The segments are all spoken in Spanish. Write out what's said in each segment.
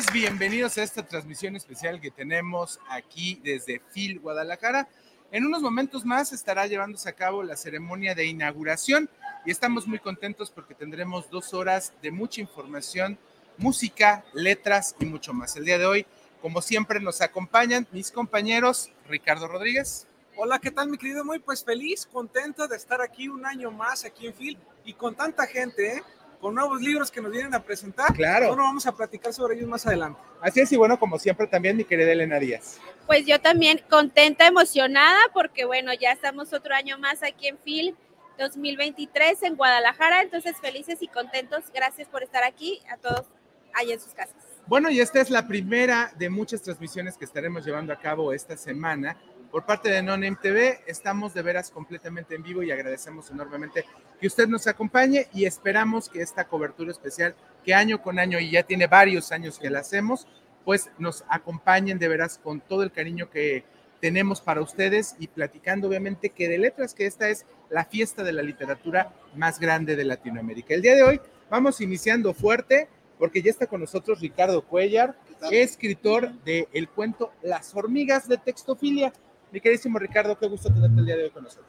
tardes, bienvenidos a esta transmisión especial que tenemos aquí desde FIL Guadalajara. En unos momentos más estará llevándose a cabo la ceremonia de inauguración y estamos muy contentos porque tendremos dos horas de mucha información, música, letras y mucho más. El día de hoy, como siempre, nos acompañan mis compañeros Ricardo Rodríguez. Hola, ¿qué tal mi querido? Muy pues feliz, contento de estar aquí un año más aquí en FIL y con tanta gente, ¿eh? Con nuevos libros que nos vienen a presentar. Claro. Ahora vamos a platicar sobre ellos más adelante. Así es, y bueno, como siempre también mi querida Elena Díaz. Pues yo también contenta, emocionada, porque bueno, ya estamos otro año más aquí en FIL 2023 en Guadalajara, entonces felices y contentos. Gracias por estar aquí, a todos allá en sus casas. Bueno, y esta es la primera de muchas transmisiones que estaremos llevando a cabo esta semana por parte de Non TV. Estamos de veras completamente en vivo y agradecemos enormemente que usted nos acompañe y esperamos que esta cobertura especial, que año con año y ya tiene varios años que la hacemos, pues nos acompañen de veras con todo el cariño que tenemos para ustedes y platicando obviamente que de letras, que esta es la fiesta de la literatura más grande de Latinoamérica. El día de hoy vamos iniciando fuerte porque ya está con nosotros Ricardo Cuellar, escritor del el cuento Las hormigas de textofilia. Mi queridísimo Ricardo, qué gusto tenerte el día de hoy con nosotros.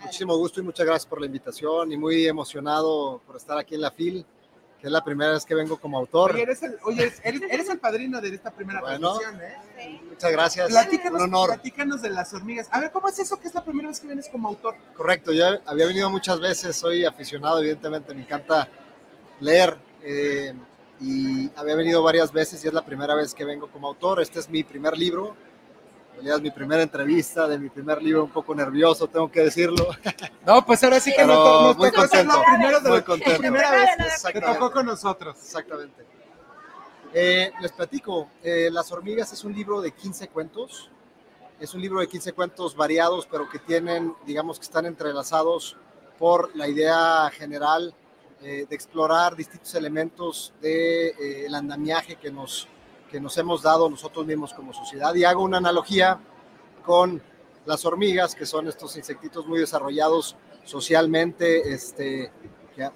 Muchísimo gusto y muchas gracias por la invitación y muy emocionado por estar aquí en la FIL, que es la primera vez que vengo como autor. Oye, eres el, oye, eres, eres el padrino de esta primera Bueno. transmisión, ¿eh? Muchas gracias. Platícanos, Un honor. platícanos de las hormigas. A ver, ¿cómo es eso que es la primera vez que vienes como autor? Correcto, yo había venido muchas veces, soy aficionado, evidentemente, me encanta leer eh, y había venido varias veces y es la primera vez que vengo como autor. Este es mi primer libro, realidad es mi primera entrevista de mi primer libro, un poco nervioso, tengo que decirlo. No, pues ahora sí que Pero nos, nos muy tocó ser contento, lo primero de muy la contento. primera vez que Exactamente. tocó con nosotros. Exactamente. Eh, les platico, eh, Las hormigas es un libro de 15 cuentos. Es un libro de 15 cuentos variados, pero que tienen, digamos que están entrelazados por la idea general eh, de explorar distintos elementos del andamiaje que nos, que nos hemos dado nosotros mismos como sociedad. Y hago una analogía con las hormigas, que son estos insectitos muy desarrollados socialmente. Este,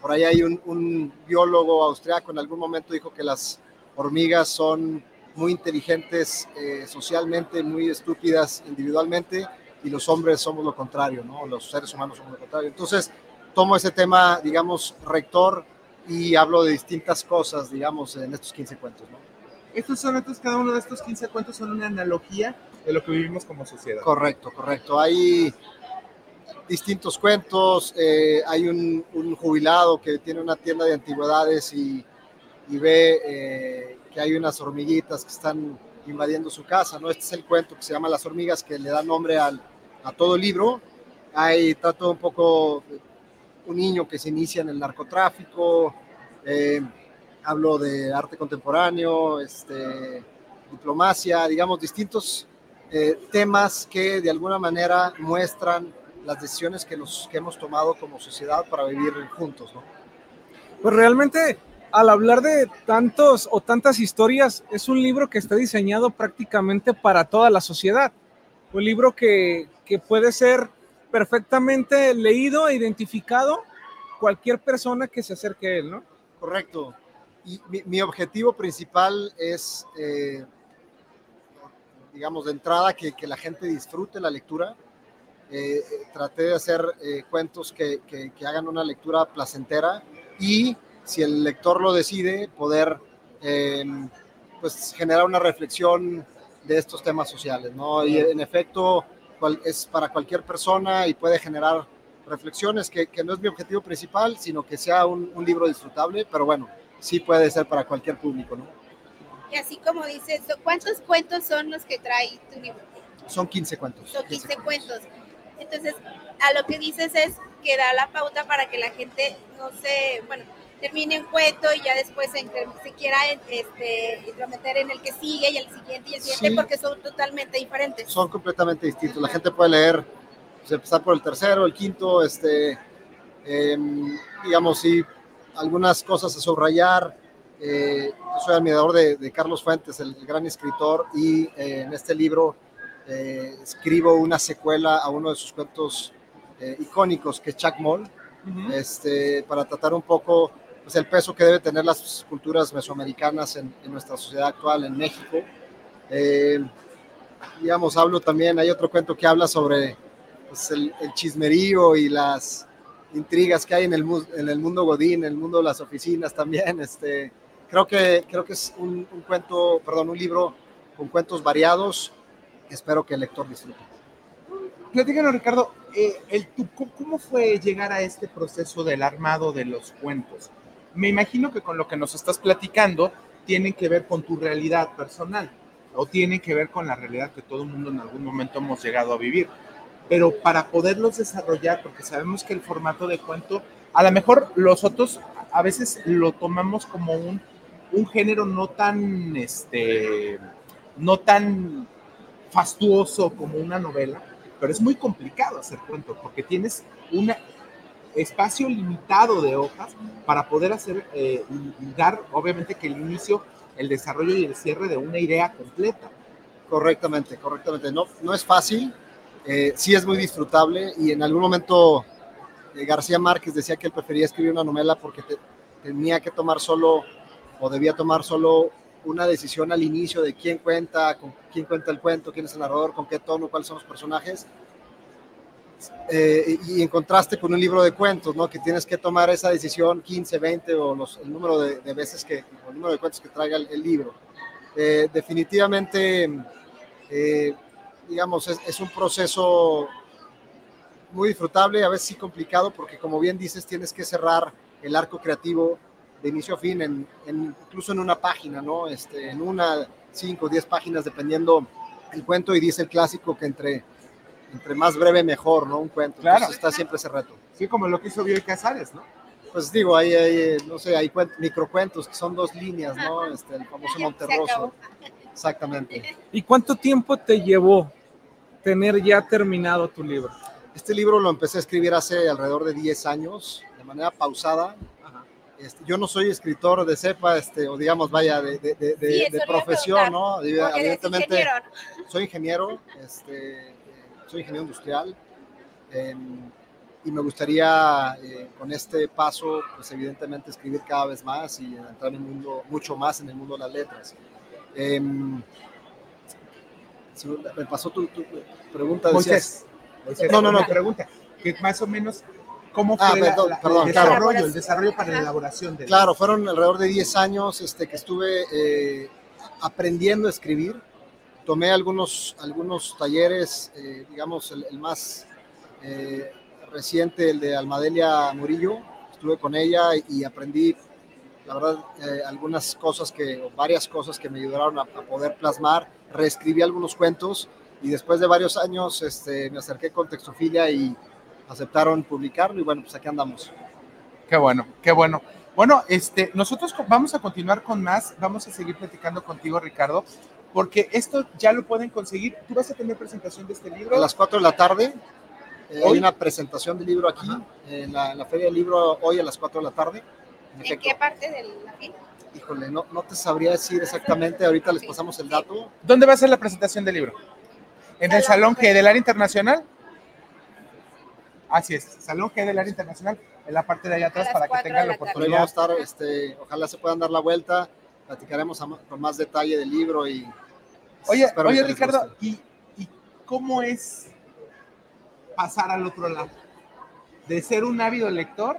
por ahí hay un, un biólogo austriaco en algún momento dijo que las hormigas son muy inteligentes eh, socialmente, muy estúpidas individualmente, y los hombres somos lo contrario, ¿no? Los seres humanos somos lo contrario. Entonces, tomo ese tema, digamos, rector y hablo de distintas cosas, digamos, en estos 15 cuentos, ¿no? Estos son entonces, cada uno de estos 15 cuentos son una analogía de lo que vivimos como sociedad. Correcto, correcto. Hay distintos cuentos, eh, hay un, un jubilado que tiene una tienda de antigüedades y, y ve eh, que hay unas hormiguitas que están invadiendo su casa, ¿no? Este es el cuento que se llama Las hormigas, que le da nombre al, a todo el libro. Hay trato un poco un niño que se inicia en el narcotráfico, eh, hablo de arte contemporáneo, este, diplomacia, digamos, distintos eh, temas que de alguna manera muestran las decisiones que, nos, que hemos tomado como sociedad para vivir juntos, ¿no? Pues realmente al hablar de tantos o tantas historias, es un libro que está diseñado prácticamente para toda la sociedad. Un libro que, que puede ser perfectamente leído e identificado cualquier persona que se acerque a él, ¿no? Correcto. Y mi, mi objetivo principal es, eh, digamos, de entrada, que, que, la gente disfrute la lectura. Eh, traté de hacer eh, cuentos que, que, que, hagan una lectura placentera y, si el lector lo decide, poder eh, pues, generar una reflexión de estos temas sociales. ¿no? Y en efecto, cual, es para cualquier persona y puede generar reflexiones, que, que no es mi objetivo principal, sino que sea un, un libro disfrutable, pero bueno, sí puede ser para cualquier público, ¿no? Y así como dices, ¿cuántos cuentos son los que trae tu libro? Son 15 cuentos. Son 15, 15 cuentos. cuentos. Entonces, a lo que dices es que da la pauta para que la gente no se, bueno, termine un cuento y ya después se, se quiera este, meter en el que sigue y el siguiente y el siguiente, sí, porque son totalmente diferentes. Son completamente distintos. La gente puede leer, pues, empezar por el tercero, el quinto, este, eh, digamos, sí, algunas cosas a subrayar. Eh, yo soy admirador de, de, Carlos Fuentes, el, el gran escritor, y eh, en este libro eh, escribo una secuela a uno de sus cuentos eh, icónicos, que es Chuck Moll, uh -huh. este, para tratar un poco pues, el peso que debe tener las culturas mesoamericanas en, en nuestra sociedad actual, en México. Eh, digamos, hablo también, hay otro cuento que habla sobre pues, el, el, chismerío y las intrigas que hay en el, en el mundo godín, en el mundo de las oficinas también. Este, creo, que, creo que es un, un cuento, perdón, un libro con cuentos variados. Espero que el lector disfrute. Platícanos, Ricardo, eh, el, ¿cómo fue llegar a este proceso del armado de los cuentos? Me imagino que con lo que nos estás platicando tienen que ver con tu realidad personal o tienen que ver con la realidad que todo el mundo en algún momento hemos llegado a vivir. Pero para poderlos desarrollar, porque sabemos que el formato de cuento, a lo mejor los otros a veces lo tomamos como un, un género no tan, este, no tan fastuoso como una novela, pero es muy complicado hacer cuento porque tienes un espacio limitado de hojas para poder hacer eh, y dar, obviamente, que el inicio, el desarrollo y el cierre de una idea completa. Correctamente, correctamente. No, no es fácil, eh, sí es muy disfrutable y en algún momento eh, García Márquez decía que él prefería escribir una novela porque te, tenía que tomar solo o debía tomar solo una decisión al inicio de quién cuenta, con quién cuenta el cuento, quién es el narrador, con qué tono, cuáles son los personajes. Eh, y en contraste con un libro de cuentos, ¿no? Que tienes que tomar esa decisión 15, 20 o los, el número de, de, veces que, o el número de cuentos que traiga el, el libro. Eh, definitivamente, eh, digamos, es, es, un proceso muy disfrutable, a veces sí complicado, porque como bien dices, tienes que cerrar el arco creativo de inicio a fin, en, en, incluso en una página, ¿no? Este, en una, cinco o diez páginas, dependiendo el cuento, y dice el clásico que entre, entre más breve mejor, ¿no? Un cuento. Claro. Entonces está siempre ese reto. Sí, como lo que hizo Bioy Casares, ¿no? Pues digo, hay, hay no sé, hay microcuentos que son dos líneas, ¿no? Este, el famoso Monterroso. Exactamente. ¿Y cuánto tiempo te llevó tener ya terminado tu libro? Este libro lo empecé a escribir hace alrededor de 10 años, de manera pausada, este, yo no soy escritor de cepa, este, o digamos, vaya, de, de, de, sí, de profesión, ¿no? Evidentemente, ingeniero. soy ingeniero, este, soy ingeniero industrial, eh, y me gustaría, eh, con este paso, pues evidentemente escribir cada vez más y entrar en el mundo, mucho más en el mundo de las letras. Eh, me pasó tu, tu pregunta. Decías, Moisés, no, no, no, pregunta, que más o menos ¿Cómo fue ah, perdón, la, perdón, el, claro. desarrollo, el desarrollo para la elaboración de Claro, fueron alrededor de 10 años este, que estuve eh, aprendiendo a escribir. Tomé algunos, algunos talleres, eh, digamos, el, el más eh, reciente, el de Almadelia Murillo. Estuve con ella y, y aprendí, la verdad, eh, algunas cosas que, o varias cosas que me ayudaron a, a, poder plasmar. Reescribí algunos cuentos y después de varios años este, me acerqué con Textofilia y aceptaron publicarlo y bueno, pues aquí andamos. Qué bueno, qué bueno. Bueno, este, nosotros vamos a continuar con más, vamos a seguir platicando contigo, Ricardo, porque esto ya lo pueden conseguir. ¿Tú vas a tener presentación de este libro? A las 4 de la tarde. Eh, hay una presentación del libro aquí, en la, en la, Feria del Libro, hoy a las 4 de la tarde. ¿En, ¿En qué parte de la feria? Híjole, no, no te sabría decir exactamente, ahorita les pasamos el dato. ¿Dónde va a ser la presentación del libro? ¿En el salón que del área internacional? Así es, Salón G del área internacional, en la parte de allá atrás para que tengan la, la oportunidad. Vamos a estar, este, ojalá se puedan dar la vuelta, platicaremos con más detalle del libro y. Oye, oye Ricardo, ¿y, ¿y cómo es pasar al otro lado? De ser un ávido lector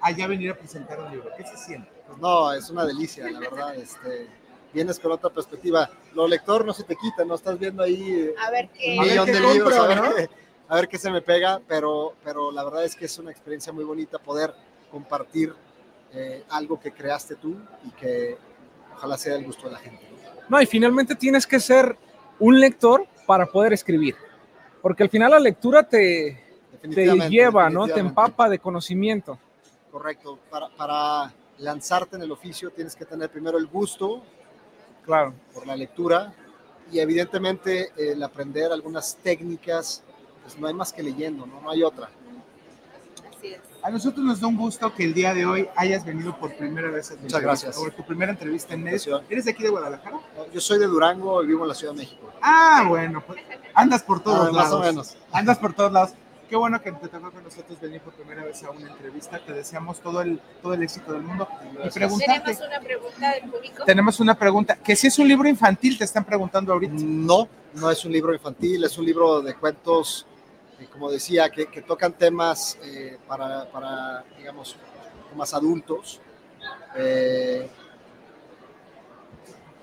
a ya venir a presentar un libro. ¿Qué se siente? Pues no, es una delicia, la verdad. Este, vienes con otra perspectiva. Lo lector no se te quita, no estás viendo ahí a ver, un millón de libros, a ver, ¿no? qué, a ver qué se me pega, pero, pero la verdad es que es una experiencia muy bonita poder compartir eh, algo que creaste tú y que ojalá sea del gusto de la gente. No, y finalmente tienes que ser un lector para poder escribir, porque al final la lectura te, te lleva, ¿no? Te empapa de conocimiento. Correcto, para, para lanzarte en el oficio tienes que tener primero el gusto, claro, por la lectura y evidentemente el aprender algunas técnicas pues no hay más que leyendo, no, no hay otra. Así es. A nosotros nos da un gusto que el día de hoy hayas venido por primera vez a Muchas gracias. Por tu primera entrevista en México. ¿Eres de aquí de Guadalajara? Yo soy de Durango y vivo en la Ciudad de México. Ah, bueno, pues andas por todos ah, lados. Más o menos. Andas por todos lados. Qué bueno que te tocó con nosotros venir por primera vez a una entrevista. Te deseamos todo el, todo el éxito del mundo. Y Tenemos una pregunta del público. tenemos una pregunta. Que si es un libro infantil, te están preguntando ahorita. No, no es un libro infantil, es un libro de cuentos, eh, como decía, que, que tocan temas eh, para, para, digamos, más adultos. Eh,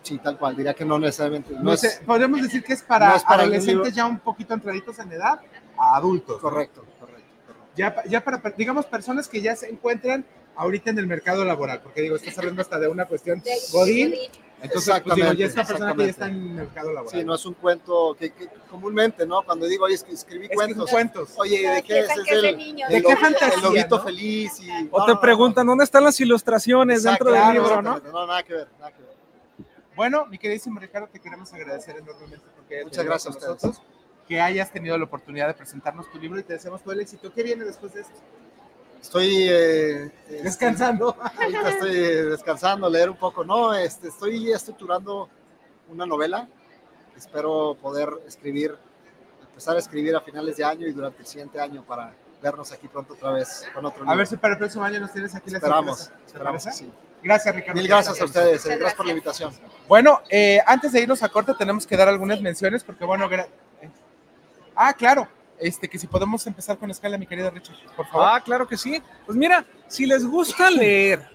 sí, tal cual, diría que no necesariamente. No, No es sé, podemos decir que es para, no es para adolescentes ya un poquito entraditos en edad a adultos. ¿no? correcto, correcto. correcto. Ya, ya para, digamos, personas que ya se encuentran ahorita en el mercado laboral, porque digo, estás hablando hasta de una cuestión godín, entonces pues, digo, ya Exactamente, es una persona que ya está en el mercado laboral. Sí, no es un cuento que, que comúnmente, ¿no? Cuando digo, oye, escribí es cuentos. cuentos. Oye, ¿de qué es? El. ¿De el qué fantasía, el lobito no? feliz y... O no, te no, preguntan, ¿dónde están las ilustraciones Exacto, dentro del libro, no? No, nada que ver, nada que ver. Bueno, mi queridísimo Ricardo, te queremos agradecer enormemente porque Muchas gracias a ustedes. nosotros, que hayas tenido la oportunidad de presentarnos tu libro y te deseamos todo el éxito. ¿Qué viene después de esto? Estoy... eh, eh, Descansando. Ahorita estoy descansando, leer un poco. No, este, estoy estructurando una novela. Espero poder escribir, empezar a escribir a finales de año y durante el siguiente año para vernos aquí pronto otra vez con otro A libro. ver si para el próximo año nos tienes aquí la esperamos. ¿Te esperamos sí. Gracias, Ricardo. Mil gracias a ustedes, eh, Muchas gracias por la gracias. invitación. Bueno, eh, antes de irnos a corte tenemos que dar algunas menciones porque bueno, gra- eh. Ah, claro, este que si podemos empezar con escala, mi querido Richard, por favor. Ah, claro que sí. Pues mira, si les gusta leer,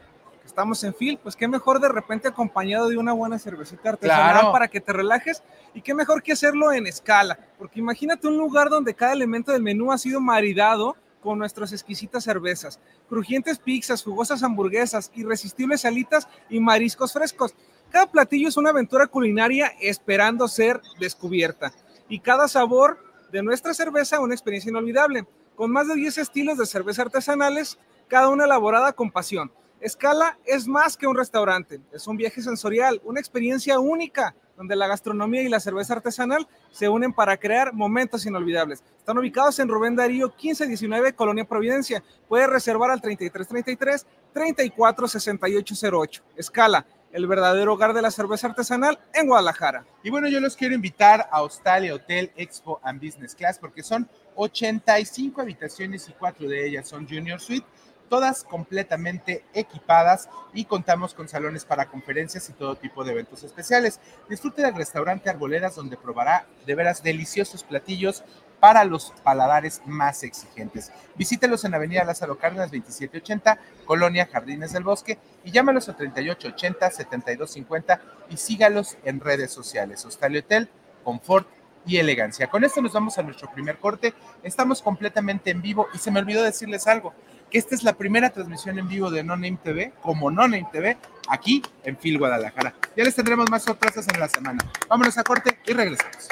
estamos en Phil, pues qué mejor de repente acompañado de una buena cervecita artesanal Claro. para que te relajes y qué mejor que hacerlo en escala, porque imagínate un lugar donde cada elemento del menú ha sido maridado con nuestras exquisitas cervezas, crujientes pizzas, jugosas hamburguesas, irresistibles alitas y mariscos frescos. Cada platillo es una aventura culinaria esperando ser descubierta y cada sabor de nuestra cerveza una experiencia inolvidable con más de 10 estilos de cerveza artesanales, cada una elaborada con pasión. Escala es más que un restaurante, es un viaje sensorial, una experiencia única, donde la gastronomía y la cerveza artesanal se unen para crear momentos inolvidables. Están ubicados en Rubén Darío 1519, Colonia Providencia. Puedes reservar al 3333 346808. Escala, el verdadero hogar de la cerveza artesanal en Guadalajara. Y bueno, yo los quiero invitar a Australia Hotel Expo and Business Class porque son 85 habitaciones y cuatro de ellas son Junior Suite, todas completamente equipadas y contamos con salones para conferencias y todo tipo de eventos especiales. Disfrute del restaurante Arboledas donde probará de veras deliciosos platillos para los paladares más exigentes. Visítelos en Avenida Lázaro Cárdenas 2780, Colonia Jardines del Bosque y llámalos a 3880-7250 y sígalos en redes sociales. Hostal Hotel, confort y elegancia. Con esto nos vamos a nuestro primer corte. Estamos completamente en vivo y se me olvidó decirles algo, que esta es la primera transmisión en vivo de No Name TV, como No Name TV, aquí en Phil Guadalajara. Ya les tendremos más sorpresas en la semana. Vámonos a corte y regresamos.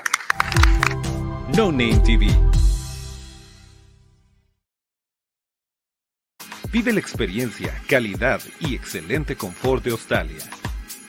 No Name TV. Vive la experiencia, calidad y excelente confort de Australia.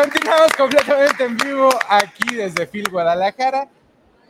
Continuamos completamente en vivo aquí desde Phil Guadalajara.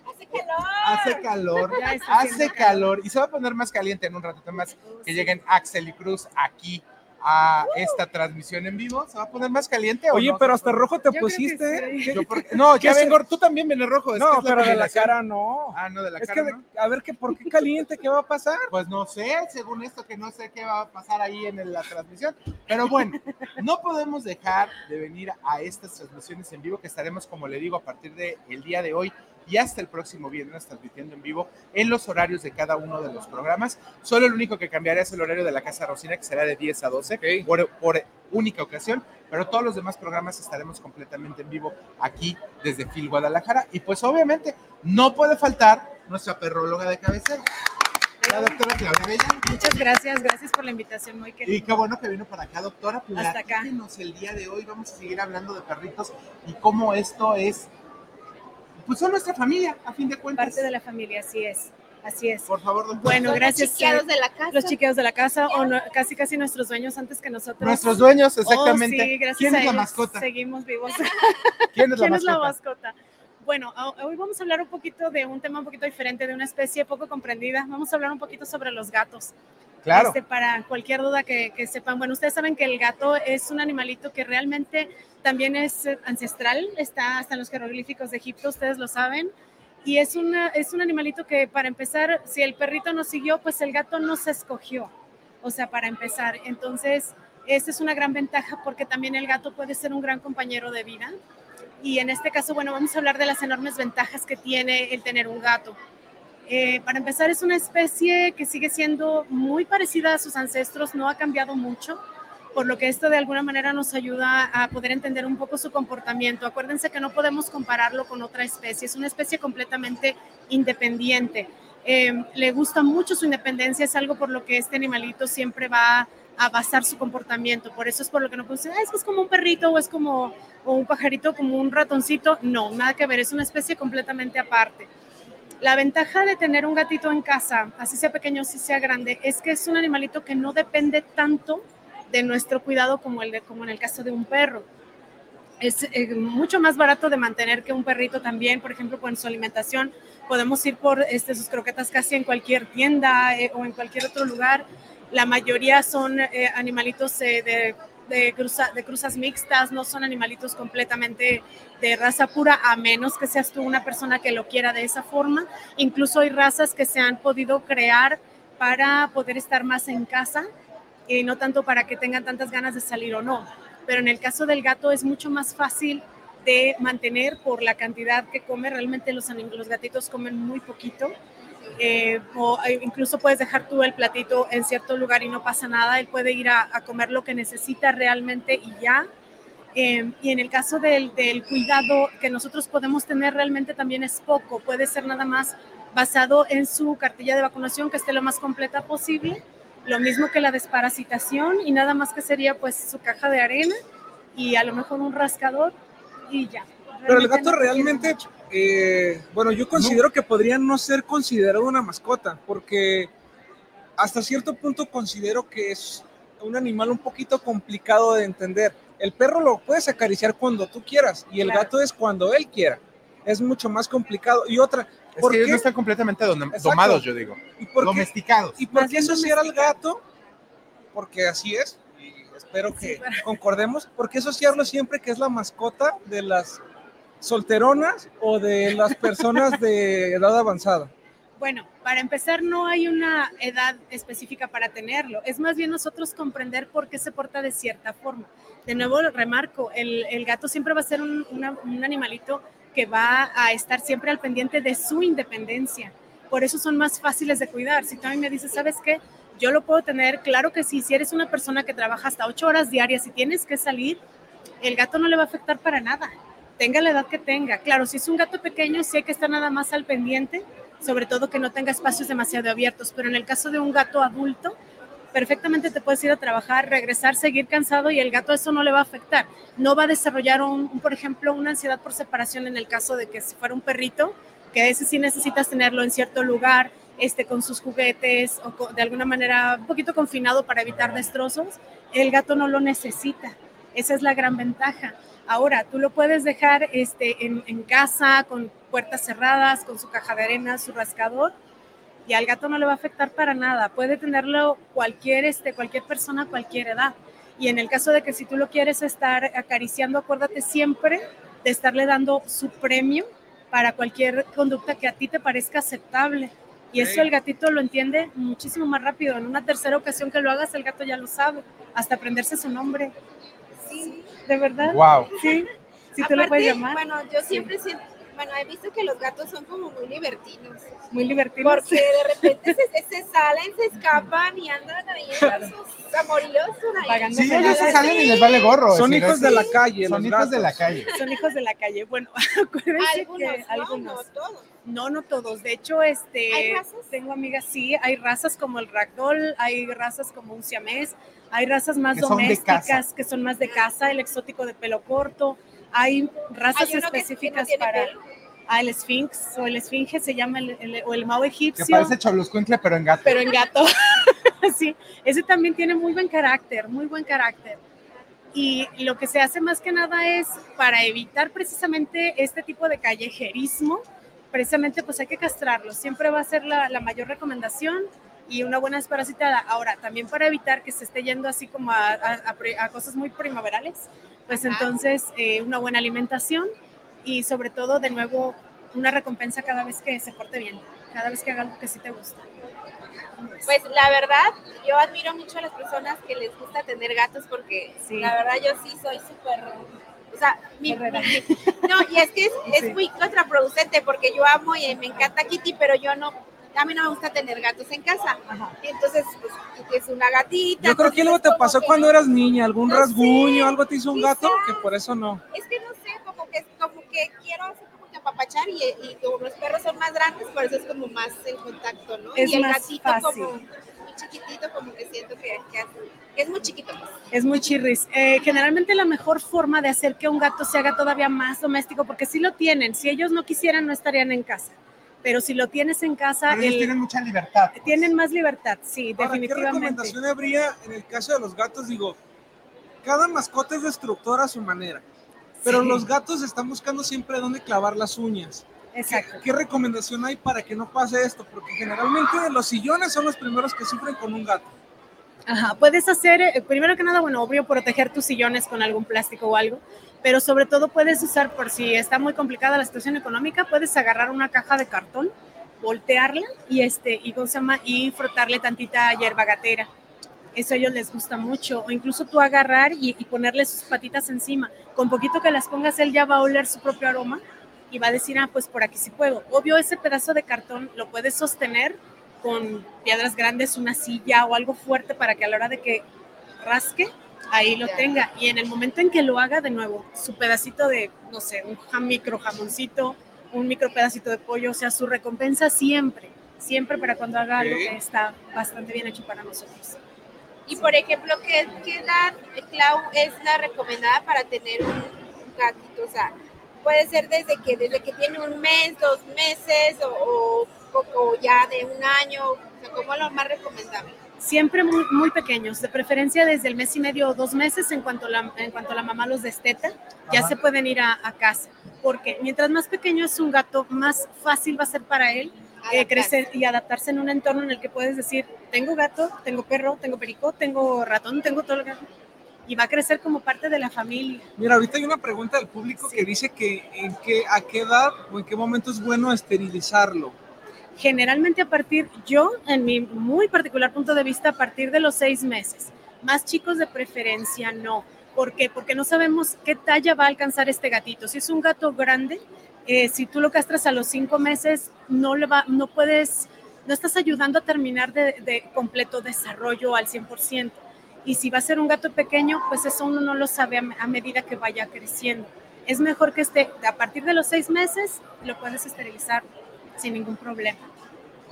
Hace calor. Hace calor, hace calor y se va a poner más caliente en un ratito más que lleguen Axel y Cruz aquí a esta transmisión en vivo. ¿Se va a poner más caliente o Oye, no? pero hasta rojo te Yo que pusiste. sí. Yo por- No, ya ¿Qué se- vengo, tú también vienes rojo. es que No, es la pero de la cara no. Ah, no, de la Es cara, que, ¿no? a ver, que ¿por qué caliente? ¿Qué va a pasar? Pues no sé, según esto que no sé qué va a pasar ahí en la transmisión. Pero bueno, no podemos dejar de venir a estas transmisiones en vivo que estaremos, como le digo, a partir del día de hoy y hasta el próximo viernes transmitiendo en vivo en los horarios de cada uno de los programas. Solo el único que cambiará es el horario de la Casa Rosina, que será de 10 a 12 por, por única ocasión, pero todos los demás programas estaremos completamente en vivo aquí desde Phil Guadalajara. Y pues obviamente no puede faltar nuestra perróloga de cabecera, la doctora Claudia Bella. Muchas gracias, gracias por la invitación, muy Y querida. qué bueno que vino para acá, doctora. Hasta acá. El día de hoy. Vamos a seguir hablando de perritos y cómo esto es, pues son nuestra familia, a fin de cuentas. Parte de la familia, así es, así es. Por favor, doctora. Bueno, Son gracias. Los chiqueados de la casa. Los chiqueos de la casa, o no- casi casi nuestros dueños antes que nosotros. Nuestros dueños, Oh, exactamente. sí, gracias ¿Quién a es la mascota? Seguimos vivos. ¿Quién es la ¿Quién es la mascota? Bueno, ho- hoy vamos a hablar un poquito de un tema un poquito diferente, de una especie poco comprendida. Vamos a hablar un poquito sobre los gatos. Claro. Este, para cualquier duda que, que sepan, bueno, ustedes saben que el gato es un animalito que realmente también es eh, ancestral, está hasta en los jeroglíficos de Egipto, ustedes lo saben. Y es, una, es un animalito que, para empezar, si el perrito no siguió, pues el gato no se escogió. O sea, para empezar. Entonces, esa es una gran ventaja porque también el gato puede ser un gran compañero de vida. Y en este caso, bueno, vamos a hablar de las enormes ventajas que tiene el tener un gato. Eh, para empezar, es una especie que sigue siendo muy parecida a sus ancestros, no ha cambiado mucho, por lo que esto de alguna manera nos ayuda a poder entender un poco su comportamiento. Acuérdense que no podemos compararlo con otra especie, es una especie completamente independiente. Eh, le gusta mucho su independencia, es algo por lo que este animalito siempre va a basar su comportamiento. Por eso es por lo que no puedo decir, "Ah, es como un perrito o es como un pajarito, como un ratoncito. No, nada que ver, es una especie completamente aparte. La ventaja de tener un gatito en casa, así sea pequeño, así sea grande, es que es un animalito que no depende tanto de nuestro cuidado como, el como en el caso de un perro. Es eh, mucho más barato de mantener que un perrito también, por ejemplo, con su alimentación. Podemos ir por este, sus croquetas casi en cualquier tienda eh, o en cualquier otro lugar. La mayoría son eh, animalitos eh, de, de, cruza- de cruzas mixtas, no son animalitos completamente de raza pura, a menos que seas tú una persona que lo quiera de esa forma. Incluso hay razas que se han podido crear para poder estar más en casa y no tanto para que tengan tantas ganas de salir o no. Pero en el caso del gato es mucho más fácil de mantener por la cantidad que come. Realmente los, gatitos comen muy poquito. Eh, o eh, incluso puedes dejar tú el platito en cierto lugar y no pasa nada. Él puede ir a, a comer lo que necesita realmente y ya. Eh, y en el caso del, del cuidado que nosotros podemos tener realmente también es poco. Puede ser nada más basado en su cartilla de vacunación que esté lo más completa posible. Lo mismo que la desparasitación y nada más que sería pues su caja de arena y a lo mejor un rascador y ya. Pero el gato no realmente, mucho. Eh, bueno, yo considero que podría no ser considerado una mascota, porque hasta cierto punto considero que es un animal un poquito complicado de entender. El perro lo puedes acariciar cuando tú quieras y el Claro. gato es cuando él quiera. Es mucho más complicado. Y otra, Es ¿por que ellos qué? no están completamente dom- Exacto. domados, yo digo. ¿Y por Domesticados. ¿y por qué asociar al gato? Porque así es, y espero que Sí, concordemos. ¿Por qué asociarlo siempre que es la mascota de las solteronas o de las personas de edad avanzada? Bueno, para empezar, no hay una edad específica para tenerlo. Es más bien nosotros comprender por qué se porta de cierta forma. De nuevo, remarco, el, gato siempre va a ser un, un animalito que va a estar siempre al pendiente de su independencia. Por eso son más fáciles de cuidar. Si tú a mí me dices, ¿sabes qué? Yo lo puedo tener, claro que sí, si eres una persona que trabaja hasta ocho horas diarias y tienes que salir, el gato no le va a afectar para nada. Tenga la edad que tenga. Claro, si es un gato pequeño, sí hay que estar nada más al pendiente, sobre todo que no tenga espacios demasiado abiertos. Pero en el caso de un gato adulto, perfectamente te puedes ir a trabajar, regresar, seguir cansado y el gato eso no le va a afectar. No va a desarrollar, un, por ejemplo, una ansiedad por separación en el caso de que si fuera un perrito, que ese sí necesitas tenerlo en cierto lugar, este, con sus juguetes o de alguna manera un poquito confinado para evitar destrozos. El gato no lo necesita. Esa es la gran ventaja. Ahora, tú lo puedes dejar este, en, en casa, con puertas cerradas, con su caja de arena, su rascador, y al gato no le va a afectar para nada. Puede tenerlo cualquier, este, cualquier persona cualquier edad. Y en el caso de que si tú lo quieres estar acariciando, acuérdate siempre de estarle dando su premio para cualquier conducta que a ti te parezca aceptable. Y eso el gatito lo entiende muchísimo más rápido. En una tercera ocasión que lo hagas, el gato ya lo sabe, hasta aprenderse su nombre. De verdad. Wow. Sí, sí te lo puedes llamar. Bueno, yo siempre siento, bueno, he visto que los gatos son como muy libertinos. Muy divertidos. Porque de repente se, se salen, se escapan y andan ahí en sus amoríos. Sí, ellos se salen y les vale gorro. Son hijos no de la calle. Son hijos de la calle. Son hijos de la calle. Bueno, acuérdense Algunos, que ¿no? algunos. No todos. No, no todos. De hecho, este, ¿Hay razas? tengo amigas, sí, hay razas como el ragdoll, hay razas como un siamés, hay razas más Que domésticas que son más de casa, el exótico de pelo corto, hay razas Hay que- que no específicas tiene para pelo. ah, el Sphinx o el Esfinge se llama el, el- o el Mao Que egipcio, parece Choluscuincle, pero en gato. pero en gato. sí, ese también tiene muy buen carácter, muy buen carácter. Y lo que se hace más que nada es para evitar precisamente este tipo de callejerismo, precisamente pues hay que castrarlo. Siempre va a ser la, la mayor recomendación y una buena desparasitada. Ahora, también para evitar que se esté yendo así como a, a- a a cosas muy primaverales, pues entonces eh, una buena alimentación y sobre todo, de nuevo, una recompensa cada vez que se porte bien, cada vez que haga algo que sí te gusta. Pues la verdad, yo admiro mucho a las personas que les gusta tener gatos porque Sí. la verdad yo sí soy súper... O sea, mi, no, y es que es, es muy contraproducente porque yo amo y me encanta Kitty, pero yo no, a mí no me gusta tener gatos en casa. Ajá. Y entonces, pues, es una gatita. Yo creo que algo te pasó que cuando no- eras niña, algún No rasguño, sé, algo te hizo un gato, que por eso no. Es que no sé, como que, como que quiero así como que apapachar y, y como los perros son más grandes, por eso es como más el contacto, ¿no? Es y el más gatito fácil. como muy chiquitito, como que siento que, que es muy chiquito. pues. Es muy chirris. Eh, generalmente la mejor forma de hacer que un gato se haga todavía más doméstico, porque si lo tienen, si ellos no quisieran no estarían en casa, pero si lo tienes en casa, ellos el- tienen mucha libertad. pues. tienen más libertad, sí, Ahora, ¿qué definitivamente. recomendación habría en el caso de los gatos? Digo, cada mascota es destructora a su manera, pero Sí. los gatos están buscando siempre dónde clavar las uñas. ¿Qué, Exacto. qué recomendación hay para que no pase esto? Porque generalmente los sillones son los primeros que sufren con un gato. Ajá, puedes hacer, eh, primero que nada, bueno, obvio, proteger tus sillones con algún plástico o algo, pero sobre todo puedes usar, por si está muy complicada la situación económica, puedes agarrar una caja de cartón, voltearla y, este, y, y frotarle tantita hierba gatera. Eso a ellos les gusta mucho. O incluso tú agarrar y, y ponerle sus patitas encima. Con poquito que las pongas, él ya va a oler su propio aroma y va a decir, ah, pues por aquí sí puedo. Obvio, ese pedazo de cartón lo puedes sostener con piedras grandes, una silla o algo fuerte para que a la hora de que rasque, ahí lo Ya. tenga. Y en el momento en que lo haga de nuevo, su pedacito de, no sé, un jam- micro jamoncito, un micro pedacito de pollo, o sea, su recompensa siempre, siempre para cuando haga algo que está bastante bien hecho para nosotros. Y por ejemplo, ¿qué, qué edad, Clau, es la recomendada para tener un, un gatito? O sea, puede ser desde que, desde que tiene un mes, dos meses o, o, o ya de un año. O sea, ¿cómo es lo más recomendable? Siempre muy, muy pequeños, de preferencia desde el mes y medio o dos meses en cuanto la, en cuanto la mamá los desteta, ya se pueden ir a, a casa. Porque mientras más pequeño es un gato, más fácil va a ser para él eh, crecer y adaptarse en un entorno en el que puedes decir, tengo gato, tengo perro, tengo perico, tengo ratón, tengo todo lo que... Y va a crecer como parte de la familia. Mira, ahorita hay una pregunta del público que dice que, en qué, a qué edad o en qué momento es bueno esterilizarlo. Generalmente a partir, yo en mi muy particular punto de vista, a partir de los seis meses. Más chicos de preferencia no. ¿Por qué? Porque no sabemos qué talla va a alcanzar este gatito. Si es un gato grande, eh, si tú lo castras a los cinco meses, no, le va, no puedes, no estás ayudando a terminar de, de completo desarrollo al 100%. Y si va a ser un gato pequeño, pues eso uno no lo sabe a, a medida que vaya creciendo. Es mejor que esté a partir de los seis meses, lo puedes esterilizar sin ningún problema.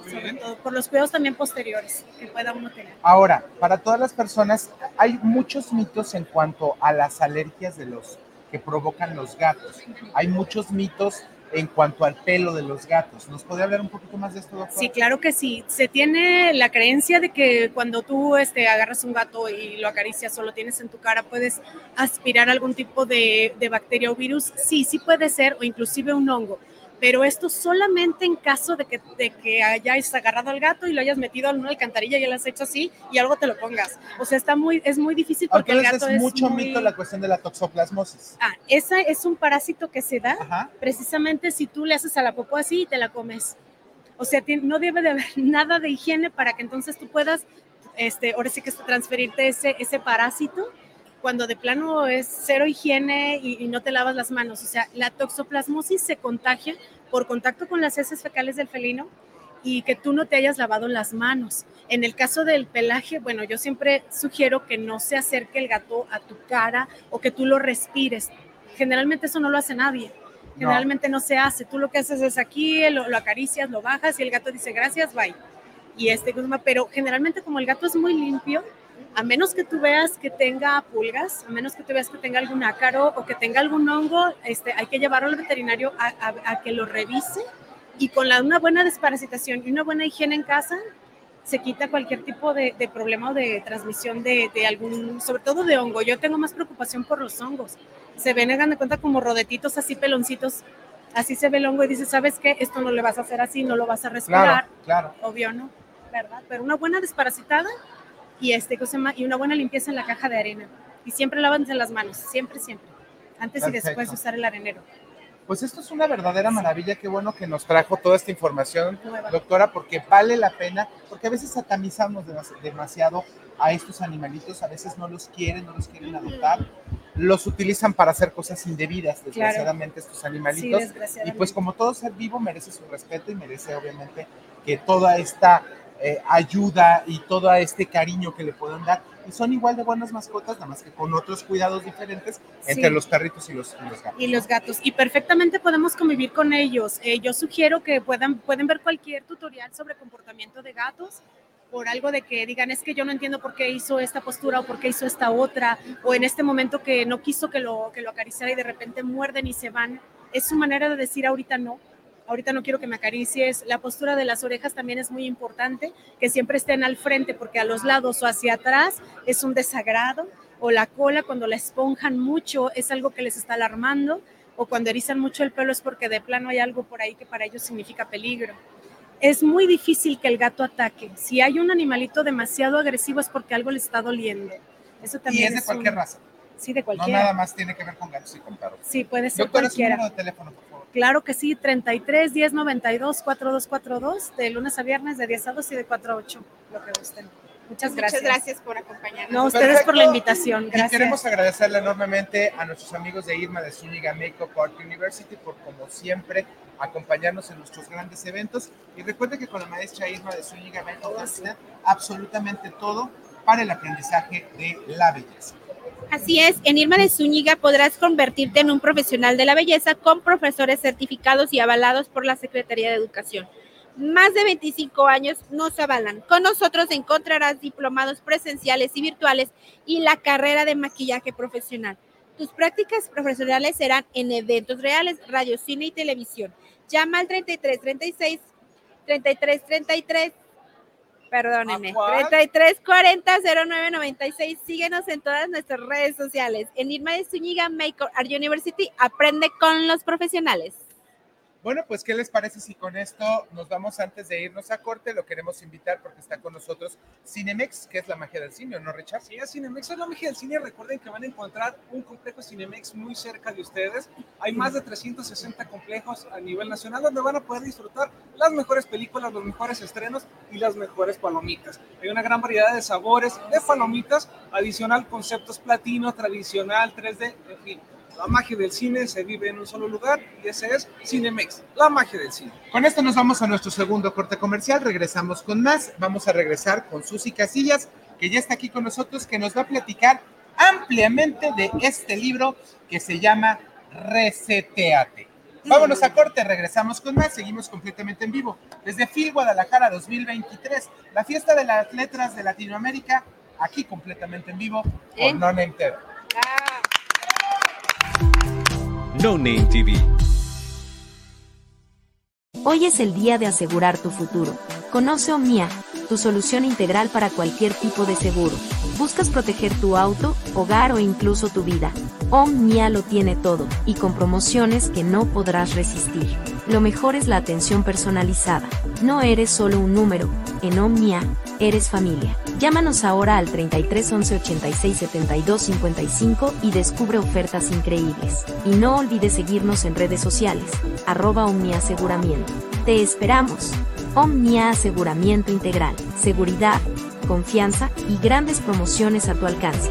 Sobre todo, por los cuidados también posteriores que pueda uno tener. Ahora, para todas las personas, hay muchos mitos en cuanto a las alergias de los que provocan los gatos. Hay muchos mitos en cuanto al pelo de los gatos. ¿Nos podría hablar un poquito más de esto, doctor? Sí, claro que sí. Se tiene la creencia de que cuando tú este, agarras un gato y lo acaricias o lo tienes en tu cara, puedes aspirar algún tipo de, de bacteria o virus. Sí, sí puede ser, o inclusive un hongo pero esto solamente en caso de que, de que hayas agarrado al gato y lo hayas metido en una alcantarilla y lo has hecho así y algo te lo pongas. O sea, está muy, es muy difícil porque el gato es mucho mito la cuestión de la toxoplasmosis. Ah, esa es un parásito que se da precisamente si tú le haces a la popó así y te la comes. O sea, no debe de haber nada de higiene para que entonces tú puedas, este, ahora sí que transferirte ese, ese parásito cuando de plano es cero higiene y, no te lavas las manos. O sea, la toxoplasmosis se contagia por contacto con las heces fecales del felino y que tú no te hayas lavado las manos. En el caso del pelaje, bueno, yo siempre sugiero que no se acerque el gato a tu cara o que tú lo respires. Generalmente eso no lo hace nadie. Generalmente no, se hace. Tú lo que haces es aquí, lo, lo, acaricias, lo bajas y el gato dice gracias, bye. Y este, pero generalmente como el gato es muy limpio, a menos que tú veas que tenga pulgas, a menos que tú veas que tenga algún ácaro o que tenga algún hongo, este, hay que llevarlo al veterinario a, que lo revise y con la, una buena desparasitación y una buena higiene en casa se quita cualquier tipo de, problema o de transmisión de, algún, sobre todo de hongo. Yo tengo más preocupación por los hongos. Se ven, hagan de cuenta, como rodetitos así, peloncitos. Así se ve el hongo y dice, ¿sabes qué? Esto no le vas a hacer así, no lo vas a respirar. Claro, claro. Obvio, ¿no? ¿Verdad? Pero una buena desparasitada y, este, y una buena limpieza en la caja de arena. Y siempre lávanse las manos, siempre, siempre, antes y después de usar el arenero. Pues esto es una verdadera maravilla, qué bueno que nos trajo toda esta información, doctora, porque vale la pena, porque a veces satanizamos demasiado a estos animalitos, a veces no los quieren, no los quieren adoptar, los utilizan para hacer cosas indebidas, desgraciadamente, estos animalitos. y pues como todo ser vivo merece su respeto y merece obviamente que toda esta eh, ayuda y todo este cariño que le pueden dar. Y son igual de buenas mascotas, nada más que con otros cuidados diferentes entre los perritos y los, gatos. Y los gatos. Y perfectamente podemos convivir con ellos. Eh, yo sugiero que puedan, pueden ver cualquier tutorial sobre comportamiento de gatos por algo de que digan, es que yo no entiendo por qué hizo esta postura o por qué hizo esta otra, o en este momento que no quiso que lo, que lo acariciara y de repente muerden y se van. Es su manera de decir ahorita no ahorita no quiero que me acaricies. La postura de las orejas también es muy importante, que siempre estén al frente, porque a los lados o hacia atrás es un desagrado, o la cola cuando la esponjan mucho es algo que les está alarmando, o cuando erizan mucho el pelo es porque de plano hay algo por ahí que para ellos significa peligro. Es muy difícil que el gato ataque. Si hay un animalito demasiado agresivo es porque algo le está doliendo. Eso también y es de cualquier raza. Sí, de cualquier. No nada más tiene que ver con gatos y con perros. Sí, puede ser Doctora, cualquiera. número de teléfono, Claro que sí, 33 10 92 4242, de lunes a viernes, de 10 a 2 y de 4 a 8, lo que gusten. Muchas gracias. Muchas gracias por acompañarnos. No, ustedes por la invitación. Gracias. Y queremos agradecerle enormemente a nuestros amigos de Irma de Zúñiga Makeup Art University por, como siempre, acompañarnos en nuestros grandes eventos. Y recuerde que con la maestra Irma de Zúñiga Makeup absolutamente todo para el aprendizaje de la belleza. Así es, en Irma de Zúñiga podrás convertirte en un profesional de la belleza con profesores certificados y avalados por la Secretaría de Educación. Más de 25 años nos avalan. Con nosotros encontrarás diplomados presenciales y virtuales y la carrera de maquillaje profesional. Tus prácticas profesionales serán en eventos reales, radio, cine y televisión. Llama al 3336 3333 perdónenme, 3340-0996. Síguenos en todas nuestras redes sociales. En Irma de Zúñiga Makeup Art University, aprende con los profesionales. Bueno, pues, ¿qué les parece si con esto nos vamos antes de irnos a corte? Lo queremos invitar porque está con nosotros Cinemex, que es la magia del cine, ¿no, Richard? Sí, Cinemex es la magia del cine. Recuerden que van a encontrar un complejo Cinemex muy cerca de ustedes. Hay más de 360 complejos a nivel nacional donde van a poder disfrutar las mejores películas, los mejores estrenos y las mejores palomitas. Hay una gran variedad de sabores de palomitas, adicional conceptos platino, tradicional, 3D, en fin la magia del cine se vive en un solo lugar y ese es Cinemex, la magia del cine. Con esto nos vamos a nuestro segundo corte comercial, regresamos con más, vamos a regresar con Susy Casillas, que ya está aquí con nosotros, que nos va a platicar ampliamente de este libro que se llama Reseteate. Vámonos a corte, regresamos con más, seguimos completamente en vivo. Desde Phil Guadalajara 2023, la fiesta de las letras de Latinoamérica, aquí completamente en vivo por ¿Eh? No Name TV. No Name TV. Hoy es el día de asegurar tu futuro. Conoce Omnia, tu solución integral para cualquier tipo de seguro. ¿Buscas proteger tu auto, hogar o incluso tu vida? Omnia lo tiene todo, y con promociones que no podrás resistir. Lo mejor es la atención personalizada. No eres solo un número, en Omnia, eres familia. Llámanos ahora al 33 11 86 72 55 y descubre ofertas increíbles. Y no olvides seguirnos en redes sociales, arroba Omnia Aseguramiento. Te esperamos. Omnia Aseguramiento Integral, seguridad, confianza y grandes promociones a tu alcance.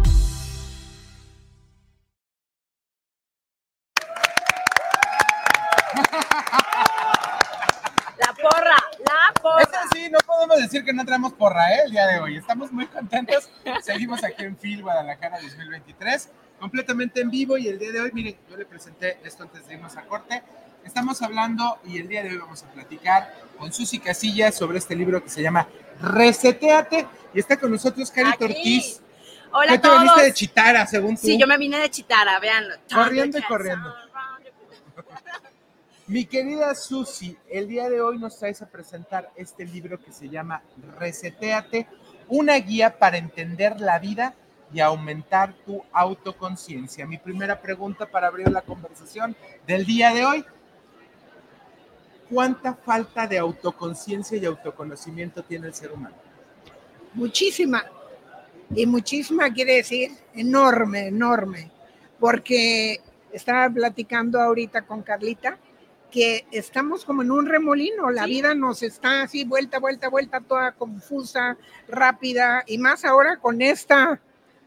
Sí, no podemos decir que no traemos porra ¿eh? el día de hoy. Estamos muy contentos. Seguimos aquí en Phil Guadalajara 2023, completamente en vivo. Y el día de hoy, miren, yo le presenté esto antes de irnos a corte. Estamos hablando y el día de hoy vamos a platicar con Susi Casillas sobre este libro que se llama Reseteate. Y está con nosotros Carito Aquí. Ortiz. Hola ¿Qué te todos. veniste de Chitara, según tú? Sí, yo me vine de Chitara, véanlo. Corriendo y corriendo. Mi querida Susi, el día de hoy nos traes a presentar este libro que se llama Reseteate, una guía para entender la vida y aumentar tu autoconciencia. Mi primera pregunta para abrir la conversación del día de hoy. ¿Cuánta falta de autoconciencia y autoconocimiento tiene el ser humano? Muchísima. Y muchísima quiere decir enorme, enorme. Porque estaba platicando ahorita con Carlita que estamos como en un remolino, la vida nos está así vuelta, vuelta, vuelta, toda confusa, rápida, y más ahora con esta,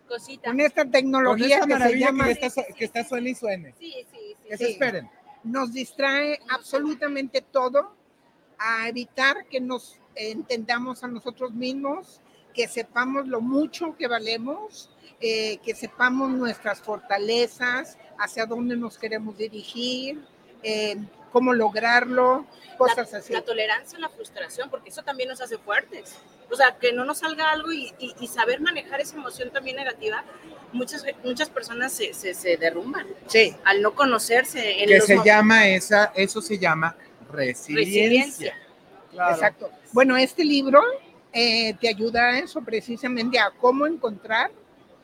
Cosita. con esta Con tecnología esta que se llama... que, está, que está suene y suene. Sí, sí, sí. Que se Sí. esperen. nos distrae absolutamente todo a evitar que nos entendamos a nosotros mismos, que sepamos lo mucho que valemos, eh, que sepamos nuestras fortalezas, hacia dónde nos queremos dirigir, eh, cómo lograrlo, cosas la, así. la tolerancia a la frustración, porque eso también nos hace fuertes. O sea, que no nos salga algo y, y- y saber manejar esa emoción también negativa, muchas, muchas personas se, se, se derrumban Sí. al no conocerse. En Que los se llama esa, eso se llama resiliencia. Resiliencia. Exacto. Bueno, este libro eh, te ayuda a eso precisamente, a cómo encontrar,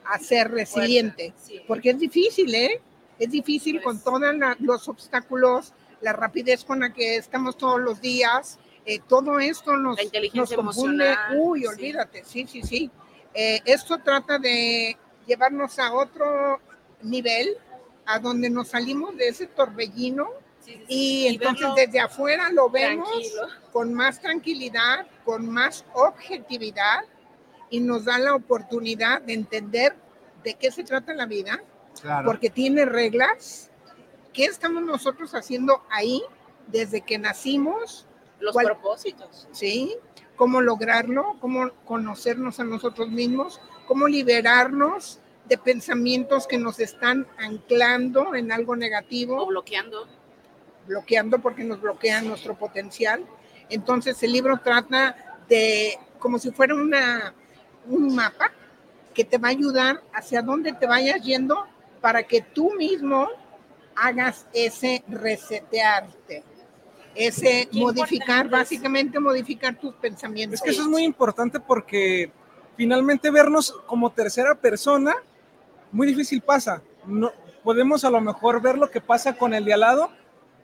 a ser resiliente. Sí. Porque es difícil, ¿eh? Es difícil con todos los obstáculos, la rapidez con la que estamos todos los días, eh, todo esto nos, La inteligencia nos confunde. emocional, Uy, sí. olvídate, sí, sí, sí. Eh, esto trata de llevarnos a otro nivel, a donde nos salimos de ese torbellino Sí, sí, sí. y entonces desde afuera lo vemos tranquilo. con más tranquilidad, con más objetividad y nos da la oportunidad de entender de qué se trata la vida, Claro. porque tiene reglas. ¿Qué estamos nosotros haciendo ahí desde que nacimos? Los ¿Cuál- propósitos. ¿Sí? cómo lograrlo, cómo conocernos a nosotros mismos, cómo liberarnos de pensamientos que nos están anclando en algo negativo. O bloqueando. Bloqueando porque nos bloquean nuestro potencial. Entonces el libro trata de, como si fuera una, un mapa que te va a ayudar hacia dónde te vayas yendo para que tú mismo hagas ese resetearte, ese modificar, básicamente modificar tus pensamientos. Es que eso es muy importante porque finalmente vernos como tercera persona, muy difícil pasa. No, podemos a lo mejor ver lo que pasa con el de al lado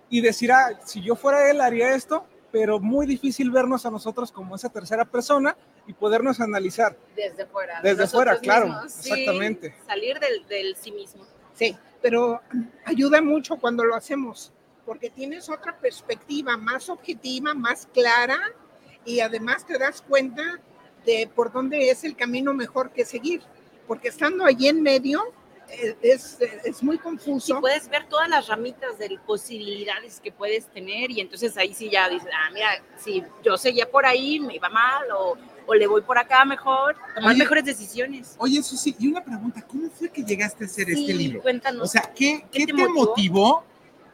y decir, ah, si yo fuera él haría esto, pero muy difícil vernos a nosotros como esa tercera persona y podernos analizar. Desde fuera. Desde fuera, claro, mismos. Sí, exactamente. salir del, del sí mismo. Sí, pero ayuda mucho cuando lo hacemos, porque tienes otra perspectiva más objetiva, más clara, y además te das cuenta de por dónde es el camino mejor que seguir, porque estando allí en medio eh, es, es muy confuso. Y puedes ver todas las ramitas de posibilidades que puedes tener y entonces ahí sí ya dices, ah, mira, si yo seguía por ahí, me iba mal o, o le voy por acá mejor, tomar Oye, mejores decisiones. Oye, Susi, y una pregunta, ¿cómo fue que llegaste a hacer Sí, este libro? cuéntanos. O sea, ¿qué, qué te te, motivó? motivó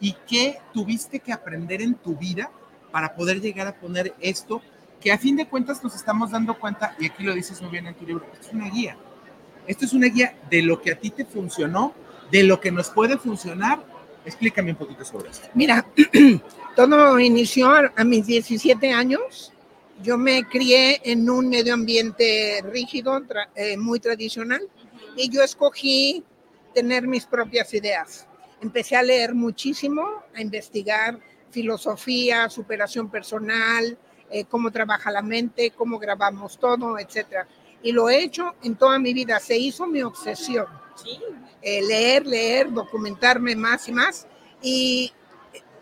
y qué tuviste que aprender en tu vida para poder llegar a poner esto? Que a fin de cuentas nos estamos dando cuenta, y aquí lo dices muy bien en tu libro, es una guía. Esto es una guía de lo que a ti te funcionó, de lo que nos puede funcionar. Explícame un poquito sobre esto. Mira, todo inició a a mis 17 años. Yo me crié en un medio ambiente rígido, tra- eh, muy tradicional, y yo escogí tener mis propias ideas. Empecé a leer muchísimo, a investigar filosofía, superación personal, eh, cómo trabaja la mente, cómo grabamos todo, etcétera. Y lo he hecho en toda mi vida. Se hizo mi obsesión. Eh, leer, leer, documentarme más y más. Y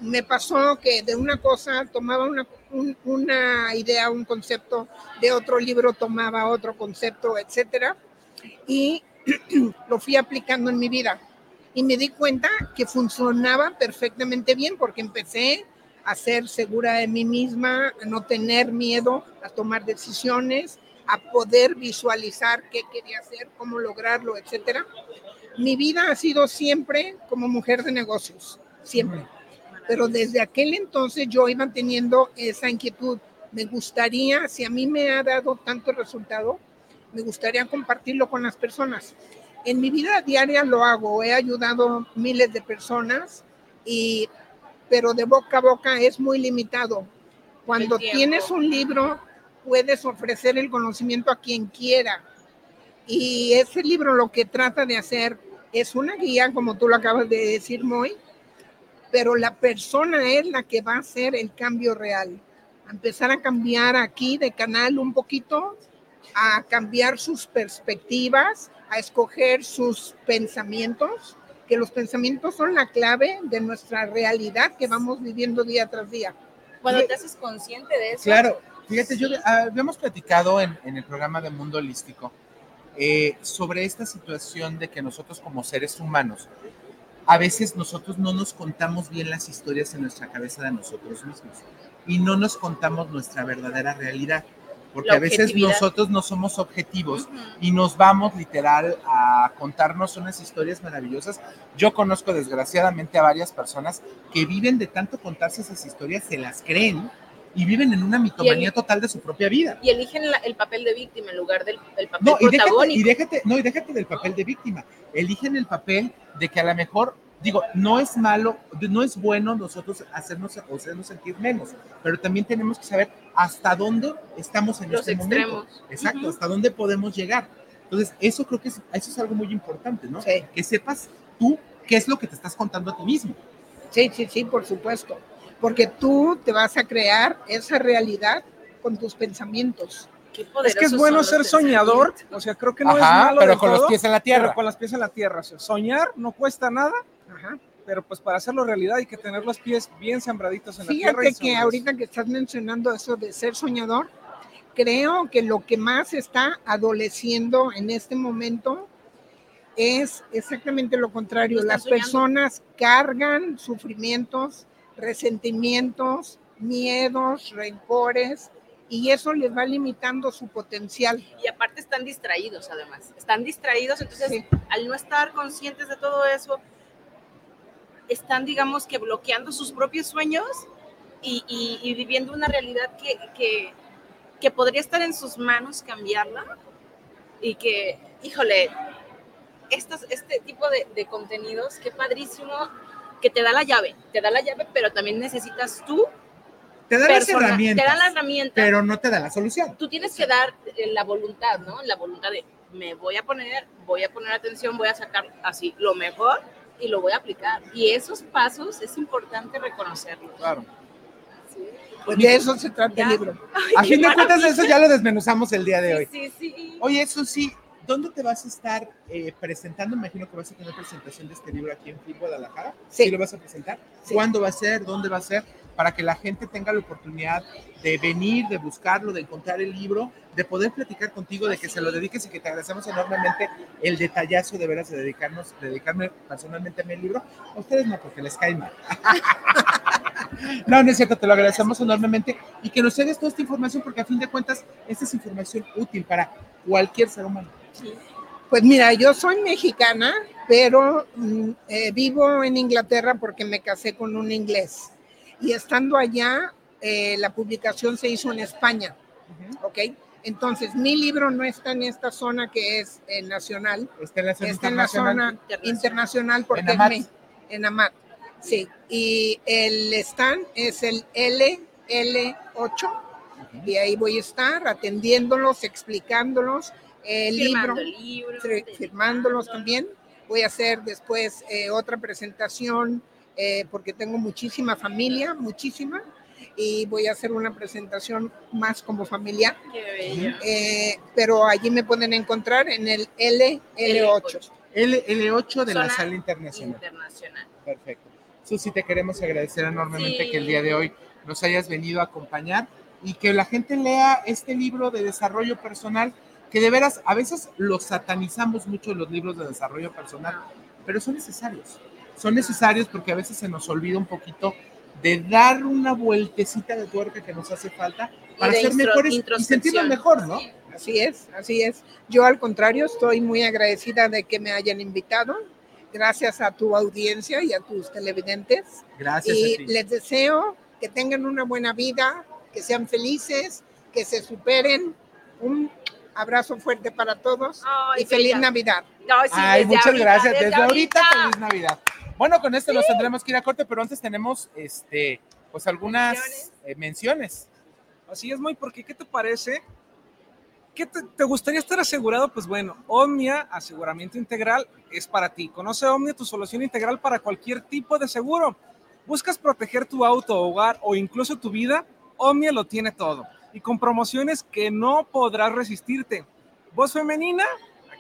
me pasó que de una cosa tomaba una, un- una idea, un concepto, de otro libro tomaba otro concepto, etcétera, y lo fui aplicando en mi vida. Y me di cuenta que funcionaba perfectamente bien porque empecé a ser segura de mí misma, a no tener miedo a tomar decisiones, a poder visualizar qué quería hacer, cómo lograrlo, etcétera. Mi vida ha sido siempre como mujer de negocios, siempre pero desde aquel entonces yo iba teniendo esa inquietud. Me gustaría, si a mí me ha dado tanto resultado, me gustaría compartirlo con las personas. En mi vida diaria lo hago, he ayudado miles de personas, y, pero de boca a boca es muy limitado. Cuando tienes un libro, puedes ofrecer el conocimiento a quien quiera. Y ese libro lo que trata de hacer es una guía, como tú lo acabas de decir, Moy, pero la persona es la que va a hacer el cambio real. A empezar a cambiar aquí de canal un poquito, a cambiar sus perspectivas, a escoger sus pensamientos, que los pensamientos son la clave de nuestra realidad que vamos viviendo día tras día. Cuando Y- te haces consciente de eso. Claro, fíjate, yo ah, habíamos platicado en, en el programa de Mundo Holístico eh, sobre esta situación de que nosotros como seres humanos, a veces nosotros no nos contamos bien las historias en nuestra cabeza de nosotros mismos y no nos contamos nuestra verdadera realidad. Porque a veces nosotros no somos objetivos y nos vamos literal a contarnos unas historias maravillosas. Yo conozco desgraciadamente a varias personas que viven de tanto contarse esas historias, se las creen y viven en una mitomanía total de su propia vida. Y eligen la- el papel de víctima en lugar del, del papel No y, déjate, protagónico. y déjate, no, y déjate del papel de víctima. Eligen el papel de que a lo mejor, digo, no es malo, no es bueno nosotros hacernos, hacernos sentir menos, pero también tenemos que saber hasta dónde estamos en Los este extremos. momento. Exacto, Ujú. hasta dónde podemos llegar. Entonces, eso creo que es, eso es algo muy importante, ¿no? Que sepas tú qué es lo que te estás contando a ti mismo. Sí, sí, sí, por supuesto. Porque tú te vas a crear esa realidad con tus pensamientos. Es que es bueno ser soñador, o sea, creo que no es Ajá, malo pero con los pies en la tierra. pero con los pies en la tierra. O sea, soñar no cuesta nada, pero pues para hacerlo realidad hay que tener los pies bien sembraditos en la tierra. Fíjate que ahorita que estás mencionando eso de ser soñador, creo que lo que más está adoleciendo en este momento es exactamente lo contrario. Las soñando. personas cargan sufrimientos, resentimientos, miedos, rencores y eso les va limitando su potencial. Y aparte están distraídos, además. Están distraídos, entonces al no estar conscientes de todo eso, están, digamos, que bloqueando sus propios sueños y, y- y viviendo una realidad que, que, que podría estar en sus manos cambiarla y que, híjole, estos, este tipo de, de contenidos, qué padrísimo, que te da la llave, te da la llave, pero también necesitas tú. Te da las herramientas. Te da la herramienta. Pero no te da la solución. Tú tienes que dar eh, la voluntad, ¿no? La voluntad de, me voy a poner, voy a poner atención, voy a sacar así lo mejor y lo voy a aplicar. Y esos pasos es importante reconocerlos. Claro. Pues de eso se trata el libro. A fin de cuentas, eso ya lo desmenuzamos el día de hoy. Sí, sí. Oye, eso sí, ¿dónde te vas a estar eh, presentando? Imagino que vas a tener presentación de este libro aquí en Guadalajara. Sí. lo vas a presentar? ¿Cuándo va a ser? ¿Dónde va a ser? Para que la gente tenga la oportunidad de venir, de buscarlo, de encontrar el libro, de poder platicar contigo, de que se lo dediques y que te agradecemos enormemente el detallazo de veras de dedicarnos, de dedicarme personalmente a mi libro. A ustedes no, porque les cae mal. No, no es cierto, te lo agradecemos enormemente y que nos cedes toda esta información porque a fin de cuentas esta es información útil para cualquier ser humano. Pues mira, yo soy mexicana, pero mm, eh, vivo en Inglaterra porque me casé con un inglés. Y estando allá, eh, la publicación se hizo en España. ¿Ok? Entonces, mi libro no está en esta zona que es eh, nacional. Está en la zona Está en la internacional. zona internacional porque En es Amat. me- en Amat. Sí. Y el stand es el LL8. Y ahí voy a estar atendiéndolos, explicándolos. El Firmando libro, el libro. fir- firmándolos también. Voy a hacer después eh, otra presentación eh, porque tengo muchísima familia, muchísima. Y voy a hacer una presentación más como familiar. Qué bello. Eh, pero allí me pueden encontrar en el LL8. L, L8 de la Zona sala internacional. Internacional. Perfecto. Susi, te queremos agradecer enormemente Sí. que el día de hoy nos hayas venido a acompañar y que la gente lea este libro de desarrollo personal, que de veras a veces los satanizamos mucho los libros de desarrollo personal, pero son necesarios. Son necesarios porque a veces se nos olvida un poquito de dar una vueltecita de tuerca que nos hace falta para ser mejores y sentirnos mejor, ¿no? Así es, así es. Yo al contrario estoy muy agradecida de que me hayan invitado. Gracias a tu audiencia y a tus televidentes. Gracias y a ti. les deseo que tengan una buena vida, que sean felices, que se superen. Un abrazo fuerte para todos Ay, y feliz. Navidad. Ay, muchas gracias. Desde, ahorita, feliz Navidad. Bueno, con esto nos tendremos que ir a corte, pero antes tenemos este, pues algunas eh, menciones. Así es, muy porque ¿qué te parece? ¿Qué te, te gustaría estar asegurado? Pues bueno, Omnia Aseguramiento Integral es para ti. Conoce Omnia, tu solución integral para cualquier tipo de seguro. ¿Buscas proteger tu auto, hogar o incluso tu vida? Omnia lo tiene todo. Y con promociones que no podrás resistirte. Voz femenina,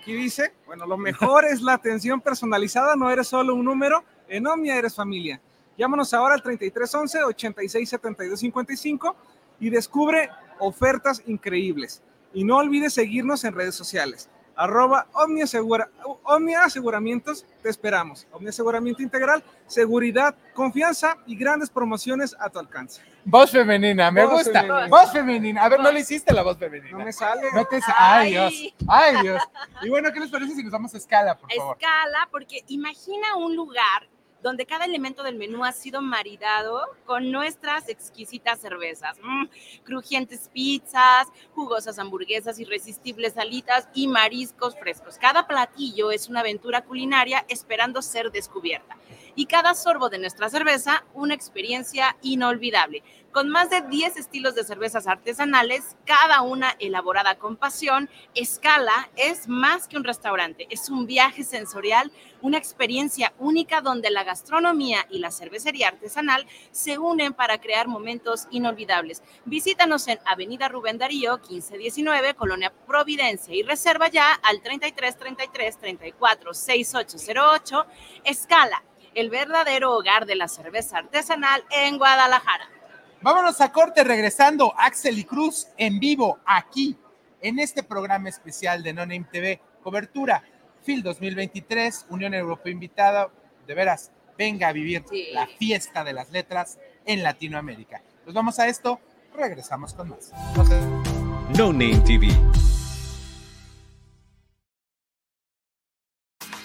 aquí dice, bueno, lo mejor es la atención personalizada, no eres solo un número, en Omnia eres familia. Llámanos ahora al 3311 867255 y descubre ofertas increíbles. Y no olvides seguirnos en redes sociales. Arroba Omnia, Segura- Omnia Aseguramientos, te esperamos. Omnia Aseguramiento Integral, seguridad, confianza y grandes promociones a tu alcance. Voz femenina, me Voz gusta. femenina. Voz femenina. A ver, no le hiciste la voz femenina. No me sale. No te sa- Ay, Dios. Ay, Dios. Y bueno, ¿qué les parece si nos vamos a escala, por favor? escala, porque imagina un lugar donde cada elemento del menú ha sido maridado con nuestras exquisitas cervezas. Mm, crujientes pizzas, jugosas hamburguesas, irresistibles alitas y mariscos frescos. Cada platillo es una aventura culinaria esperando ser descubierta. Y cada sorbo de nuestra cerveza, una experiencia inolvidable. Con más de 10 estilos de cervezas artesanales, cada una elaborada con pasión, Escala es más que un restaurante, es un viaje sensorial, una experiencia única donde la gastronomía y la cervecería artesanal se unen para crear momentos inolvidables. Visítanos en Avenida Rubén Darío, 1519, Colonia Providencia y reserva ya al 33 33 34 6808. Escala, el verdadero hogar de la cerveza artesanal en Guadalajara. Vámonos a corte regresando. Axel y Cruz en vivo aquí en este programa especial de No Name TV. Cobertura FIL 2023, Unión Europea invitada. De veras, venga a vivir la fiesta de las letras en Latinoamérica. Pues vamos a esto regresamos con más. No Name TV.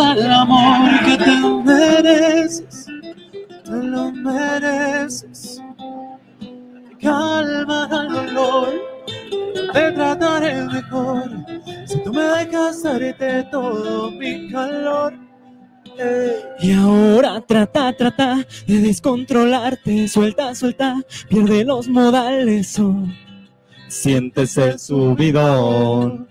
El amor que te mereces, te lo mereces. Calma el dolor, te trataré mejor. Si tú me dejas darte todo mi calor. eh. Y ahora trata, trata de descontrolarte, suelta, suelta, pierde los modales. oh. Sientes el subidón.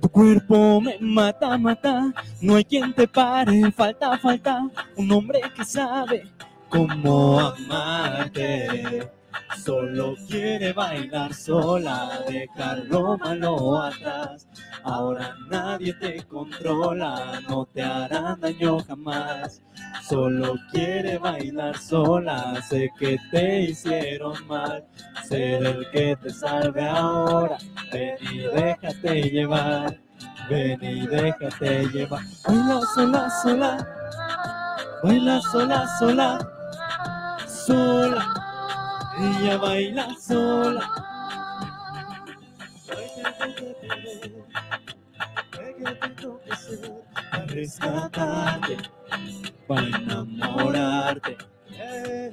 Tu cuerpo me mata, mata. No hay quien te pare. Falta, falta un hombre que sabe cómo amarte. Solo quiere bailar sola, dejar lo malo atrás. Ahora nadie te controla, no te hará daño jamás. Solo quiere bailar sola, sé que te hicieron mal. Ser el que te salve ahora, ven y déjate llevar. Ven y déjate llevar. Baila sola, sola. Baila sola, sola. Sola. Ella baila sola. Para rescatarte, para enamorarte. Eh,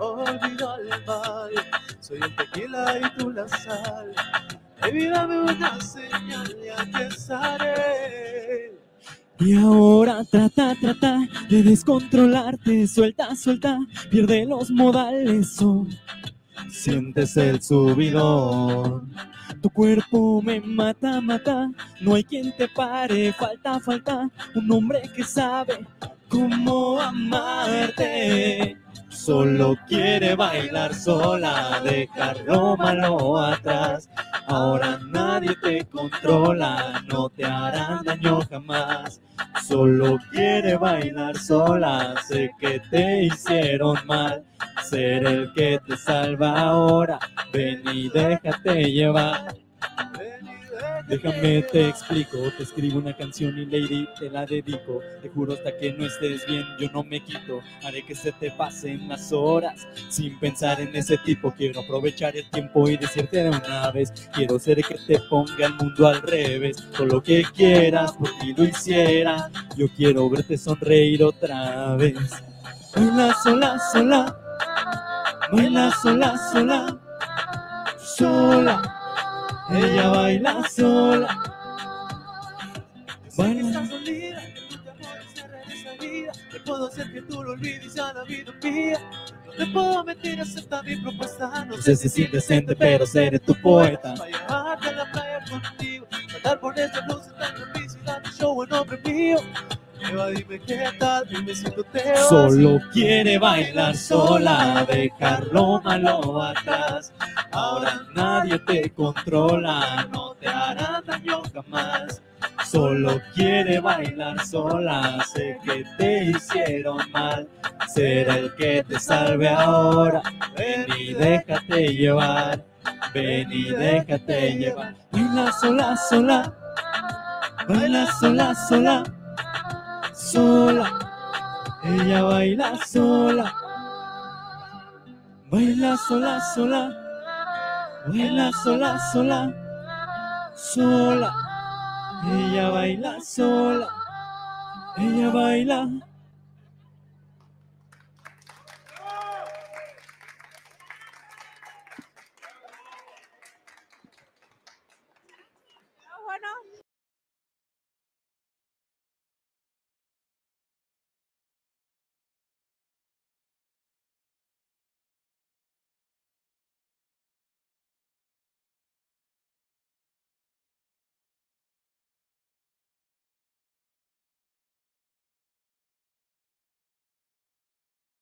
olvido el mal, soy el tequila y tú la sal. Baby, dame una señal y aquí estaré. Y ahora trata, trata de descontrolarte, suelta, suelta, pierde los modales. oh. Sientes el subidón. Tu cuerpo me mata, mata. No hay quien te pare. Falta, falta un hombre que sabe cómo amarte. Solo quiere bailar sola, dejar lo malo atrás. Ahora nadie te controla, no te harán daño jamás. Solo quiere bailar sola, sé que te hicieron mal. Ser el que te salva ahora, ven y déjate llevar. Déjame te explico, te escribo una canción y lady te la dedico. Te juro hasta que no estés bien, yo no me quito. Haré que se te pasen las horas sin pensar en ese tipo. Quiero aprovechar el tiempo y decirte de una vez. Quiero ser el que te ponga el mundo al revés. Todo lo que quieras, por ti lo hiciera. Yo quiero verte sonreír otra vez. Baila sola, sola. Baila sola, sola. Sola. Ella baila sola. Baila. Que puedo hacer que tú lo olvides a la vida mía. Te puedo mentir, acepta mi propuesta. No No sé si es indecente, pero seré tu poeta. Para llevarte a la playa contigo. Tratar por esta luz tan difícil. Dame show en nombre mío. Solo quiere bailar sola, dejar lo malo atrás. Ahora nadie te controla, no te hará daño jamás. Solo quiere bailar sola, sé que te hicieron mal. Será el que te salve ahora. Ven y déjate llevar, ven y déjate llevar. Baila sola, sola, baila sola, sola, sola. Ella baila sola, baila sola, sola, baila sola, sola, sola. Ella baila sola, ella baila.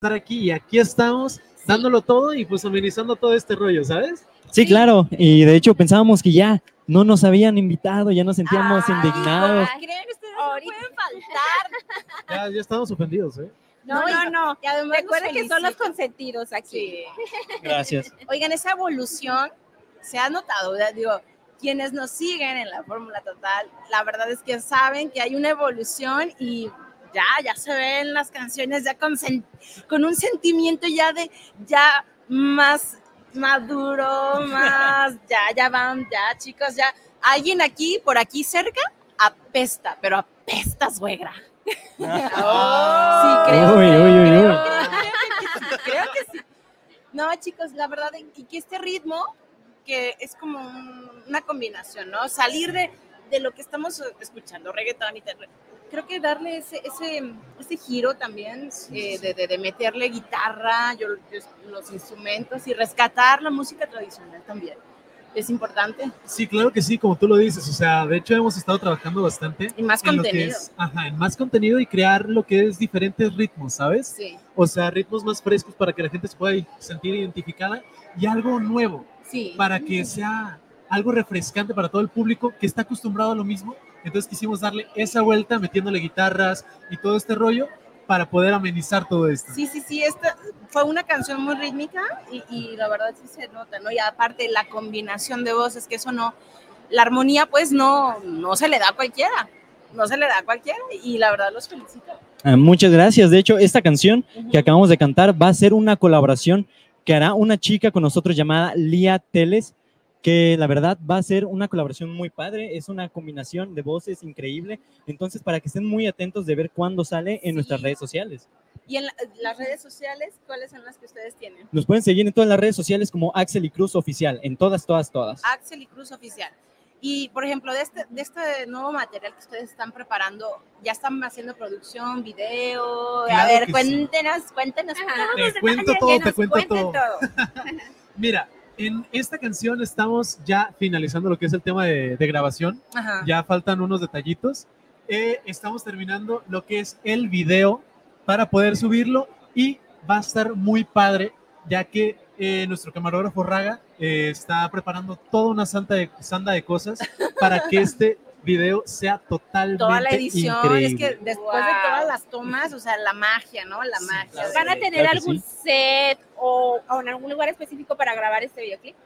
Estar aquí y aquí estamos dándolo todo y pues amenizando todo este rollo, ¿sabes? Sí, claro, y de hecho pensábamos que ya no nos habían invitado, ya nos sentíamos indignados. ¿Creen ustedes no pueden faltar? Ya, ya estamos ofendidos, ¿eh? No, no, no. Y además Recuerden que son los consentidos aquí. Gracias. Oigan, esa evolución se ha notado, ¿verdad? digo, quienes nos siguen en la Fórmula Total, la verdad es que saben que hay una evolución y ya, ya se ven las canciones ya con, un sentimiento ya de, ya más maduro, más, ya, ya van, ya chicos, ya. Alguien aquí, por aquí cerca, apesta, pero apesta, suegra. sí, creo. Uy, uy, uy, uy. Creo que sí. No, chicos, la verdad, y que este ritmo, que es como un- una combinación, ¿no? Salir de, de lo que estamos escuchando, reggaetón y tal. Creo que darle ese, ese, ese giro también, eh, de, de- de meterle guitarra, yo, los instrumentos y rescatar la música tradicional también. Es importante. Sí, claro que sí, como tú lo dices. O sea, de hecho hemos estado trabajando bastante. Y más en lo que contenido. es- ajá, en más contenido y crear lo que es diferentes ritmos, ¿sabes? Sí. O sea, ritmos más frescos para que la gente se pueda sentir identificada y algo nuevo. Sí. Para que sea algo refrescante para todo el público que está acostumbrado a lo mismo. Entonces quisimos darle esa vuelta metiéndole guitarras y todo este rollo para poder amenizar todo esto. Sí, sí, sí, esta fue una canción muy rítmica y, y la verdad sí se nota, ¿no? Y aparte la combinación de voces, que eso no, la armonía pues no, no se le da a cualquiera, no se le da a cualquiera y la verdad los felicito. Ah, muchas gracias. De hecho, esta canción que acabamos de cantar va a ser una colaboración que hará una chica con nosotros llamada Lía Teles, que la verdad va a ser una colaboración muy padre. Es una combinación de voces increíble. Entonces, para que estén muy atentos de ver cuándo sale en nuestras redes sociales. Y en la- las redes sociales, ¿cuáles son las que ustedes tienen? Nos pueden seguir en todas las redes sociales como Axel y Cruz Oficial, en todas, todas, todas. Axel y Cruz Oficial. Y, por ejemplo, de este, de este nuevo material que ustedes están preparando, ¿ya están haciendo producción, video? a ver, cuéntenos, cuéntenos. Te cuento todo, te cuento todo. Mira, en esta canción estamos ya finalizando lo que es el tema de, de grabación. Ajá. Ya faltan unos detallitos. Eh, estamos terminando lo que es el video para poder subirlo y va a estar muy padre, ya que eh, nuestro camarógrafo Raga eh, está preparando toda una santa de, sanda de cosas para que este video sea totalmente Toda la edición, increíble. es que después de todas las tomas, o sea, la magia, ¿no? La magia. ¿Van a tener claro algún sí. set o, o en algún lugar específico para grabar este videoclip?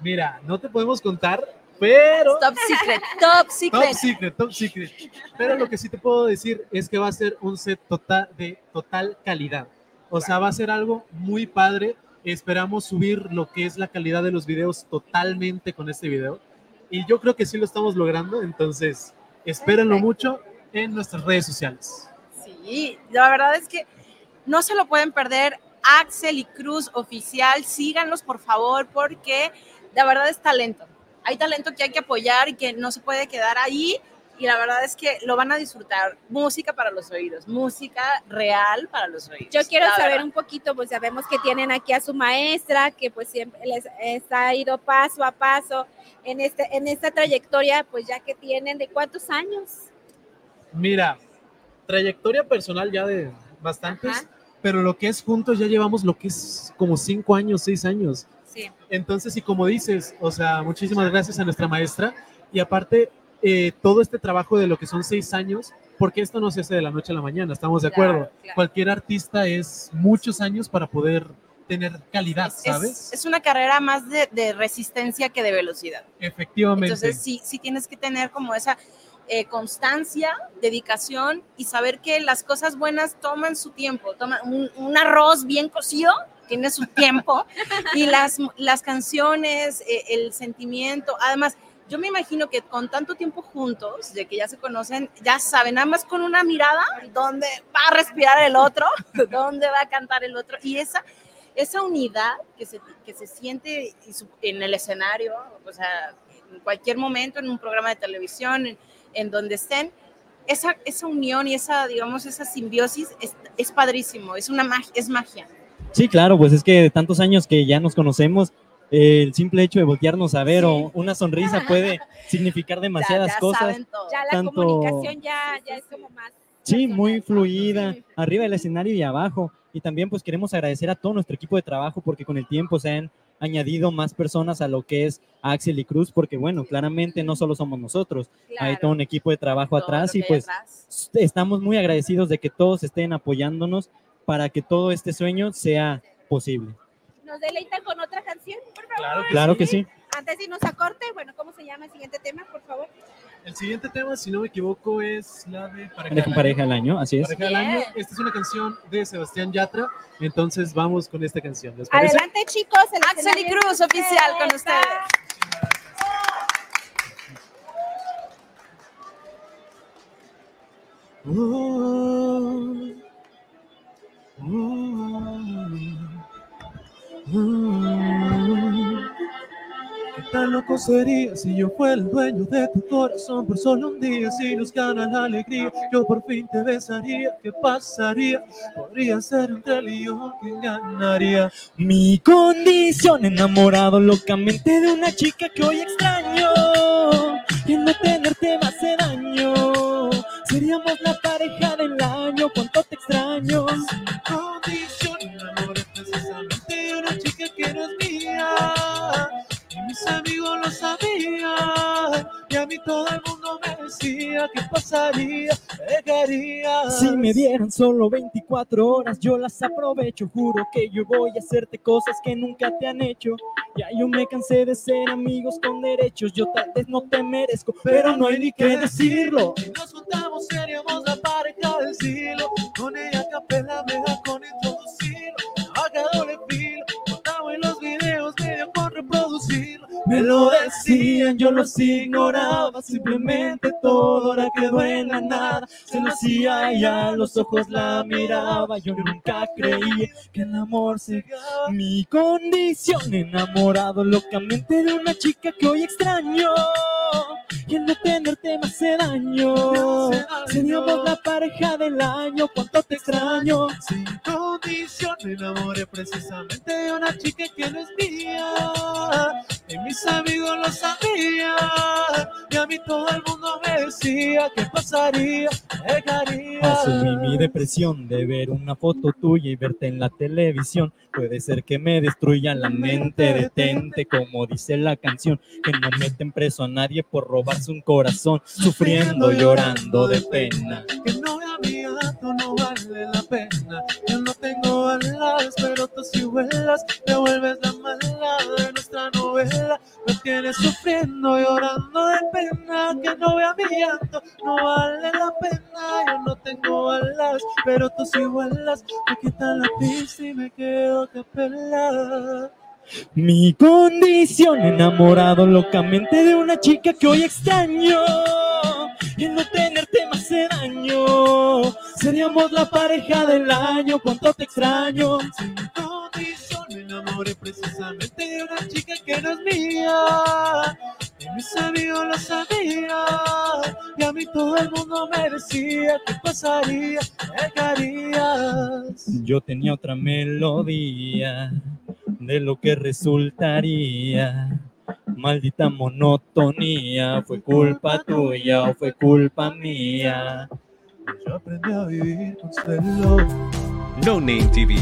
Mira, no te podemos contar, pero... Top secret, top secret. Top secret, top secret. Pero lo que sí te puedo decir es que va a ser un set total de total calidad. O sea, va a ser algo muy padre. Esperamos subir lo que es la calidad de los videos totalmente con este video. Y yo creo que sí lo estamos logrando. Entonces, espérenlo mucho en nuestras redes sociales. Sí, la verdad es que no se lo pueden perder. Axel y Cruz oficial, síganlos por favor, porque la verdad es talento. Hay talento que hay que apoyar y que no se puede quedar ahí y la verdad es que lo van a disfrutar. Música para los oídos, música real para los oídos. Yo quiero saber verdad. un poquito, pues sabemos que tienen aquí a su maestra, que pues siempre les está ido paso a paso en, este, en esta trayectoria, pues ya que tienen, ¿de cuántos años? Mira, trayectoria personal ya de bastantes, pero lo que es juntos ya llevamos lo que es como cinco años, seis años. Sí. Entonces, y como dices, o sea, muchísimas gracias a nuestra maestra. Y aparte, eh, todo este trabajo de lo que son seis años, porque esto no se hace de la noche a la mañana, estamos de acuerdo. claro. Cualquier artista es muchos años para poder tener calidad, Es, ¿sabes? es una carrera más de, de resistencia que de velocidad. Efectivamente. Entonces, sí, sí tienes que tener como esa eh, constancia, dedicación y saber que las cosas buenas toman su tiempo. Toma un, un arroz bien cocido tiene su tiempo y las, las canciones, eh, el sentimiento, además. Yo me imagino que con tanto tiempo juntos, de que ya se conocen, ya saben, nada más con una mirada, dónde va a respirar el otro, dónde va a cantar el otro. Y esa, esa unidad que se, que se siente en el escenario, o sea, en cualquier momento, en un programa de televisión, en, en donde estén, esa, esa unión y esa, digamos, esa simbiosis es, es padrísimo, es una magia, es magia. Sí, claro, pues es que de tantos años que ya nos conocemos, el simple hecho de voltearnos a ver o una sonrisa puede significar demasiadas ya cosas. saben todo. Ya la tanto- comunicación ya, ya es como más. Sí, muy fluida, arriba del escenario y abajo. Y también pues queremos agradecer a todo nuestro equipo de trabajo porque con el tiempo se han añadido más personas a lo que es Axel y Cruz, porque bueno, claramente no solo somos nosotros, hay todo un equipo de trabajo atrás y pues atrás. estamos muy agradecidos de que todos estén apoyándonos para que todo este sueño sea posible. ¿Nos deleitan con otra canción, por favor? Claro que sí. Antes de irnos a corte, bueno, ¿cómo se llama el siguiente tema, por favor? El siguiente tema, si no me equivoco, es la de Pareja, Pareja, del pareja Año. así es. Pareja del año. Esta es una canción de Sebastián Yatra, entonces vamos con esta canción. ¿Les parece? Adelante, chicos. el Axel y Cruz, oficial con ustedes. ¿Qué tan loco sería si yo fuera el dueño de tu corazón por solo un día? Si nos gana la alegría, yo por fin te besaría. ¿Qué pasaría? Podría ser entre él y yo quien ganaría. Mi condición enamorado locamente de una chica que hoy extraño y no tenerte me hace daño. Seríamos la pareja del año, cuánto te extraño. Mis amigos lo sabían. Y a mí todo el mundo me decía que pasaría, dejaría. Si me dieran solo 24 horas, yo las aprovecho. Juro que yo voy a hacerte cosas que nunca te han hecho. Ya yo me cansé de ser amigos con derechos. Yo tal vez no te merezco, pero no hay ni que decirlo. Si nos juntamos, seríamos la pareja del siglo. Con ella capela me da con introducirlo. Haga doble filo. Contaba en los videos, medio con reproducirlo. Me lo decían, yo los ignoraba, simplemente todo ahora quedó en nada. Se lo hacía y a los ojos la miraba, yo nunca creí que el amor se Mi condición, enamorado locamente de una chica que hoy extraño. Y el no tenerte me hace daño. Seríamos la pareja del año, cuánto te extraño. Sin condición me enamoré precisamente de una chica que no es mía. Y mis amigos lo sabían. Y a mí todo el mundo me decía que pasaría, dejaría. Asumí mi depresión de ver una foto tuya y verte en la televisión. Puede ser que me destruya la mente, detente, como dice la canción, que no meten preso a nadie por robarse un corazón, sufriendo, llorando de pena. Que no gato no vale la pena. Yo no tengo alas, pero tú sí vuelas. Te vuelves la mala novela. Me tienes sufriendo, llorando de pena. Que no vea mi llanto, no vale la pena. Yo no tengo alas, pero tú sí vuelas. Me quitan la pista y me quedo capela. Mi condición, enamorado locamente de una chica que hoy extraño. Y no tenerte me hace daño. Seríamos la pareja del año, cuánto te extraño. condición me enamoré precisamente de una chica que no es mía. Y mis amigos lo sabían, y a mí todo el mundo me decía qué pasaría, qué harías. Yo tenía otra melodía de lo que resultaría. Maldita monotonía, fue culpa tuya o fue culpa mía. Yo aprendí a vivir con celo. No Name TV.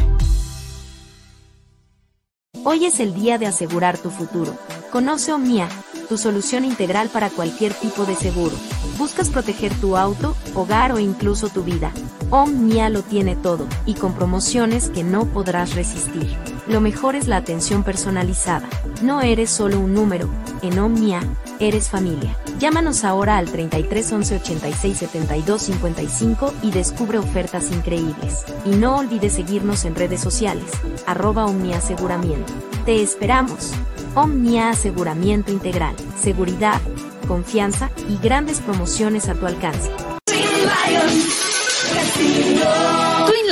Hoy es el día de asegurar tu futuro. Conoce Omnia, tu solución integral para cualquier tipo de seguro. ¿Buscas proteger tu auto, hogar o incluso tu vida? Omnia lo tiene todo, y con promociones que no podrás resistir. Lo mejor es la atención personalizada. No eres solo un número, en Omnia, eres familia. Llámanos ahora al 33 11 86 72 55 y descubre ofertas increíbles. Y no olvides seguirnos en redes sociales, arroba Omnia Aseguramiento. Te esperamos. Omnia Aseguramiento Integral, seguridad, confianza y grandes promociones a tu alcance.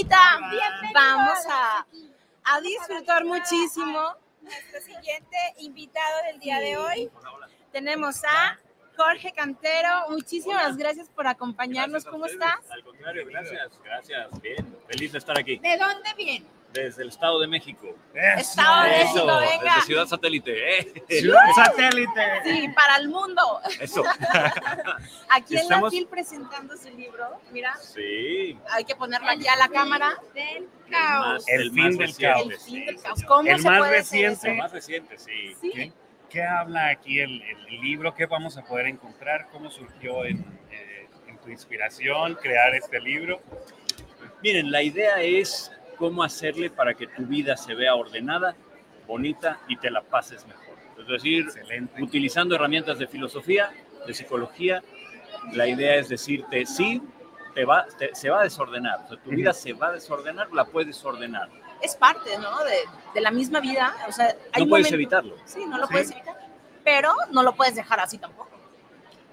Elenita. Vamos a, a disfrutar muchísimo. Nuestro siguiente invitado del día de hoy. Tenemos a Jorge Cantero. Muchísimas gracias por acompañarnos. ¿Cómo estás? Al contrario, gracias, gracias. Bien, feliz de estar aquí. ¿De dónde viene? Desde el Estado de México. Estado de Eso, México, venga. Desde Ciudad Satélite. ¿eh? Ciudad Satélite. Sí, para el mundo. Eso. Aquí en la Estamos- FIL presentando su libro. Mira, Sí. hay que ponerlo aquí a la cámara. Del Más- El fin del caos. El fin del caos. ¿Cómo El se más puede reciente. El más reciente, sí. Sí. ¿Qué, qué habla aquí el, el libro? ¿Qué vamos a poder encontrar? ¿Cómo surgió en, eh, en tu inspiración crear este libro? Miren, la idea es cómo hacerle para que tu vida se vea ordenada, bonita y te la pases mejor. Es decir, Excelente. utilizando herramientas de filosofía, de psicología, la idea es decirte, sí, te va, te- se va a desordenar. O sea, tu vida se va a desordenar, la puedes ordenar. Es parte, ¿no? De, de la misma vida. O sea, hay No puedes momentos- evitarlo. Sí, no lo Sí. puedes evitar. Pero no lo puedes dejar así tampoco.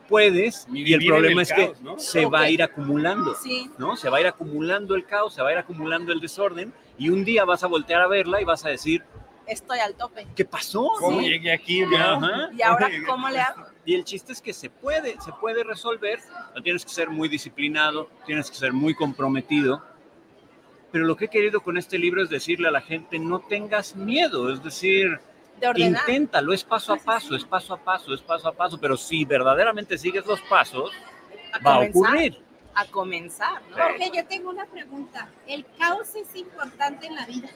Puedes, y el problema el es caos, que ¿no? se va a ir acumulando. Sí. ¿no? Se va a ir acumulando el caos, se va a ir acumulando el desorden y un día vas a voltear a verla y vas a decir, Estoy al tope. ¿qué pasó? ¿Cómo llegué aquí? no? Ajá. ¿Y ahora cómo le hago? Y el chiste es que se puede, se puede resolver, no tienes que ser muy disciplinado, tienes que ser muy comprometido, pero lo que he querido con este libro es decirle a la gente, no tengas miedo, es decir, De ordenar. inténtalo, es paso a paso, es paso a paso, es paso a paso, pero si verdaderamente sigues los pasos, A va a ocurrir. A comenzar, ¿no? Jorge, yo tengo una pregunta. ¿El caos es importante en la vida?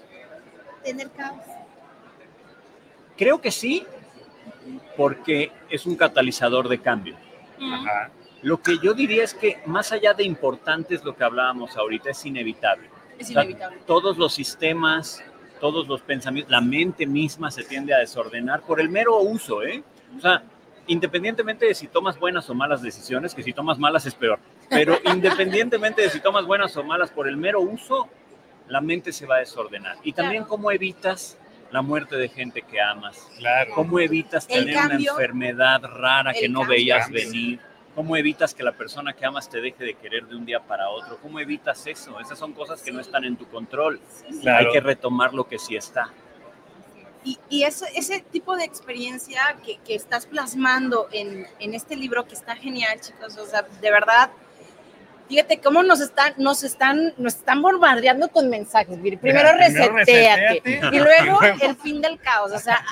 Tener caos. Creo que sí, porque es un catalizador de cambio. Ajá. Lo que yo diría es que más allá de importante es lo que hablábamos ahorita, es inevitable. Es O sea, inevitable. todos los sistemas, todos los pensamientos, la mente misma se tiende a desordenar por el mero uso, ¿eh? O sea, independientemente de si tomas buenas o malas decisiones, que si tomas malas es peor, pero independientemente de si tomas buenas o malas por el mero uso, la mente se va a desordenar. Y también cómo evitas la muerte de gente que amas, Claro. cómo evitas tener una enfermedad rara que no cambio. veías venir. ¿Cómo evitas que la persona que amas te deje de querer de un día para otro? ¿Cómo evitas eso? Esas son cosas que no están en tu control. Claro. Hay que retomar lo que sí está. Y, y ese, ese tipo de experiencia que, que estás plasmando en, en este libro que está genial, chicos, o sea, de verdad, fíjate cómo nos están, nos están, nos están bombardeando con mensajes. Primero Mira, primero reseteate luego Y luego- el fin del caos. O sea,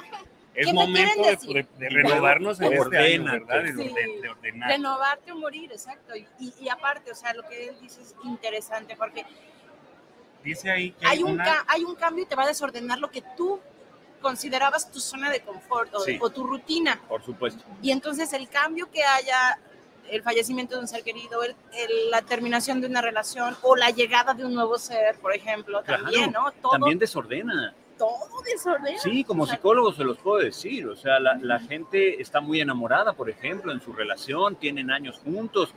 Es ¿qué me momento de, de- de renovarnos en este año. ¿verdad? De, Sí. de- de ordenar. renovarte o morir, exacto. Y, y- y aparte, o sea, lo que él dice es interesante, Jorge. Dice ahí que Hay un, una- ca- hay un cambio y te va a desordenar lo que tú considerabas tu zona de confort o, Sí. o tu rutina. Por supuesto. Y entonces el cambio que haya, el fallecimiento de un ser querido, el- el- la terminación de una relación o la llegada de un nuevo ser, por ejemplo, también, Claro, ¿no? Todo, También desordena. Todo desordena. Sí, como psicólogo se los puedo decir. O sea, la, la gente está muy enamorada, por ejemplo, en su relación, tienen años juntos.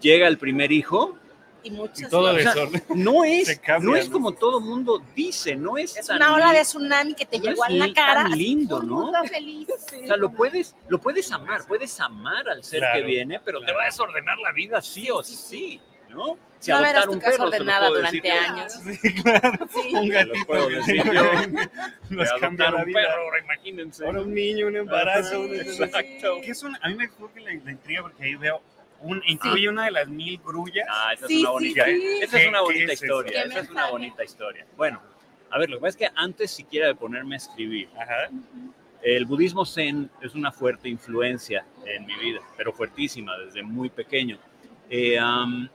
Llega el primer hijo. Y muchas todo O sea, desorden. no es, cambia, no es ¿no? como todo mundo dice, no es, Es una ola de tsunami que te no llegó a la cara. tan así, lindo, ¿no? feliz. O sea, lo puedes, lo puedes amar, puedes amar al ser Claro, que viene, pero te va a desordenar la vida sí o sí, ¿no? Si no verás adoptar tu un casa ordenada durante años. Sí, claro. Sí. Un gatito puedo que decir sí, yo. nos De cambia adoptar la un perro, ahora imagínense. Ahora un niño, un embarazo. Sí, un- exacto. Que es una- a mí me gusta la, la intriga porque ahí veo, un, incluye una de las mil grullas. Ah, esa Sí, es una sí, bonita, sí. esa es ¿Qué- una bonita es historia, ¿Qué esa es una bonita historia. Bueno, a ver, lo que pasa es que antes siquiera de ponerme a escribir, Ajá. el budismo zen es una fuerte influencia en mi vida, pero fuertísima desde muy pequeño. Eh, am,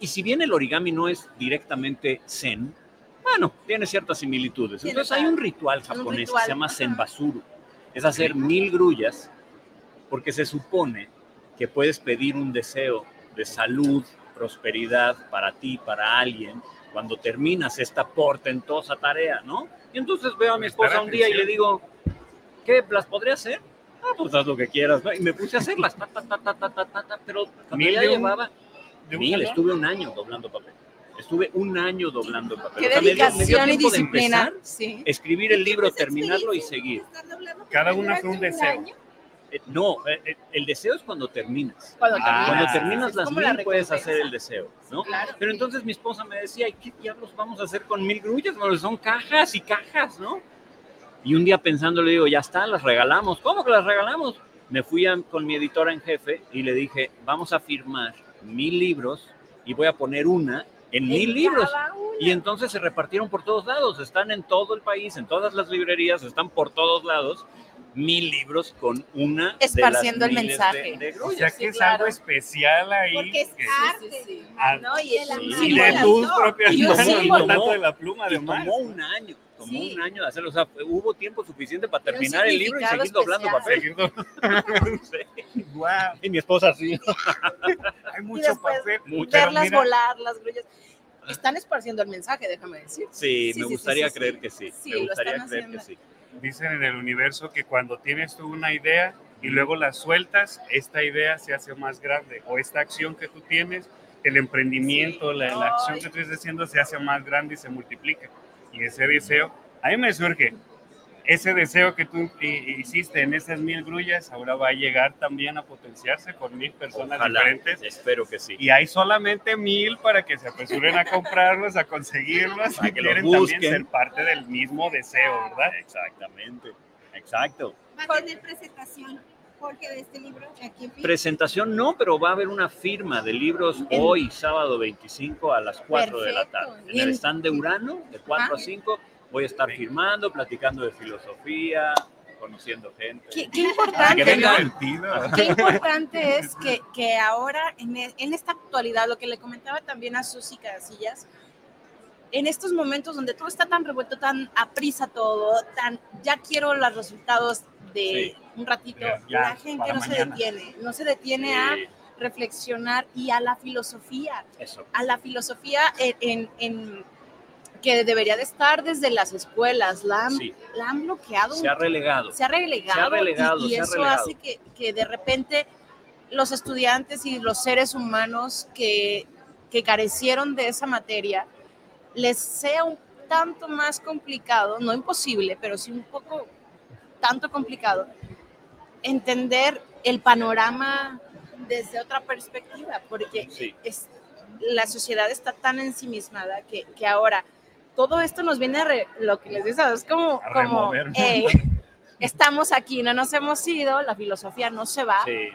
y si bien el origami no es directamente zen, bueno, tiene ciertas similitudes. Entonces hay un ritual japonés un ritual. que se llama zenbasuru. Es hacer mil grullas porque se supone que puedes pedir un deseo de salud, prosperidad para ti, para alguien, cuando terminas esta portentosa tarea, ¿no? Y entonces veo a mi esposa un día y le digo, ¿qué? ¿Las podría hacer? Ah, pues haz lo que quieras. ¿no? Y me puse a hacerlas, ta, ta, ta, pero cuando ya llevaba de un mil, estuve un año doblando papel. Estuve un año doblando papel. Qué O sea, me dio- me dio dedicación y tiempo de disciplina. empezar, Sí. escribir el libro, terminarlo y seguir. Cada una fue un deseo. Eh, no, eh, eh, el deseo es cuando terminas. Cuando Ah. Cuando terminas. las como la mil puedes hacer el deseo, ¿no? Claro. Pero entonces mi esposa me decía, ¿y qué diablos vamos a hacer con mil grullas? Bueno, son cajas y cajas, ¿no? Y un día pensando le digo, ya está, las regalamos. ¿Cómo que las regalamos? Me fui a- con mi editora en jefe y le dije, vamos a firmar mil libros y voy a poner una en mil libros. Y entonces se repartieron por todos lados, están en todo el país, en todas las librerías, están por todos lados, mil libros con una Esparciendo de el las miles mensaje. de- de O sea Sí, que es claro. algo especial ahí. Porque es que- arte. Ah, ¿no? Y, el- Sí. y de tus propias Y manos, no tanto de la pluma de Omar. tomó un año, tomó Sí. un año de hacerlo, o sea, hubo tiempo suficiente para terminar el libro y seguir doblando papel. Sí. Guau, Y mi esposa así. hay mucho papel. Verlas mira, volar, las grullas. Están esparciendo el mensaje, déjame decir. Sí, Sí, me sí, gustaría sí, sí, creer sí. que sí. Sí, me gustaría creer que haciendo. sí. Dicen en el universo que cuando tienes tú una idea y luego la sueltas, esta idea se hace más grande. O esta acción que tú tienes, el emprendimiento, la, la acción que tú estás haciendo se hace más grande y se multiplica. Y ese deseo, a mí me surge, ese deseo que tú hi- hiciste en esas mil grullas, ahora va a llegar también a potenciarse con mil personas Ojalá, diferentes. espero que sí. Y hay solamente mil para que se apresuren a comprarlos, a conseguirlos Para y que los quieren también busquen. ser parte del mismo deseo, ¿verdad? Exactamente, exacto. Va a tener presentación, Jorge, de este libro aquí en. Presentación no, pero va a haber una firma de libros hoy, sábado 25 a las 4 de la Perfecto. tarde. En el stand de Urano, de 4 a Ah. 5, voy a estar firmando, platicando de filosofía, conociendo gente. Qué, importante, vengan. Qué importante es que, que ahora, en, e- en esta actualidad, lo que le comentaba también a Susi Casillas, en estos momentos donde todo está tan revuelto, tan a prisa todo, tan ya quiero los resultados de Sí. un ratito, Ya, ya, la gente no se detiene, no se detiene a reflexionar y a la filosofía, eso. a la filosofía en, en- en- que debería de estar desde las escuelas, la han, Sí. la han bloqueado Se ha relegado. se ha relegado, Se ha relegado, y, y se ha eso relegado. hace que, que de repente los estudiantes y los seres humanos que, que carecieron de esa materia les sea un tanto más complicado, no imposible, pero sí un poco tanto complicado, entender el panorama desde otra perspectiva, porque Sí. es, la sociedad está tan ensimismada que, que ahora todo esto nos viene a re- lo que les digo, es como, A como remover. "Ey, estamos aquí, no nos hemos ido, la filosofía no se va. Sí,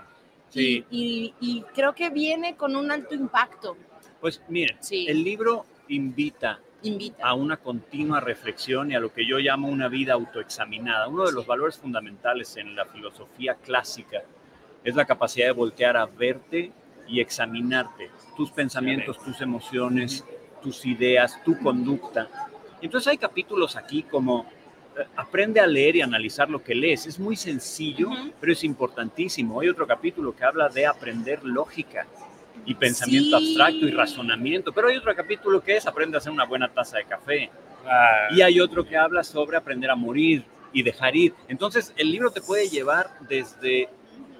sí. Y, y creo que viene con un alto impacto. Pues miren, Sí. el libro invita Invita. a una continua reflexión y a lo que yo llamo una vida autoexaminada. Uno de los valores fundamentales en la filosofía clásica es la capacidad de voltear a verte y examinarte, tus pensamientos, tus emociones, tus ideas, tu conducta. Entonces hay capítulos aquí como eh, aprende a leer y analizar lo que lees. Es muy sencillo, pero es importantísimo. Hay otro capítulo que habla de aprender lógica y pensamiento Sí. abstracto y razonamiento, pero hay otro capítulo que es aprende a hacer una buena taza de café. Ah, Y hay otro que habla sobre aprender a morir y dejar ir. Entonces, el libro te puede llevar desde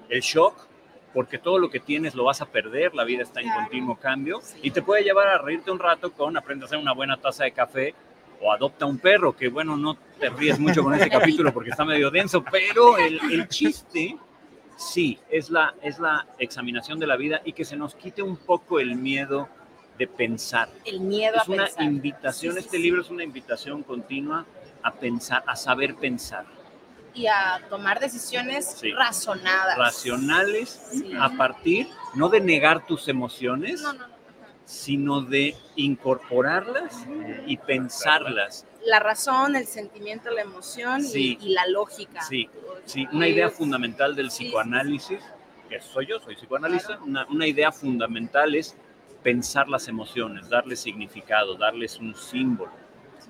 el shock, porque todo lo que tienes lo vas a perder, la vida está en continuo cambio, y te puede llevar a reírte un rato con aprende a hacer una buena taza de café o adopta un perro, que bueno, no te ríes mucho con ese capítulo porque está medio denso, pero el, el chiste sí es la, es la examinación de la vida y que se nos quite un poco el miedo de pensar. El miedo Es a una pensar. invitación, Sí, sí, este libro es una invitación continua a pensar, a saber pensar. Y a tomar decisiones Sí. razonadas. Racionales Sí. a partir, no de negar tus emociones, No, no, no. sino de incorporarlas y pensarlas. La razón, el sentimiento, la emoción y- Sí. y, la lógica. Sí, sí, una idea fundamental del psicoanálisis, que soy yo, soy psicoanalista, una, una idea fundamental es pensar las emociones, darles significado, darles un símbolo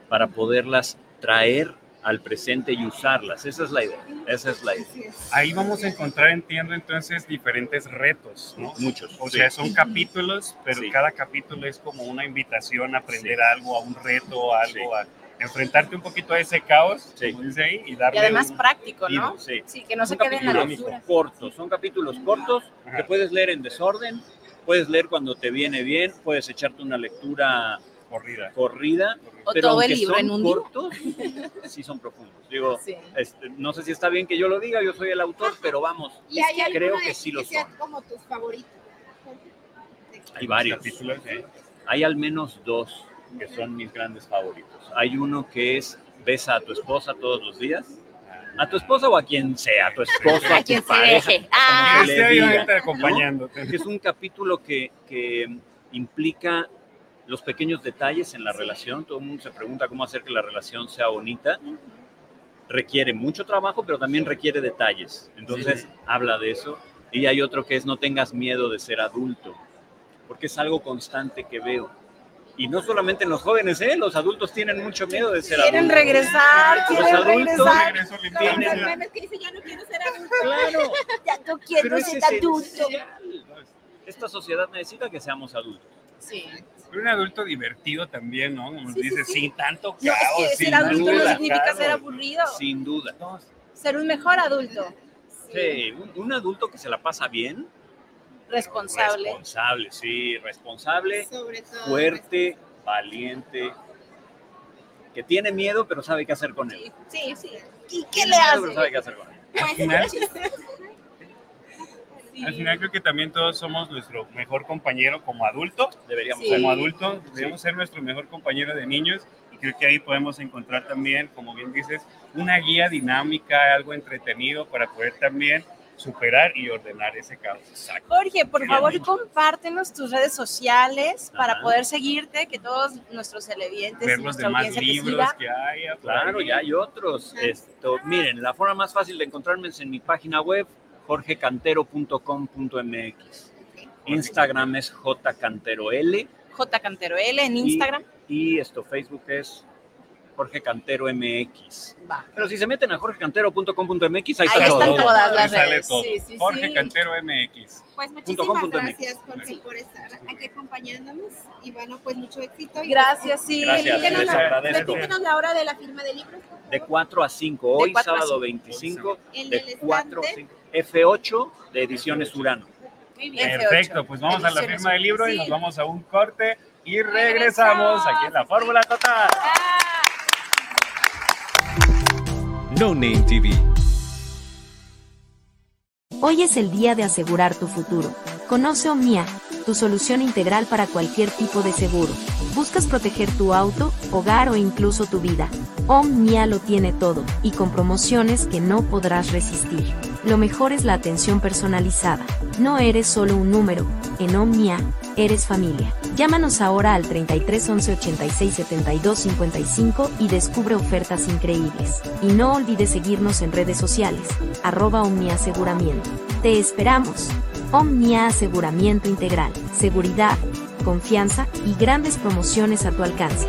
para poderlas traer al presente y usarlas. Esa es la idea, esa es la idea. Ahí vamos a encontrar, entiendo, entonces diferentes retos, ¿no? Muchos. O sí. sea, son capítulos, pero Sí. cada capítulo es como una invitación a aprender Sí. algo, a un reto, a algo, a enfrentarte un poquito a ese caos, como dice ahí, y darle Y además un- práctico, ¿no? Sí. Sí, que no se Son quede en la lectura. cortos, son capítulos cortos que puedes leer en desorden, puedes leer cuando te viene bien, puedes echarte una lectura corrida, corrida O pero todo el aunque libro son en un día. cortos, sí son profundos. Digo, Sí. este, no sé si está bien que yo lo diga, yo soy el autor, pero vamos, ¿Y hay creo que sí lo son. como tus favoritos? Hay varios. ¿eh? Hay al menos dos que son mis grandes favoritos. Hay uno que es Besa a tu esposa todos los días. A tu esposa o a quien sea, a tu esposa, A a, quien tu pareja, Ah. diga, ¿no? acompañándote. Es un capítulo que, que implica los pequeños detalles en la relación. Todo el mundo se pregunta cómo hacer que la relación sea bonita. Requiere mucho trabajo, pero también requiere detalles. Entonces, habla de eso. Y hay otro que es no tengas miedo de ser adulto, porque es algo constante que veo. Y no solamente en los jóvenes, ¿eh? los adultos tienen mucho miedo de ser Quieren adultos. regresar, Los quieren adultos regresar. tienen- Los memes que dicen, ya no quiero ser adulto. Claro. ya no quiero Pero ser es adulto. esencial. Esta sociedad necesita que seamos adultos. Sí. Pero un adulto divertido también, ¿no? Como Sí, sí. sin tanto No, es caos. que sin ser adulto no duda. significa ser aburrido. Sin duda. Ser un mejor adulto. Sí, un, un adulto que se la pasa bien. Responsable. Responsable, sí, responsable, Sobre todo. fuerte, valiente, que tiene miedo pero sabe qué hacer con él. Sí, sí. ¿Y qué Tiene le miedo, pero hace? sabe qué hacer con él. Al final, al final creo que también todos somos nuestro mejor compañero como adulto. Deberíamos Sí. Como adulto, debemos ser nuestro mejor compañero de niños. Y creo que ahí podemos encontrar también, como bien dices, una guía dinámica, algo entretenido para poder también superar y ordenar ese caos. Jorge, por favor, compártenos tus redes sociales para Ajá. poder seguirte, que todos nuestros televidentes Ver y los demás libros siga. que hay. por Claro, ya hay otros. Esto, miren, la forma más fácil de encontrarme es en mi página web, jorgecantero.com.mx. Instagram es jcanterol J Cantero L en Instagram. y esto Facebook es Jorge Cantero MX. Va. Pero si se meten a jorgecantero.com.mx, ahí, Ahí está están todo. todas Ahí las sale redes. todo. Sí, sí, Jorge sí. Cantero MX. Pues Punto com, muchísimas MX. gracias, Jorge, por estar aquí acompañándonos. Y bueno, pues mucho éxito. Y Gracias, sí. Gracias, Repítenos les la- agradezco. la hora de la firma de libros. por De favor. 4 a 5, hoy sábado cinco. 25, En de el 4 a estante. 5. F8 de Ediciones Urano. Muy bien. Perfecto, pues vamos a la firma del libro y nos vamos a un corte y regresamos aquí en la Fórmula Total. No Name TV. Hoy es el día de asegurar tu futuro. Conoce Omnia, tu solución integral para cualquier tipo de seguro. ¿Buscas proteger tu auto, hogar o incluso tu vida? Omnia lo tiene todo, y con promociones que no podrás resistir. Lo mejor es la atención personalizada. No eres solo un número, en Omnia, eres familia. Llámanos ahora al 33 11 86 72 55 y descubre ofertas increíbles. Y no olvides seguirnos en redes sociales, arroba Omnia Aseguramiento. Te esperamos. Omnia Aseguramiento Integral, seguridad, confianza y grandes promociones a tu alcance.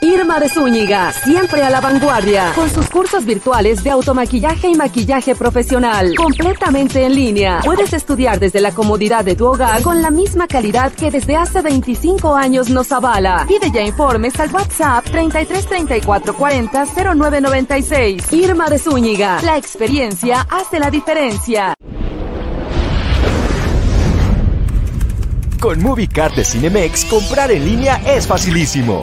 Irma de Zúñiga, siempre a la vanguardia, con sus cursos virtuales de automaquillaje y maquillaje profesional, completamente en línea. Puedes estudiar desde la comodidad de tu hogar con la misma calidad que desde hace 25 años nos avala. Pide ya informes al WhatsApp 33 34 40 0996. Irma de Zúñiga, la experiencia hace la diferencia. Con MovieCard de Cinemex, comprar en línea es facilísimo.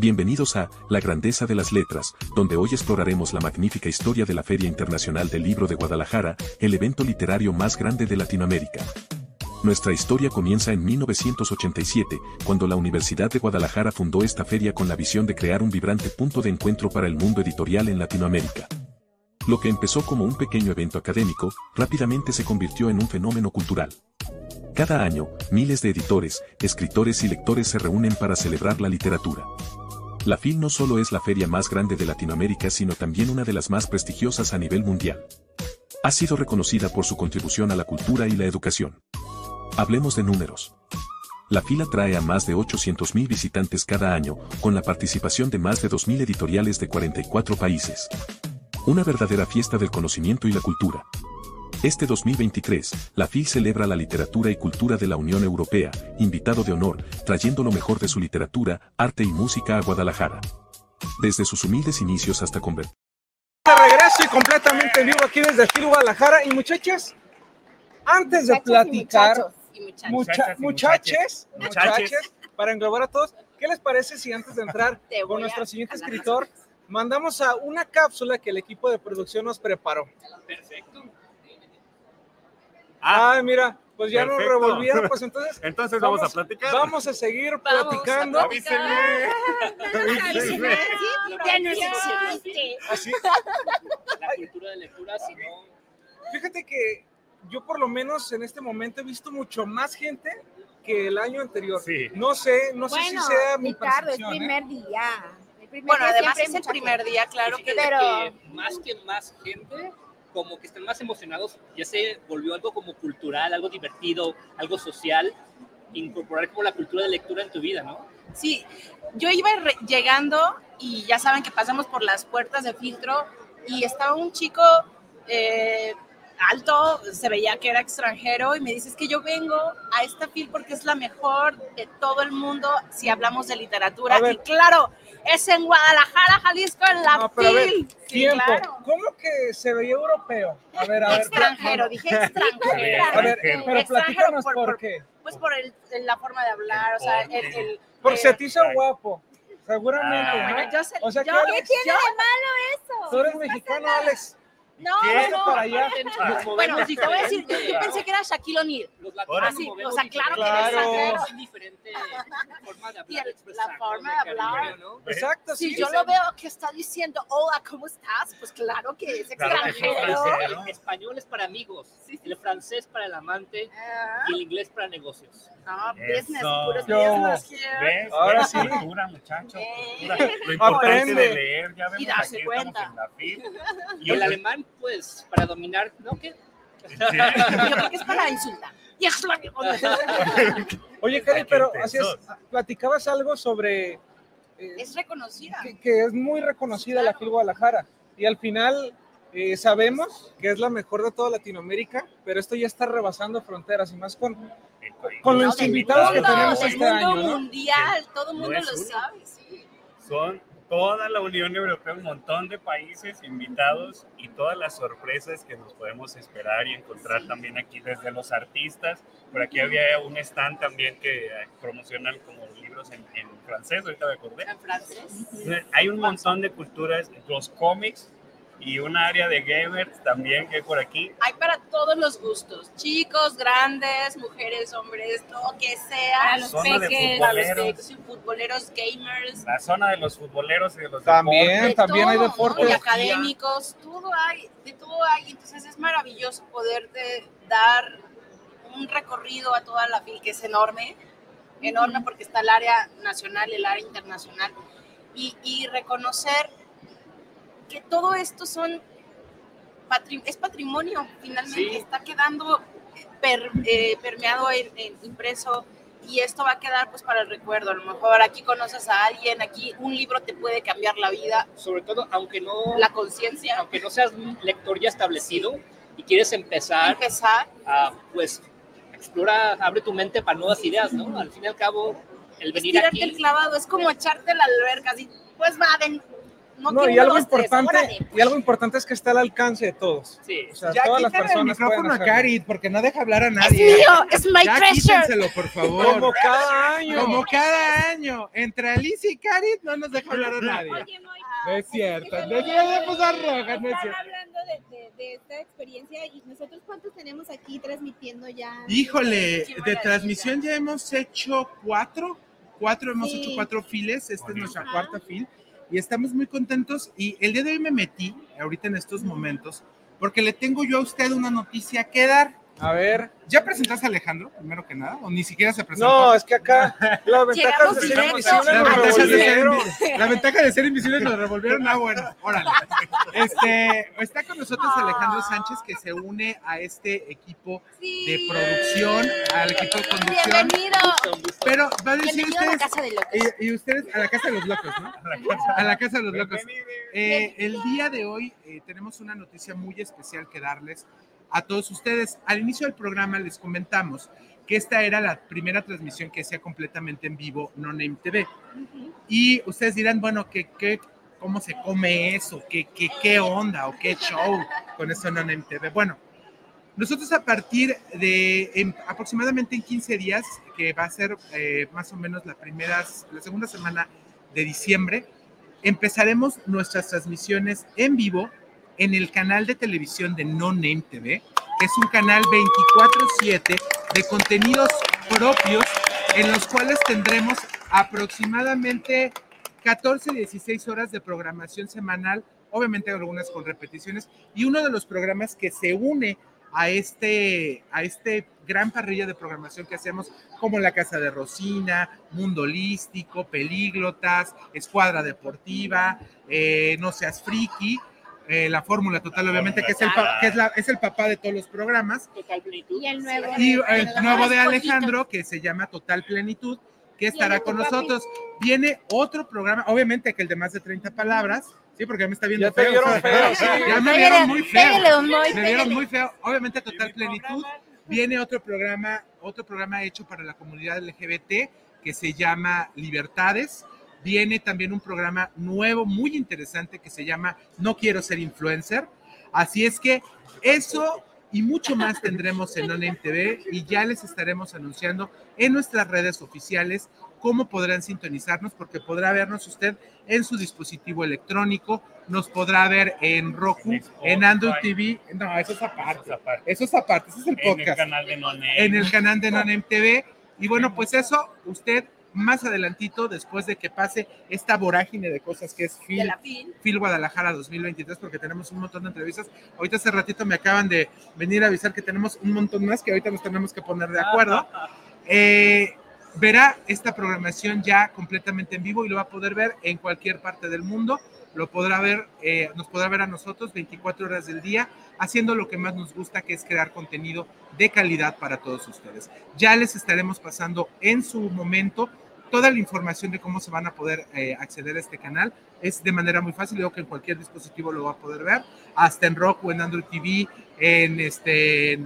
Bienvenidos a La Grandeza de las Letras, donde hoy exploraremos la magnífica historia de la Feria Internacional del Libro de Guadalajara, el evento literario más grande de Latinoamérica. Nuestra historia comienza en 1987, cuando la Universidad de Guadalajara fundó esta feria con la visión de crear un vibrante punto de encuentro para el mundo editorial en Latinoamérica. Lo que empezó como un pequeño evento académico, rápidamente se convirtió en un fenómeno cultural. Cada año, miles de editores, escritores y lectores se reúnen para celebrar la literatura. La FIL no solo es la feria más grande de Latinoamérica sino también una de las más prestigiosas a nivel mundial. Ha sido reconocida por su contribución a la cultura y la educación. Hablemos de números. La FIL atrae a más de 800.000 visitantes cada año, con la participación de más de 2.000 editoriales de 44 países. Una verdadera fiesta del conocimiento y la cultura. Este 2023, la FIL celebra la literatura y cultura de la Unión Europea, invitado de honor, trayendo lo mejor de su literatura, arte y música a Guadalajara. Desde sus humildes inicios hasta convertir. De regreso y completamente en vivo aquí desde FIL Guadalajara. Y muchachas, antes de Muchachos platicar, muchachos y muchachas. mucha- Muchachas y muchaches, muchaches. muchaches, para englobar a todos, ¿qué les parece si antes de entrar con nuestro siguiente escritor, mandamos a una cápsula que el equipo de producción nos preparó? Perfecto. Ay, mira, pues ya nos perfecto. revolvieron, pues entonces. Entonces vamos a platicar. Vamos a seguir Vamos a platicando. platicar. Avísenme. Ya nos exhibiste. Así. La cultura de lectura, si no, Fíjate que yo por lo menos en este momento he visto mucho más gente que el año anterior. No sé, no sé si sea mi Ricardo, es. ¿eh? primer día. El primer Bueno, día además es el primer gente. día, claro que Pero que más que más gente, como que están más emocionados, ya se volvió algo como cultural, algo divertido, algo social, incorporar como la cultura de lectura en tu vida, ¿no? Sí, yo iba llegando y ya saben que pasamos por las puertas de filtro y estaba un chico eh, alto, se veía que era extranjero y me dice, es que yo vengo a esta FIL porque es la mejor de todo el mundo si hablamos de literatura. Y claro, es en Guadalajara, Jalisco, en la No, pero a ver, FIL. Sí, tiempo. claro. ¿Cómo que se veía europeo? A ver, a ver. Extranjero, dije extranjero. A ver, pero Extranjero platícanos por- qué. Pues por el- la forma de hablar, o sea, el... el- Porque eh, se te hizo guapo, seguramente. Ah, ¿no? bueno, yo sé- o sea, Alex, ¿qué tiene de malo eso? tú eres mexicano, Alex. No, ¿Qué? no, para allá. Bueno, si te voy a decir, yo, yo pensé que era Shaquille O'Neal. Los. Así, o sea, claro que Claro. eres Es diferente forma de Y hablar, el- expresar, la forma de cariño, hablar. ¿no? Exacto, Si sí. yo lo veo que está diciendo, hola, ¿cómo estás? Pues claro que es Claro que es extranjero. extranjero. El español es para amigos, el francés para el amante Ah, y el inglés para negocios. No, business, Eso. puros business here. ¿Ves? Ahora sí. Cultura, muchacho. Cultura. Lo importante Aprende. de leer, ya vemos Y darse aquí cuenta. en la. Y el alemán, pues, para dominar, ¿no? ¿Qué? Yo creo que es para insultar. Lo Oye, Cari, pero es, platicabas algo sobre eh, Es reconocida. que, que es muy reconocida la FIL Guadalajara y al final eh, sabemos que es la mejor de toda Latinoamérica, pero esto ya está rebasando fronteras y más con, con los invitados que mundo, tenemos este mundo año. ¿no? mundial, todo el mundo es lo uno. sabe, sí. Son toda la Unión Europea, un montón de países invitados y todas las sorpresas que nos podemos esperar y encontrar también aquí desde los artistas. Por aquí había un stand también que promocionan como libros en, en francés, ahorita me acordé. En francés. Hay un montón de culturas, los cómics y un área de gamers también que hay por aquí. Hay para todos los gustos, chicos, grandes, mujeres, hombres, lo que sea. Para los Zona de peques. para los futboleros. gamers. La zona de los futboleros y de los También, deportes. de también hay todo, ¿no? deportes. Y académicos, todo hay, de todo hay. Entonces es maravilloso poderte dar un recorrido a toda la FIL, que es enorme, enorme porque está el área nacional, el área internacional, y, y reconocer que todo esto son es patrimonio, finalmente Sí. está quedando per- eh, permeado, en, en- impreso, y esto va a quedar pues para el recuerdo. A lo mejor aquí conoces a alguien, aquí un libro te puede cambiar la vida, Sobre todo, aunque no, la conciencia, aunque no seas un lector ya establecido y quieres empezar, empezar. a, pues, explora, abre tu mente para nuevas ideas, ¿no? Al fin y al cabo, el venir Tirarte el aquí... clavado, es como echarte a la alberca, así, pues va, ven, no, No, y algo dos, tres, importante, órale. y algo importante es que está al alcance de todos. Sí. O sea, Ya todas las el personas pueden micrófono a. Cari, porque no deja hablar a Es nadie. mío, es my ya treasure. por favor. Como cada año. Como cada año. Entre Alicia y Cari no nos deja hablar a nadie. Oye, Moy, No es cierto. No es cierto, no es cierto. hablando de, de- de esta experiencia y nosotros cuántos tenemos aquí transmitiendo ya. Híjole, de transmisión ya hemos hecho cuatro. Cuatro, hemos Sí. hecho cuatro files. Esta es nuestra Ajá. cuarta fil. Y estamos muy contentos. Y el día de hoy me metí, ahorita en estos momentos, porque le tengo yo a usted una noticia que dar. A ver. ¿Ya presentaste a Alejandro, primero que nada? ¿O ni siquiera se presentó? No, es que acá la ventaja de ser invisible La nos ventaja, de ser, revolvieron. invi- la ventaja de ser invisibles nos revolvieron. Ah, bueno, órale. Este, está con nosotros Alejandro Sánchez, que se une a este equipo Sí. de producción, al equipo de conducción. Bienvenido. Pero va a decir Bienvenido a la ustedes, casa de locos. y, y ustedes a la casa de los locos, ¿no? A la casa de los locos. Eh, el día de hoy eh, tenemos una noticia muy especial que darles a todos ustedes. Al inicio del programa les comentamos que esta era la primera transmisión que hacía completamente en vivo No Name TV. Y ustedes dirán, bueno, ¿qué, qué, ¿cómo se come eso? ¿Qué, qué, ¿Qué onda o qué show con eso No Name TV? Bueno, nosotros a partir de en- aproximadamente en 15 días, que va a ser eh, más o menos la, primera, la segunda semana de diciembre, empezaremos nuestras transmisiones en vivo en el canal de televisión de No Name TV, que es un canal 24/7 de contenidos propios en los cuales tendremos aproximadamente 14, 16 horas de programación semanal, obviamente algunas con repeticiones, y uno de los programas que se une a este, a este gran parrilla de programación que hacemos, como La Casa de Rosina, Mundo Holístico, Pelíglotas, Escuadra Deportiva, eh, No Seas Friki, eh, La Fórmula Total, obviamente, que, es el, que es, la- es el papá de todos los programas, Total plenitud. Y el nuevo. y de- el nuevo de Alejandro, que se llama Total Plenitud, que estará con nosotros. Viene otro programa, obviamente que el de más de 30 palabras, sí, porque ya me está viendo Ya feo. vieron feo, sí. Ya me vieron muy feo. Me vieron muy feo. Obviamente Total Plenitud. Viene otro programa, otro programa hecho para la comunidad LGBT que se llama Libertades. Viene también un programa nuevo, muy interesante, que se llama No quiero ser influencer. Así es que eso y mucho más tendremos en ONEM TV y ya les estaremos anunciando en nuestras redes oficiales cómo podrán sintonizarnos, porque podrá vernos usted en su dispositivo electrónico, nos podrá ver en Roku, en Android TV, no, eso es aparte, eso es aparte, eso es el En el podcast, canal de Nonem. en el canal de Nonem TV, y bueno, pues eso, usted más adelantito, después de que pase esta vorágine de cosas que es Phil, FIL. Phil Guadalajara 2023, porque tenemos un montón de entrevistas. Ahorita hace ratito me acaban de venir a avisar que tenemos un montón más que ahorita nos tenemos que poner de acuerdo. Eh, verá esta programación ya completamente en vivo y lo va a poder ver en cualquier parte del mundo. Lo podrá ver, eh, nos podrá ver a nosotros 24 horas del día haciendo lo que más nos gusta, que es crear contenido de calidad para todos ustedes. Ya les estaremos pasando en su momento toda la información de cómo se van a poder eh, acceder a este canal. Es de manera muy fácil, digo que en cualquier dispositivo lo va a poder ver, hasta en Roku, en Android TV, en, este,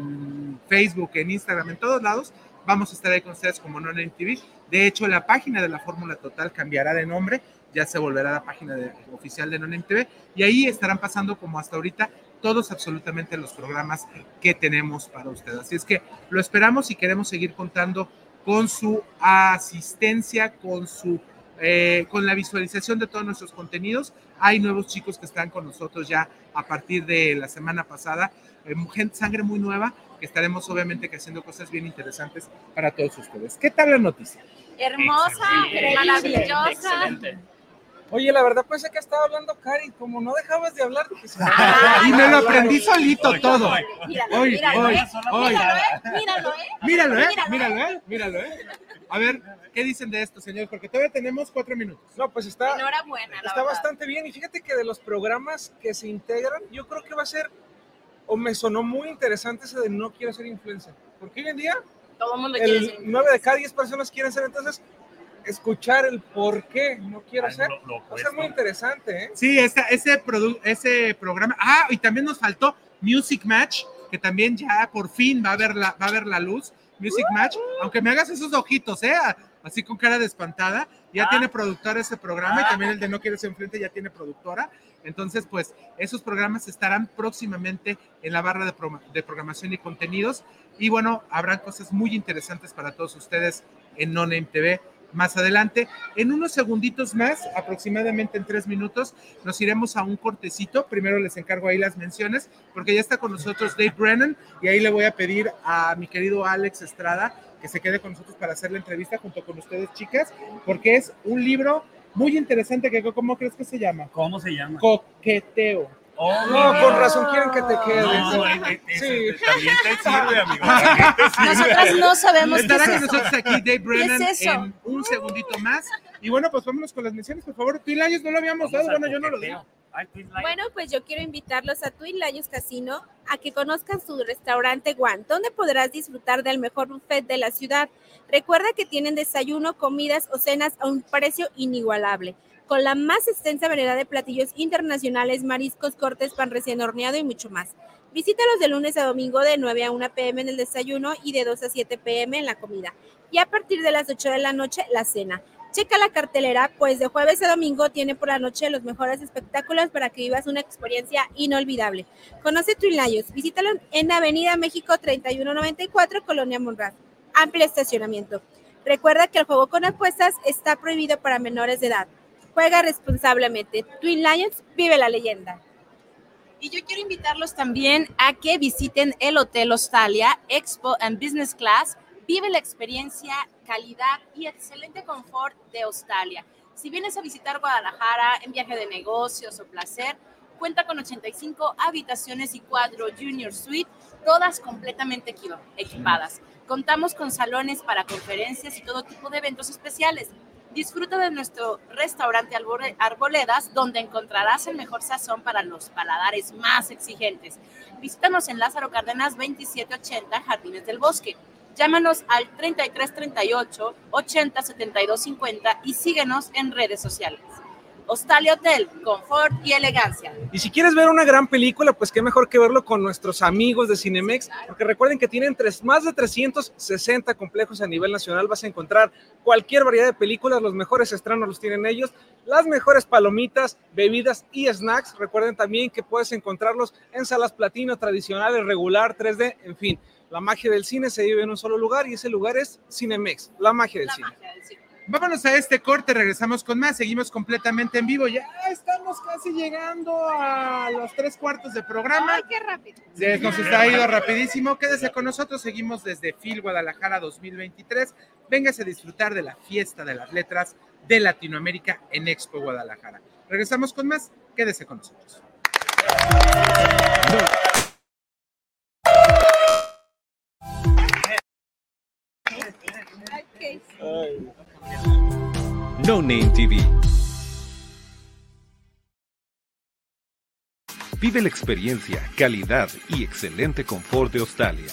Facebook, en Instagram, en todos lados. Vamos a estar ahí con ustedes como Non TV. De hecho, la página de la Fórmula Total cambiará de nombre, ya se volverá la página oficial de Non TV y ahí estarán pasando como hasta ahorita todos absolutamente los programas que tenemos para ustedes. Así es que lo esperamos y queremos seguir contando con su asistencia, con su eh, con la visualización de todos nuestros contenidos. Hay nuevos chicos que están con nosotros ya a partir de la semana pasada, eh, gente, sangre muy nueva, que estaremos obviamente que haciendo cosas bien interesantes para todos ustedes. ¿Qué tal la noticia? Hermosa, maravillosa. Oye, la verdad pensé que estaba hablando Cari, como no dejabas de hablar. dije, y me lo aprendí solito todo. Míralo, Hoy, míralo, ¿eh? hoy. Míralo, ¿eh? Míralo, ¿eh? Míralo, ¿eh? Míralo, Míralo, ¿eh? Míralo, ¿eh? A ver, ¿qué dicen de esto, señor? Porque todavía tenemos cuatro minutos. No, pues está, Enhorabuena, está verdad. bastante bien. Y fíjate que de los programas que se integran, yo creo que va a ser, o me sonó muy interesante ese de no quiero ser influencer. Porque hoy en día, Todo el mundo quiere el ser 9 de cada 10 personas quieren ser. Entonces, escuchar el por qué no quiero ser, va a ser muy interesante, ¿eh? Sí, esa- ese, produ- ese programa. Ah, y también nos faltó Music Match, que también ya por fin va a ver la, va a ver la luz. Music Match, aunque me hagas esos ojitos, ¿eh? Así con cara de espantada. Ya tiene productora ese programa y también el de No Quieres Enfrente ya tiene productora. Entonces, pues, esos programas estarán próximamente en la barra de, pro- de programación y contenidos. Y bueno, habrán cosas muy interesantes para todos ustedes en Non-Name TV más adelante. En unos segunditos más, aproximadamente en tres minutos, nos iremos a un cortecito. Primero les encargo ahí las menciones, porque ya está con nosotros Dave Brennan y ahí le voy a pedir a mi querido Alex Estrada que se quede con nosotros para hacer la entrevista junto con ustedes, chicas, porque es un libro muy interesante que, ¿cómo crees que se llama? ¿Cómo se llama? Coqueteo. Oh, No, mira. con razón quieren que te quedes. No, Sí. También te sirve, amigo. también te sirve. Nosotras no sabemos qué es con eso. nosotros aquí Dave Brennan ¿Qué es eso? en un segundito más. Y bueno, pues vámonos con las menciones, por favor. Twin Lions no lo habíamos dado, bueno, yo no lo digo. Bueno, pues yo quiero invitarlos a Twin Lions Casino a que conozcan su restaurante One, donde podrás disfrutar del mejor buffet de la ciudad. Recuerda que tienen desayuno, comidas o cenas a un precio inigualable, con la más extensa variedad de platillos internacionales, mariscos, cortes, pan recién horneado y mucho más. Visítalos de lunes a domingo de 9 a 1 pm en el desayuno y de 2 a 7 pm en la comida. Y a partir de las 8 de la noche, la cena. Checa la cartelera, pues de jueves a domingo tiene por la noche los mejores espectáculos para que vivas una experiencia inolvidable. Conoce Twin Lions, visítalo en Avenida México 3194, Colonia Monraz. Amplio estacionamiento. Recuerda que el juego con apuestas está prohibido para menores de edad. Juega responsablemente. Twin Lions, vive la leyenda. Y yo quiero invitarlos también a que visiten el Hotel Australia Expo and Business Class. Vive la experiencia, calidad y excelente confort de Australia. Si vienes a visitar Guadalajara en viaje de negocios o placer, cuenta con 85 habitaciones y cuatro Junior Suite, todas completamente equi- equipadas. Contamos con salones para conferencias y todo tipo de eventos especiales. Disfruta de nuestro restaurante Arboledas, donde encontrarás el mejor sazón para los paladares más exigentes. Visítanos en Lázaro Cárdenas 2780, Jardines del Bosque. Llámanos al 3338 80 72 50 y síguenos en redes sociales. Hostal y Hotel, confort y elegancia. Y si quieres ver una gran película, pues qué mejor que verlo con nuestros amigos de Cinemex, porque recuerden que tienen tres, más de 360 complejos a nivel nacional. Vas a encontrar cualquier variedad de películas, los mejores estrenos los tienen ellos, las mejores palomitas, bebidas y snacks. Recuerden también que puedes encontrarlos en salas platino, tradicionales, regular, 3D, en fin. La magia del cine se vive en un solo lugar y ese lugar es Cinemex, la magia del cine. Vámonos a este corte, regresamos con más, seguimos completamente en vivo. Ya estamos casi llegando a los tres cuartos de programa. Ay, qué rápido. Se nos está ido rapidísimo. Quédese con nosotros. Seguimos desde FIL Guadalajara 2023. Véngase a disfrutar de la fiesta de las letras de Latinoamérica en Expo Guadalajara. Regresamos con más. Quédese con nosotros. No Name TV. Vive la experiencia, calidad y excelente confort de Australia.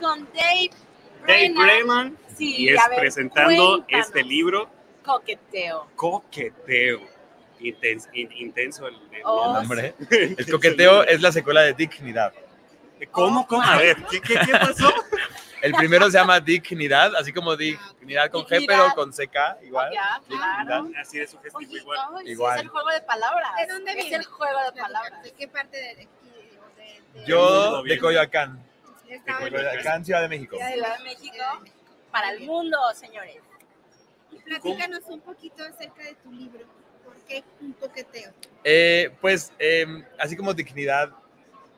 Con Dave Dave Brennan. Breman Sí, y es ver, presentando cuéntanos. este libro, Coqueteo. Coqueteo. Intens- in- intenso el, el Oh, Hombre, el coqueteo es la secuela de Dignidad. ¿Cómo? ¿Cómo? A ver, ¿qué, qué, qué pasó? El primero se llama Dignidad, así como Dignidad con G, pero con CK igual. Ya, claro. Así es, sugestivo Oye, igual. Igual. es el juego de palabras. ¿De dónde Es viene? el juego de palabras. ¿De qué parte de aquí? De, de- Yo de Coyoacán, Coyoacán, Ciudad de México. Ciudad de México para el mundo, señores. México? Platícanos un poquito acerca de tu libro. ¿Por qué un coqueteo? Eh, pues, eh, así como Dignidad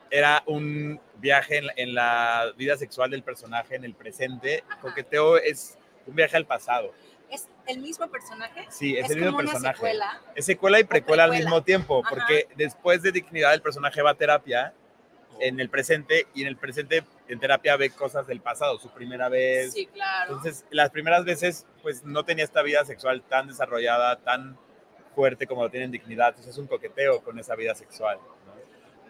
era un viaje en, la- en la vida sexual del personaje en el presente, Coqueteo es un viaje al pasado. ¿Es el mismo personaje? Sí, es, el mismo como una personaje. secuela. Es secuela y precuela al precuela. mismo tiempo, Ajá. porque después de Dignidad el personaje va a terapia en el presente y en el presente en terapia ve cosas del pasado, su primera vez. Sí, claro. Entonces, las primeras veces pues no tenía esta vida sexual tan desarrollada, tan fuerte como lo tiene en Dignidad, entonces es un coqueteo con esa vida sexual. ¿no?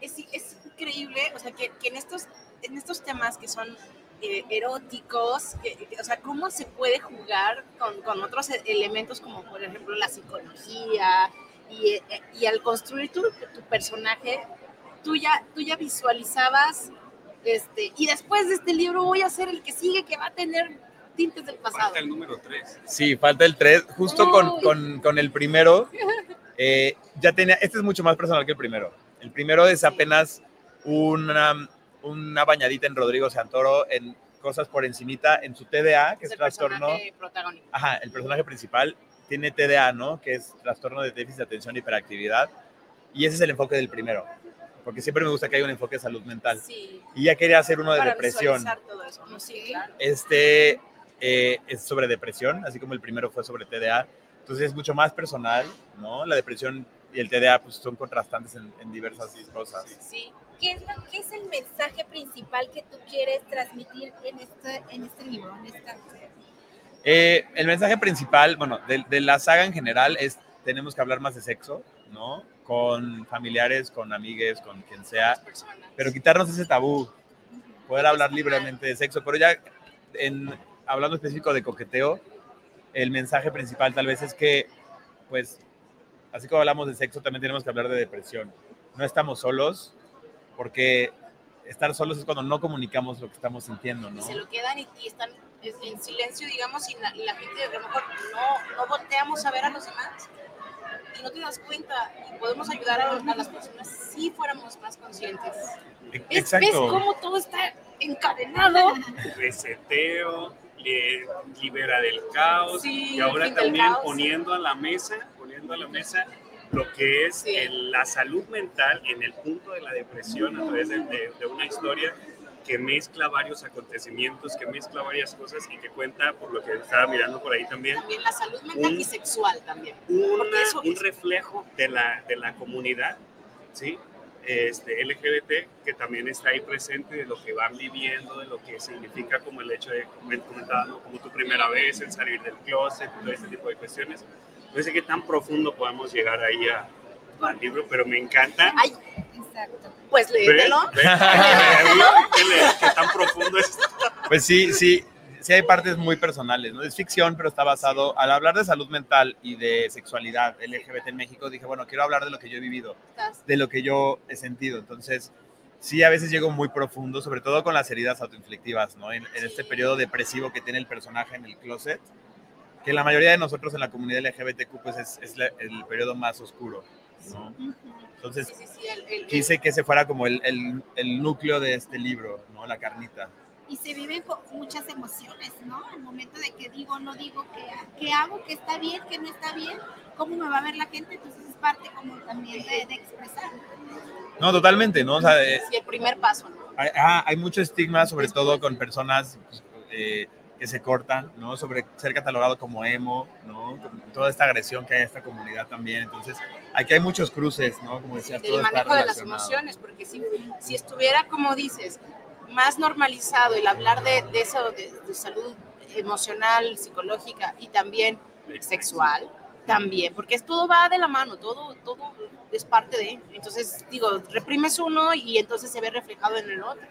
es, es increíble, o sea, que, que en, estos, en estos temas que son eh, eróticos, que- o sea, cómo se puede jugar con, con otros e- elementos como, por ejemplo, la psicología, y, eh, y al construir tu, tu personaje, tú ya, tú ya visualizabas, este, y después de este libro voy a ser el que sigue, que va a tener tintes del pasado. Falta el número 3. Sí, falta el 3, justo con, con, con el primero, eh, ya tenía, este es mucho más personal que el primero. El primero es apenas una, una bañadita en Rodrigo Santoro en cosas por encimita en su TDA, que es, el trastorno, personaje protagónico. ajá, el personaje principal tiene TDA, ¿no? Que es trastorno de déficit de atención y hiperactividad. Y ese es el enfoque del primero, porque siempre me gusta que haya un enfoque de salud mental. Sí. Y ya quería hacer uno de Para depresión. todo eso, ¿no? Sí, claro. Este eh, es sobre depresión, así como el primero fue sobre TDA. Entonces es mucho más personal, ¿no? La depresión y el TDA pues, son contrastantes en, en diversas cosas. Sí. ¿Qué es, lo- qué es el mensaje principal que tú quieres transmitir en este, en este libro? En esta, Eh, el mensaje principal, bueno, de, de la saga en general es tenemos que hablar más de sexo, ¿no? Con familiares, con amigues, con quien sea, pero quitarnos ese tabú, poder hablar libremente de sexo, pero ya en, hablando específico de coqueteo, el mensaje principal tal vez es que, pues, así como hablamos de sexo, también tenemos que hablar de depresión. No estamos solos, porque estar solos es cuando no comunicamos lo que estamos sintiendo, ¿no? se lo quedan y, están en silencio, digamos, y la, y la gente a lo mejor no, no volteamos a ver a los demás y no te das cuenta y podemos ayudar a, a las personas si fuéramos más conscientes. ¿Ves, ves Exacto. cómo todo está encadenado? reseteo, libera del caos Sí, y ahora también poniendo a la mesa, poniendo a la mesa lo que es el- la salud mental en el punto de la depresión a través de, de- de una historia que mezcla varios acontecimientos, que mezcla varias cosas y que cuenta, por lo que estaba mirando por ahí también, También la salud mental Un- y sexual también. una- eso un reflejo de la, de la comunidad, ¿sí? Este, LGBT, que también está ahí presente de lo que van viviendo, de lo que significa como el hecho de, como comentaba, ¿no? como tu primera vez, el salir del closet, todo este tipo de cuestiones. No sé qué tan profundo podamos llegar ahí a- al libro, pero me encanta. Ay, exacto. Pues ¿Ves? léetelo. ¿Ves? Léelo, ¿Qué le- ¿Qué tan profundo es? Pues sí, sí, sí hay partes muy personales, ¿no? Es ficción, pero está basado, al hablar de salud mental y de sexualidad LGBT en México, dije, bueno, quiero hablar de lo que yo he vivido, de lo que yo he sentido. Entonces, sí, a veces llego muy profundo, sobre todo con las heridas autoinflictivas, ¿no? En, en este periodo depresivo que tiene el personaje en el closet, que la mayoría de nosotros en la comunidad LGBTQ, pues es, es la- el periodo más oscuro, ¿no? Entonces, Sí, sí, el- el- quise que ese fuera como el, el, el núcleo de este libro, ¿no? La carnita. Y se viven muchas emociones, ¿no? Al momento de que digo, no digo, ¿qué, qué hago? ¿Qué está bien? ¿Qué no está bien? ¿Cómo me va a ver la gente? Entonces es parte como también de, de expresar. No, totalmente, ¿no? O sea, eh, sí, el primer paso, ¿no? hay, ajá, hay mucho estigma, sobre todo con personas eh, que se cortan, ¿no? Sobre ser catalogado como emo, ¿no? Toda esta agresión que hay en esta comunidad también. Entonces, aquí hay muchos cruces, ¿no? Como decías, todo del está manejo de las emociones, porque si, si estuviera, como dices, más normalizado el hablar de, de eso, de, de salud emocional, psicológica y también sexual, también, porque es, todo va de la mano, todo, todo es parte de, entonces digo, reprimes uno y entonces se ve reflejado en el otro.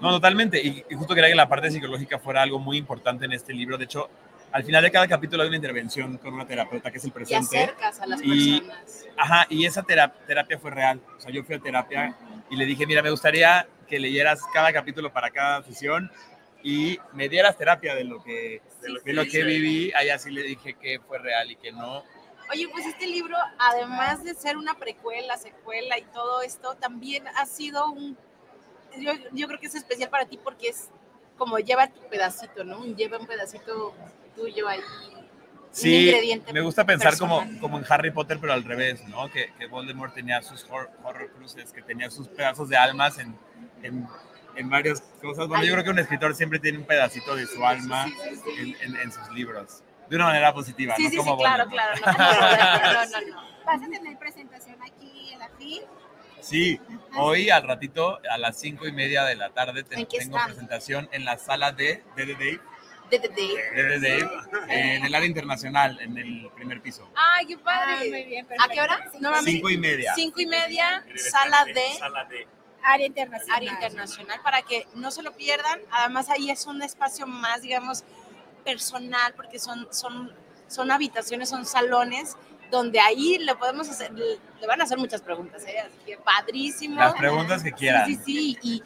No, totalmente. Y, y justo quería que la parte psicológica fuera algo muy importante en este libro. De hecho, al final de cada capítulo hay una intervención con una terapeuta que es el Y presente. acercas a las Y- personas. Ajá, y esa tera- terapia fue real. O sea, yo fui a terapia y le dije, mira, me gustaría que leyeras cada capítulo para cada sesión y me dieras terapia de lo que, de lo, de lo que viví. Ahí así le dije que fue real y que no. Oye, pues este libro, además de ser una precuela, secuela y todo esto, también ha sido un... Yo, yo creo que es especial para ti porque es como lleva tu pedacito, ¿no? Lleva un pedacito tuyo ahí. Sí, me gusta pensar como, personal. como en Harry Potter, pero al revés, ¿no? Que, que Voldemort tenía sus hor- horror cruces, que tenía sus pedazos de almas en, en, en varias cosas. Bueno, yo creo que un escritor siempre tiene un pedacito de su alma en, en- en sus libros. De una manera positiva, Sí, no sí, como sí, claro, claro. No, no, no, no. ¿Vas a tener presentación aquí en la FIL? Sí, hoy al ratito, a las cinco y media de la tarde, te- ¿En qué tengo presentación en la sala de DD Dave, De, de, de. DD Dave, en el área internacional, en el primer piso. Ay, qué padre. Ah, muy bien, ¿A qué hora? Nuevamente. Cinco y media. Cinco y media, sala de... Sala de Área internacional. área internacional para que no se lo pierdan. Además ahí es un espacio más, digamos, personal porque son, son, son habitaciones, son salones donde ahí le podemos hacer, le van a hacer muchas preguntas, ¿eh? Así que padrísimo. Las preguntas que quieran. Sí, sí, sí, y,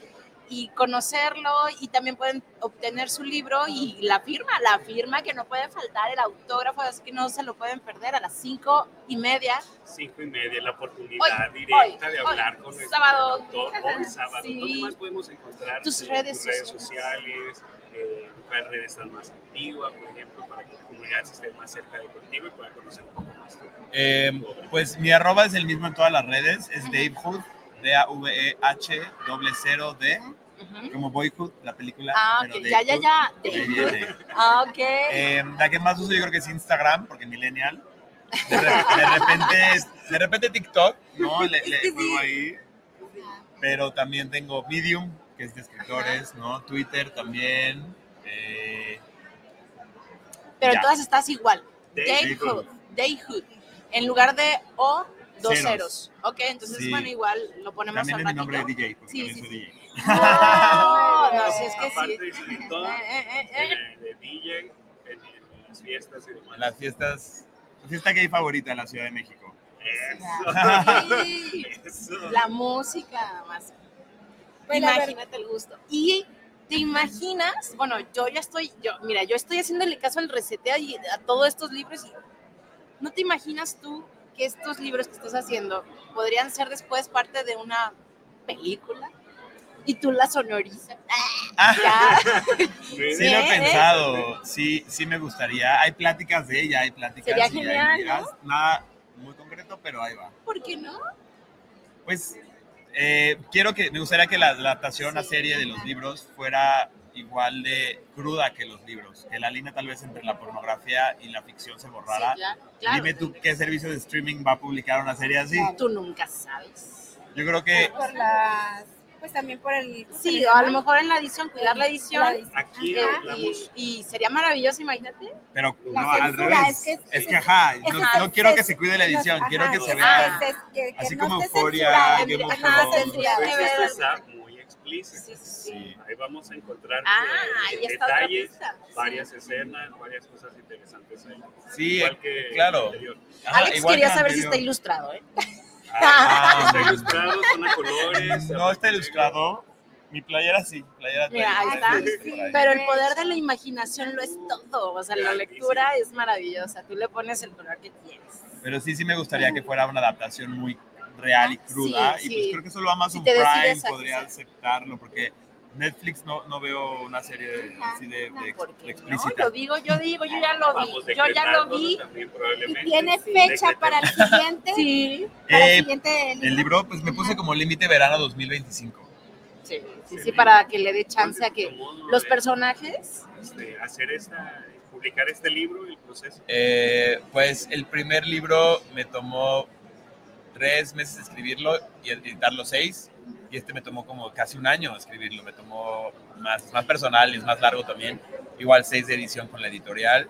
y conocerlo y también pueden obtener su libro y la firma, la firma que no puede faltar, el autógrafo, así que no se lo pueden perder a las cinco y media. cinco y media, la oportunidad Hoy, directa hoy, de hoy, hablar con nuestro sábado. autor hoy sábado. Sí. ¿Dónde más podemos encontrar Tus redes tus redes sociales. sociales? Eh, ¿Cuál red está más activa, por ejemplo, para que la comunidad esté más cerca de contigo y pueda conocer un poco más? Eh, pues mi arroba es el mismo en todas las redes, es Dave Hood, D-A-V-E-H, doble cero D, como Boyhood, la película. Ah, pero ok, Dave ya, ya, ya. Ah, ok. Eh, la que más uso yo creo que es Instagram, porque millennial. De, re- de repente, de repente TikTok, ¿no? Le, le juego ahí. Pero también tengo Medium, que es de escritores, ¿no? Twitter también. eh, Pero ya. en todas estás igual. Dayhood. Dayhood. En lugar de O, Dos Ceros. ceros. Ok, entonces, Sí. bueno, igual lo ponemos También al es mi nombre de. DJ, porque Sí, también sí, soy sí. DJ. No, no, sí, es que Aparte, sí. escritor, Eh, eh, de, de DJ en, en las fiestas y demás. Las fiestas, la fiesta gay favorita en la Ciudad de México. Sí. La música, más. Pues Imagínate el gusto. Y te imaginas, bueno, yo ya estoy, yo, mira, yo estoy haciéndole caso al reseteo y a todos estos libros y no te imaginas tú que estos libros que estás haciendo podrían ser después parte de una película y tú la sonorizas. Ya. Sí, lo he pensado. Sí, sí me gustaría. Hay pláticas de ella, hay pláticas. Sería y hay genial, ideas. Nada muy concreto, pero ahí va. ¿Por qué no? Pues eh, quiero que, me gustaría que la adaptación a serie de los libros fuera igual de cruda que los libros, que la línea tal vez entre la pornografía y la ficción se borrara. Sí, claro, claro. Dime tú qué servicio de streaming va a publicar una serie así. Tú nunca sabes. Yo creo que Por las, pues también por el. Sí, a lo mejor en la edición, cuidar la edición. La edición. Aquí hablamos. y, y sería maravilloso, imagínate. Pero La no, al censura, revés. es Es que- que, ajá, es- no, no quiero que es- se cuide la edición, Ajá, quiero que se es vea que que- que así no como of ajá, tendría que Pues ver- esto está muy explícito. Sí. Ahí vamos a encontrar Ah, eh, detalles, varias escenas, varias cosas interesantes ahí. Sí, Igual que claro. el. Ajá, Alex igual quería que saber si está ilustrado, ¿eh? Ah, está ilustrado, son a colores. No está ilustrado. Mi playera sí, playera Mira, ahí está. Pero el poder de la imaginación lo es todo. O sea, la lectura es maravillosa. Tú le pones el color que quieres. Pero sí, sí me gustaría que fuera una adaptación muy real y cruda. Sí, y pues sí. creo que solo Amazon Si Prime podría aceptarlo, porque Netflix no, no veo una serie de- así de, de- de No, explícita. yo digo, yo digo, yo ya lo vi. Yo ya lo vi. también, Y tiene Sí. fecha para el siguiente. Sí. Para Eh, el siguiente libro. El libro, pues me puse como límite verano 2025. Sí, sí, sí, para que le dé chance a que los personajes. Este, hacer esta, publicar este libro el proceso. Eh, pues el primer libro me tomó tres meses escribirlo y editarlo seis. Y este me tomó como casi un año escribirlo. Me tomó más, más personal y es más largo también. Igual seis de edición con la editorial.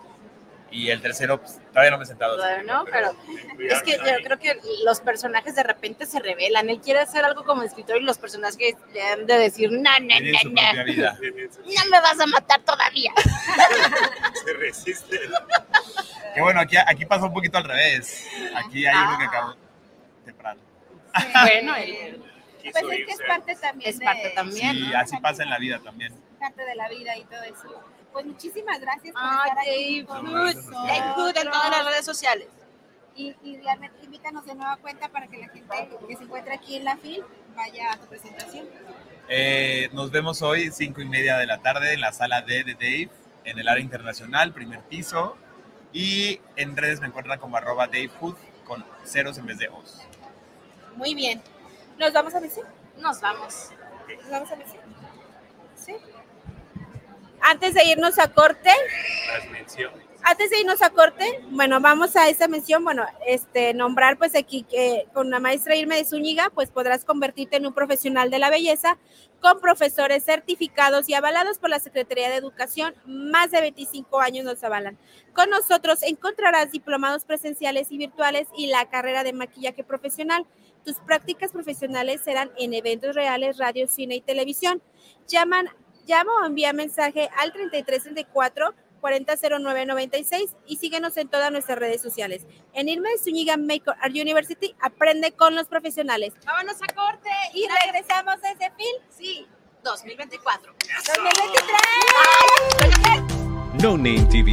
Y el tercero, pues, todavía no me he sentado. no, pero es que yo creo que los personajes de repente se revelan. Él quiere hacer algo como escritor y los personajes le han de decir, no, no, no, no, no me vas a matar todavía. Se resiste. Que bueno, aquí, aquí pasa un poquito al revés. Aquí hay uno que Ah. acabó temprano. Bueno, él- Pues es que es parte también. Es parte de, también. Sí, así pasa en la vida también. parte de la vida y todo eso. Pues muchísimas gracias por Ay, estar aquí. Dave con nosotros. En todas las redes sociales. Y, y realmente invítanos de nueva cuenta para que la gente que se encuentre aquí en la FIL vaya a tu presentación. Eh, nos vemos hoy, cinco y media de la tarde, en la sala D de Dave, en el área internacional, primer piso. Y en redes me encuentran como arroba Dave Hood con ceros en vez de os. Muy bien. ¿Nos vamos a decir? Nos vamos. ¿Nos vamos a decir? Sí. Antes de irnos a corte, Las menciones. antes de irnos a corte, bueno, vamos a esa mención, bueno, este, nombrar pues aquí que con la maestra Irma de Zúñiga, pues podrás convertirte en un profesional de la belleza con profesores certificados y avalados por la Secretaría de Educación, más de 25 años nos avalan. Con nosotros encontrarás diplomados presenciales y virtuales y la carrera de maquillaje profesional. Tus prácticas profesionales serán en eventos reales, radio, cine y televisión. Llaman, llama o envía mensaje al 3334 400996 y síguenos en todas nuestras redes sociales. En Irma de Zúñiga Makeup Art University aprende con los profesionales. Vámonos a corte. Y regresamos desde FIL. Sí, 2024. 2023. No Name TV.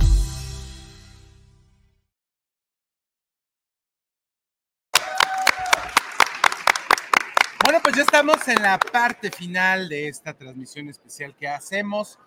Estamos en la parte final de esta transmisión especial que hacemos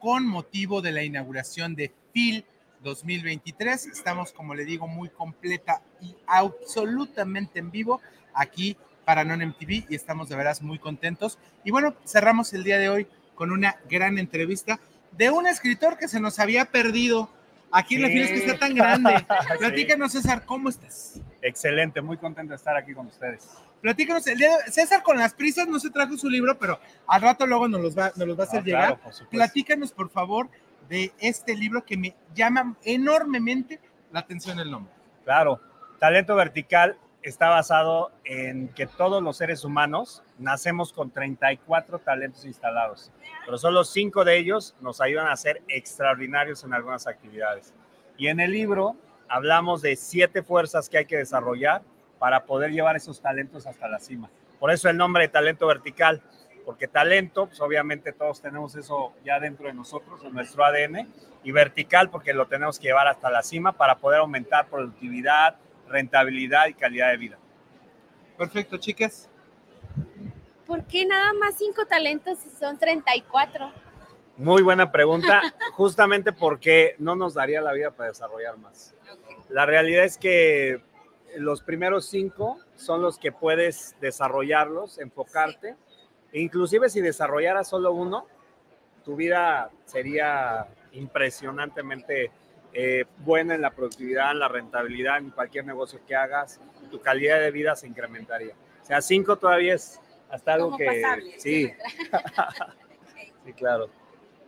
con motivo de la inauguración de FIL 2023. Estamos, como le digo, muy completa y absolutamente en vivo aquí para Non MTV y estamos de veras muy contentos. Y bueno, cerramos el día de hoy con una gran entrevista de un escritor que se nos había perdido aquí en la Sí. fila, es que está tan grande. Sí. Platícanos, César, ¿cómo estás? Excelente, muy contento de estar aquí con ustedes. Platícanos, el día de- César con las prisas no se trajo su libro, pero al rato luego nos, los va, nos los va a hacer Ah, llegar. claro, por. Platícanos, por favor, de este libro que me llama enormemente la atención el nombre. Claro, Talento Vertical está basado en que todos los seres humanos nacemos con 34 talentos instalados, pero solo 5 de ellos nos ayudan a ser extraordinarios en algunas actividades. Y en el libro hablamos de siete fuerzas que hay que desarrollar para poder llevar esos talentos hasta la cima. Por eso el nombre de Talento Vertical, porque talento, pues obviamente todos tenemos eso ya dentro de nosotros, en nuestro ADN, y vertical porque lo tenemos que llevar hasta la cima para poder aumentar productividad, rentabilidad y calidad de vida. Perfecto, chicas. ¿Por qué nada más cinco talentos si son 34? Muy buena pregunta, justamente porque no nos daría la vida para desarrollar más. La realidad es que los primeros cinco son los que puedes desarrollarlos, enfocarte. E inclusive si desarrollaras solo uno, tu vida sería impresionantemente eh, buena en la productividad, en la rentabilidad, en cualquier negocio que hagas. Tu calidad de vida se incrementaría. O sea, cinco todavía es hasta algo Como que... pasable. Sí, sí, claro.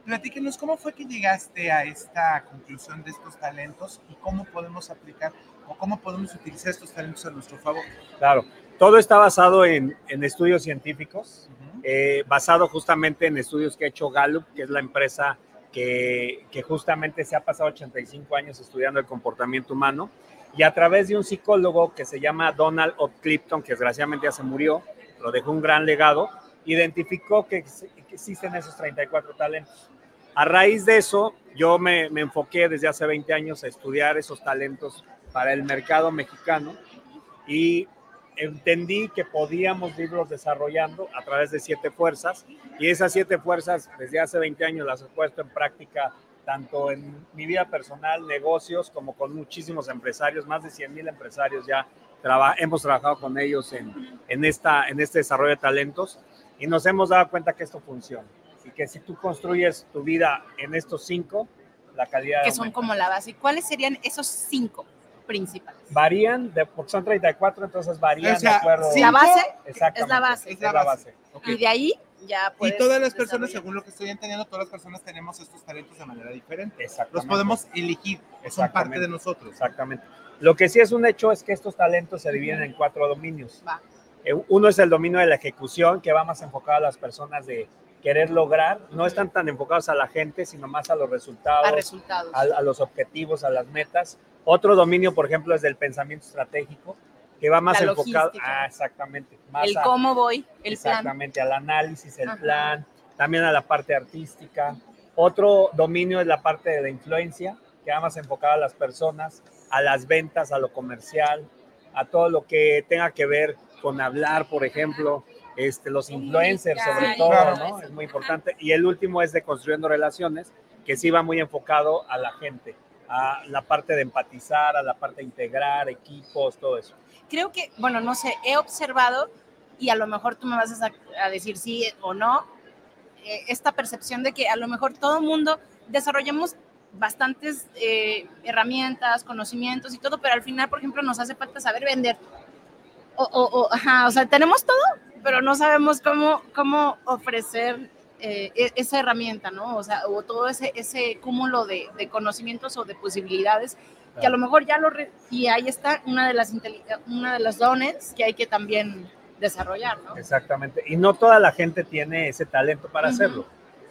Platíquenos, ¿cómo fue que llegaste a esta conclusión de estos talentos y cómo podemos aplicar o cómo podemos utilizar estos talentos a nuestro favor? Claro, todo está basado en, en estudios científicos, eh, basado justamente en estudios que ha hecho Gallup, que es la empresa que, que justamente se ha pasado 85 años estudiando el comportamiento humano, y a través de un psicólogo que se llama Donald O. Clifton, que desgraciadamente ya se murió, lo dejó un gran legado, identificó que, que existen esos 34 talentos. A raíz de eso, yo me, me enfoqué desde hace 20 años a estudiar esos talentos para el mercado mexicano y entendí que podíamos irlos desarrollando a través de siete fuerzas y esas siete fuerzas desde hace 20 años las he puesto en práctica tanto en mi vida personal, negocios, como con muchísimos empresarios, más de 100 mil empresarios ya traba- hemos trabajado con ellos en, en, esta, en este desarrollo de talentos y nos hemos dado cuenta que esto funciona y que si tú construyes tu vida en estos cinco, la calidad que son aumenta. como la base. ¿Cuáles serían esos cinco principales? varían, de, porque son 34, entonces varían O sea, de acuerdo. cinco- La base Exactamente, es la base. Es la base. Y de ahí ya Y todas las personas, según lo que estoy entendiendo, todas las personas tenemos estos talentos de manera diferente. Los Exactamente. podemos elegir, son parte de nosotros. Exactamente. Lo que sí es un hecho es que estos talentos se dividen en cuatro dominios. Eh, Uno es el dominio de la ejecución, que va más enfocado a las personas de querer lograr. No están tan enfocados a la gente, sino más a los resultados, A resultados. a, a los objetivos, a las metas. Otro dominio, por ejemplo, es del pensamiento estratégico, que va más La enfocado. Ah, exactamente. Más El a- cómo voy, el plan. Exactamente, al análisis, el Ajá. plan, también a la parte artística. Otro dominio es la parte de la influencia, que va más enfocado a las personas, a las ventas, a lo comercial, a todo lo que tenga que ver con hablar, por ejemplo, este, los influencers sobre todo. ¿no? Es muy importante. Y el último es de construyendo relaciones, que sí va muy enfocado a la gente, a la parte de empatizar, a la parte de integrar equipos, todo eso. creo que, bueno, no sé, he observado y a lo mejor tú me vas a, decir sí o no, eh, esta percepción de que a lo mejor todo mundo desarrollamos bastantes eh, herramientas, conocimientos y todo, pero al final, por ejemplo, nos hace falta saber vender. O, o, o, o sea, tenemos todo, pero no sabemos cómo, cómo ofrecer eh, e- esa herramienta, ¿no? O sea, o todo ese, ese cúmulo de, de conocimientos o de posibilidades que a lo mejor ya lo... re- y ahí está una de las, una de las dones que hay que también desarrollar, ¿no? Exactamente. Y no toda la gente tiene ese talento para hacerlo.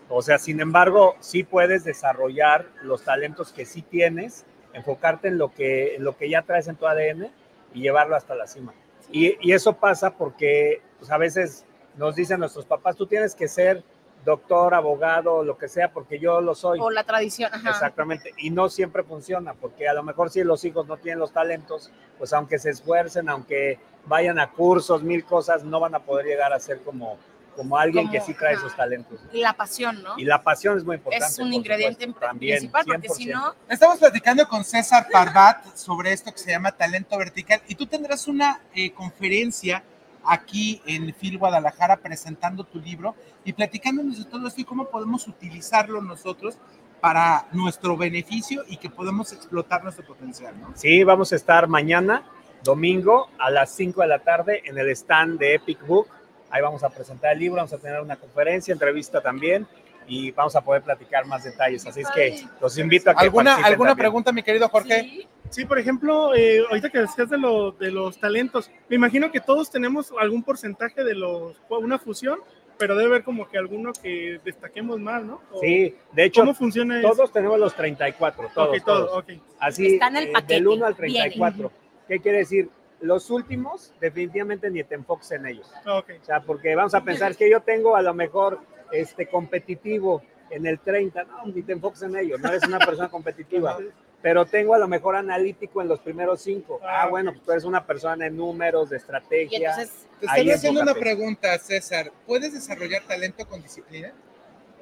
O sea, sin embargo, sí puedes desarrollar los talentos que sí tienes, enfocarte en lo que, en lo que ya traes en tu ADN y llevarlo hasta la cima. Y, y eso pasa porque pues, a veces nos dicen nuestros papás, tú tienes que ser doctor, abogado, lo que sea, porque yo lo soy. O la tradición, ajá. Exactamente, y no siempre funciona, porque a lo mejor si los hijos no tienen los talentos, pues aunque se esfuercen, aunque vayan a cursos, mil cosas, no van a poder llegar a ser como, como alguien que sí trae ajá. esos talentos. Y la pasión, ¿no? Y la pasión es muy importante. es un por ingrediente supuesto, también, principal, porque si 100%. no, Estamos platicando con César Parvat sobre esto que se llama talento vertical y tú tendrás una eh, conferencia aquí en FIL Guadalajara presentando tu libro y platicándonos de todo esto y cómo podemos utilizarlo nosotros para nuestro beneficio y que podemos explotar nuestro potencial. Sí, vamos a estar mañana, domingo, a las 5 de la tarde en el stand de Epic Book. Ahí vamos a presentar el libro, vamos a tener una conferencia, entrevista también y vamos a poder platicar más detalles. Así es que los invito a que ¿Alguna, ¿alguna también. pregunta, mi querido Jorge? Sí, por ejemplo, eh, ahorita que decías de, lo- de los talentos, me imagino que todos tenemos algún porcentaje de los, una fusión, pero debe haber como que alguno que destaquemos más, ¿no? O- Sí, de hecho, ¿Cómo funciona eso? todos tenemos los 34, todos, Ok, todos, todos. ok. Así, Está en el eh, paquete, del 1 al viene. 34. ¿Qué quiere decir? Los últimos, definitivamente ni te enfoques en ellos. Ok. O sea, porque vamos a pensar que yo tengo a lo mejor este competitivo en el 30, no, ni te enfoques en ello, no eres una persona competitiva, pero tengo a lo mejor analítico en los primeros cinco. Ah, bueno, pues tú eres una persona de números, de estrategia. te ahí estoy haciendo una enfócate. pregunta, César. ¿Puedes desarrollar talento con disciplina?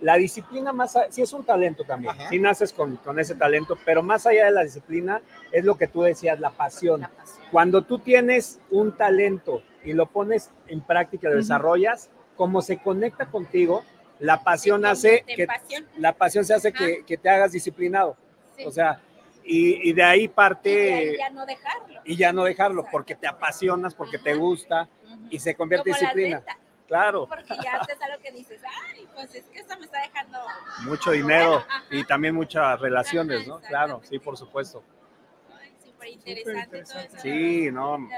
La disciplina más, a- sí es un talento también, sí naces con, con ese talento, pero más allá de la disciplina es lo que tú decías, la pasión. Cuando tú tienes un talento y lo pones en práctica, lo desarrollas, como se conecta contigo, la pasión hace que pasión. la pasión se hace que, que te hagas disciplinado. Sí. O sea, y, y de ahí parte Y de ahí ya no dejarlo. y ya no dejarlo porque te apasionas, porque te gusta y se convierte en Como disciplina. Claro, Porque ya haces algo que dices, ay, pues es que esto me está dejando. mucho dinero y también muchas relaciones, ¿no? Claro, sí, por supuesto. Súper interesante todo eso. Sí, no. los.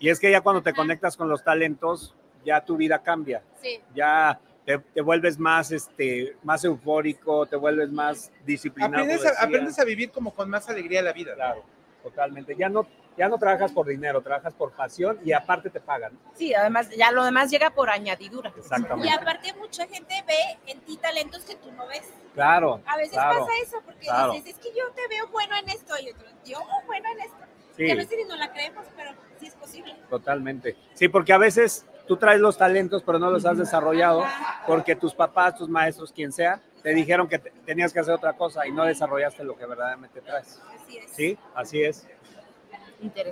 Y es que ya cuando te conectas con los talentos, ya tu vida cambia. Sí. Ya te, te vuelves más, este, más eufórico, te vuelves más disciplinado. Aprendes a, aprendes a vivir como con más alegría la vida. Claro, totalmente. Ya no, ya no trabajas por dinero, trabajas por pasión y aparte te pagan. sí, además, ya lo demás llega por añadidura. Exactamente. Y aparte mucha gente ve en ti talentos que tú no ves. Claro. A veces claro, pasa eso, porque claro. dices, es que yo te veo bueno en esto y otro, yo bueno en esto. Sí. Que a veces no la creemos, pero sí es posible. Totalmente. Sí, porque a veces tú traes los talentos, pero no los has desarrollado porque tus papás, tus maestros, quien sea, te dijeron que te- tenías que hacer otra cosa y no desarrollaste lo que verdaderamente traes. Así es. Sí, así es.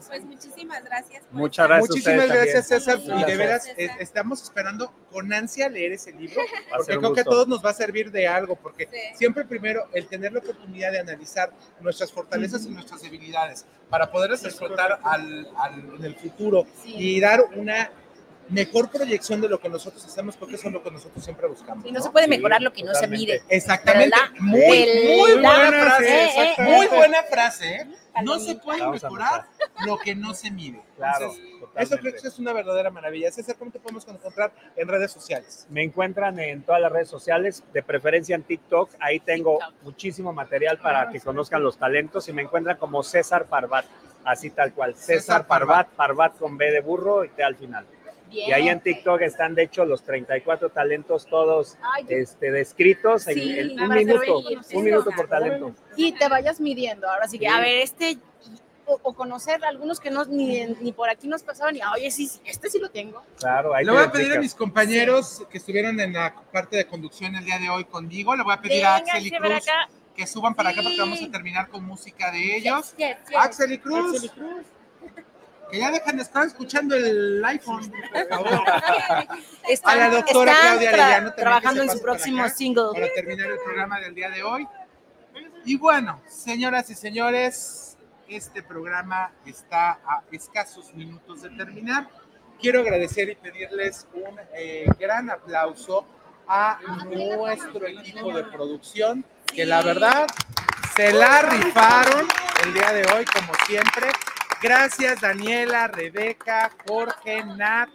Pues muchísimas gracias. Muchas estar- gracias a Muchísimas gracias, también. César. Y de veras, estamos esperando con ansia leer ese libro, porque creo que a todos nos va a servir de algo, porque siempre primero el tener la oportunidad de analizar nuestras fortalezas y nuestras debilidades para poderlas explotar al, al- en el futuro y dar una mejor proyección de lo que nosotros hacemos, porque eso es lo que nosotros siempre buscamos. Y no se puede mejorar lo que no se mide. Exactamente. Muy, buena frase. Eh, eh. Muy eh. buena frase. ¿eh? No se puede Vamos mejorar lo que no se mide. Claro, Entonces, eso creo que es una verdadera maravilla. César, ¿cómo te podemos encontrar en redes sociales? Me encuentran en todas las redes sociales, de preferencia en TikTok. Ahí tengo muchísimo material para que conozcan los talentos y me encuentran como César Parvat, así tal cual. César, César Parvat, Parvat con B de burro y T al final. Y ahí en TikTok están, de hecho, los 34 talentos todos Ay, este, descritos en, Sí, en me un minuto. Un minuto por talento. Y te vayas midiendo. Ahora sí que, Sí. a ver, este. O, o conocer algunos que no, ni, ni por aquí nos pasaban y, oye, sí, sí, este sí lo tengo. Claro, ahí Le voy a pedir a mis compañeros que estuvieron en la parte de conducción el día de hoy conmigo, le voy a pedir a Axel y Cruz acá. que suban para acá porque vamos a terminar con música de ellos. Yes, yes. Axel y Cruz. Axel y Cruz. Que ya dejan de estar escuchando el iPhone, por favor. A la doctora están Claudia tra- Arellano trabajando en su para próximo acá single. Para terminar el programa del día de hoy. Y bueno, señoras y señores, este programa está a escasos minutos de terminar. Quiero agradecer y pedirles un eh, gran aplauso a nuestro equipo de producción, que la verdad se la rifaron el día de hoy, como siempre. Gracias, Daniela, Rebeca, Jorge, Nat,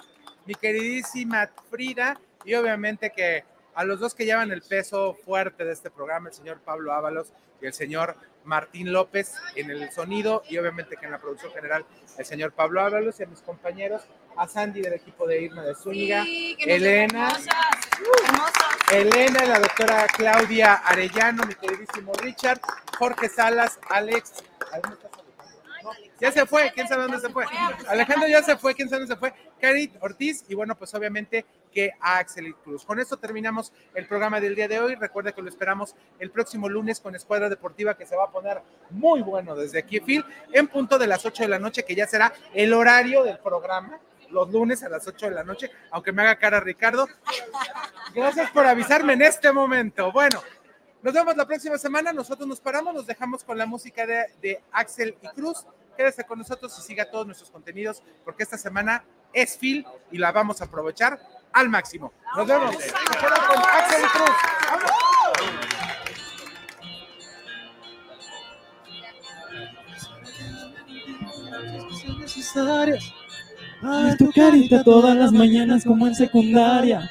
mi queridísima Frida, y obviamente que a los dos que llevan el peso fuerte de este programa, el señor Pablo Ábalos y el señor Martín López en el sonido, y obviamente que en la producción general, el señor Pablo Ábalos y a mis compañeros, a Sandy del equipo de Irma de Zúñiga, Sí, Elena, Elena, la doctora Claudia Arellano, mi queridísimo Richard, Jorge Salas, Alex. ¿a dónde está ya se fue, quién sabe dónde se fue. Alejandro ya se fue, quién sabe dónde se fue. Carit Ortiz y bueno, pues obviamente que a Axel Cruz. Con esto terminamos el programa del día de hoy. Recuerda que lo esperamos el próximo lunes con Escuadra Deportiva que se va a poner muy bueno desde aquí, Phil, en punto de las 8 de la noche, que ya será el horario del programa. Los lunes a las 8 de la noche, aunque me haga cara Ricardo. Gracias por avisarme en este momento. Bueno, nos vemos la próxima semana. Nosotros nos paramos, nos dejamos con la música de, de Axel y Cruz. Quédese con nosotros y siga todos nuestros contenidos, porque esta semana es Phil y la vamos a aprovechar al máximo. Nos vemos. Quedan con Axel y Cruz. ¡Vámonos! necesarias. Ver tu carita todas las mañanas como en secundaria.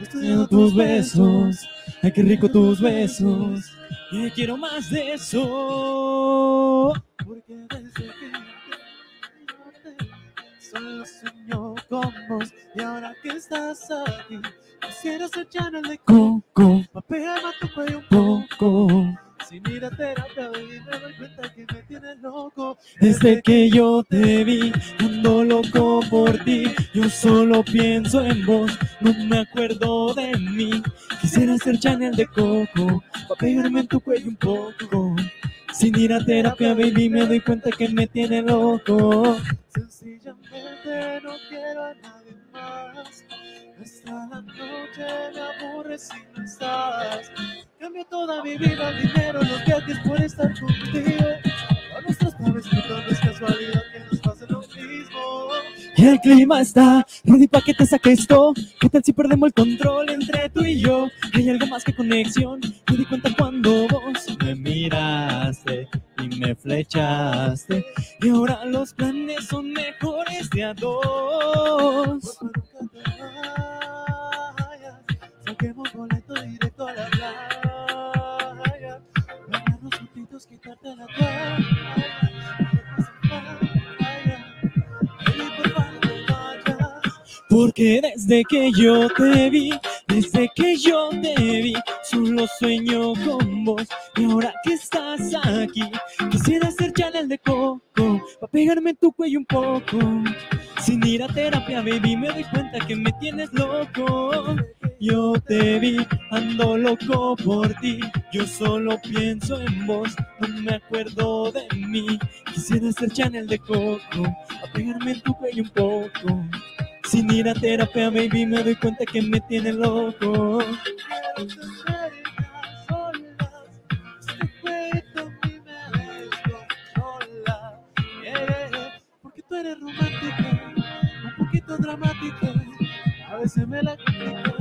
Estudiando tus besos. Ay, qué rico tus besos. Y quiero más de eso. Porque desde que solo sueño con vos. Y ahora que estás aquí, quisiera ser channel de coco. Pa' pegarme a tu cuello un poco. Sin ir a terapia, baby, me doy cuenta que me tienes loco. Desde que yo te vi, ando loco por ti. Yo solo pienso en vos, no me acuerdo de mí. Quisiera ser Chanel de coco, pa' pegarme en tu cuello un poco. Sin ir a terapia, baby, me doy cuenta que me tiene loco. Sencillamente no quiero a nadie más. Hasta la noche me aburre si no estás. Cambio toda mi vida, dinero, los viajes por estar contigo. A nuestras naves no es casualidad que nos pase lo mismo. Y el clima está ready pa' que te saque esto. ¿Qué tal si perdemos el control entre tú y yo? Hay algo más que conexión. Me di cuenta cuando vos me miraste y me flechaste. Y ahora los planes son mejores de a dos. Saquemos boleto directo a la Porque desde que yo te vi, desde que yo te vi, solo sueño con vos. Y ahora que estás aquí, quisiera ser Chanel de coco, pa' pegarme en tu cuello un poco. Sin ir a terapia, baby, me doy cuenta que me tienes loco. Yo te vi, ando loco por ti. Yo solo pienso en vos, no me acuerdo de mí. Quisiera ser Chanel de coco, a pegarme en tu cuello un poco. Sin ir a terapia, baby, me doy cuenta que me tiene loco. Porque tú eres romántica, un poquito dramática. A veces me la complica,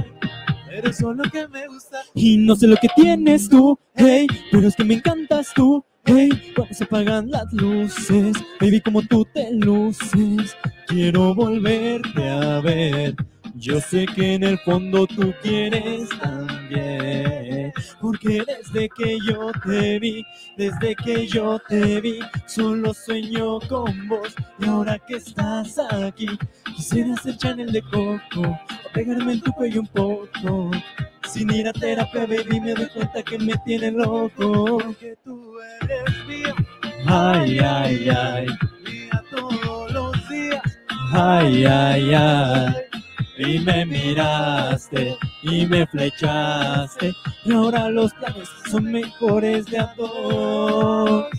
pero eso es lo que me gusta. Y no sé lo que tienes tú, hey, pero es que me encantas tú. Hey, cuando se apagan las luces, baby, como tú te luces, quiero volverte a ver. Yo sé que en el fondo tú quieres también, porque desde que yo te vi, desde que yo te vi, solo sueño con vos. Y ahora que estás aquí, quisiera ser Chanel de coco, o pegarme en tu cuello un poco. Sin ir a terapia, baby, me doy cuenta que me tiene loco. Porque tú eres mía. Ay, ay, ay. Mía todos los días. Ay, ay, ay. Y me miraste y me flechaste. Y ahora los planes son mejores de a dos.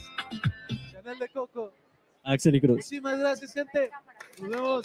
Chanel de Coco. Axel y Cruz. Muchísimas gracias, gente. Nos vemos.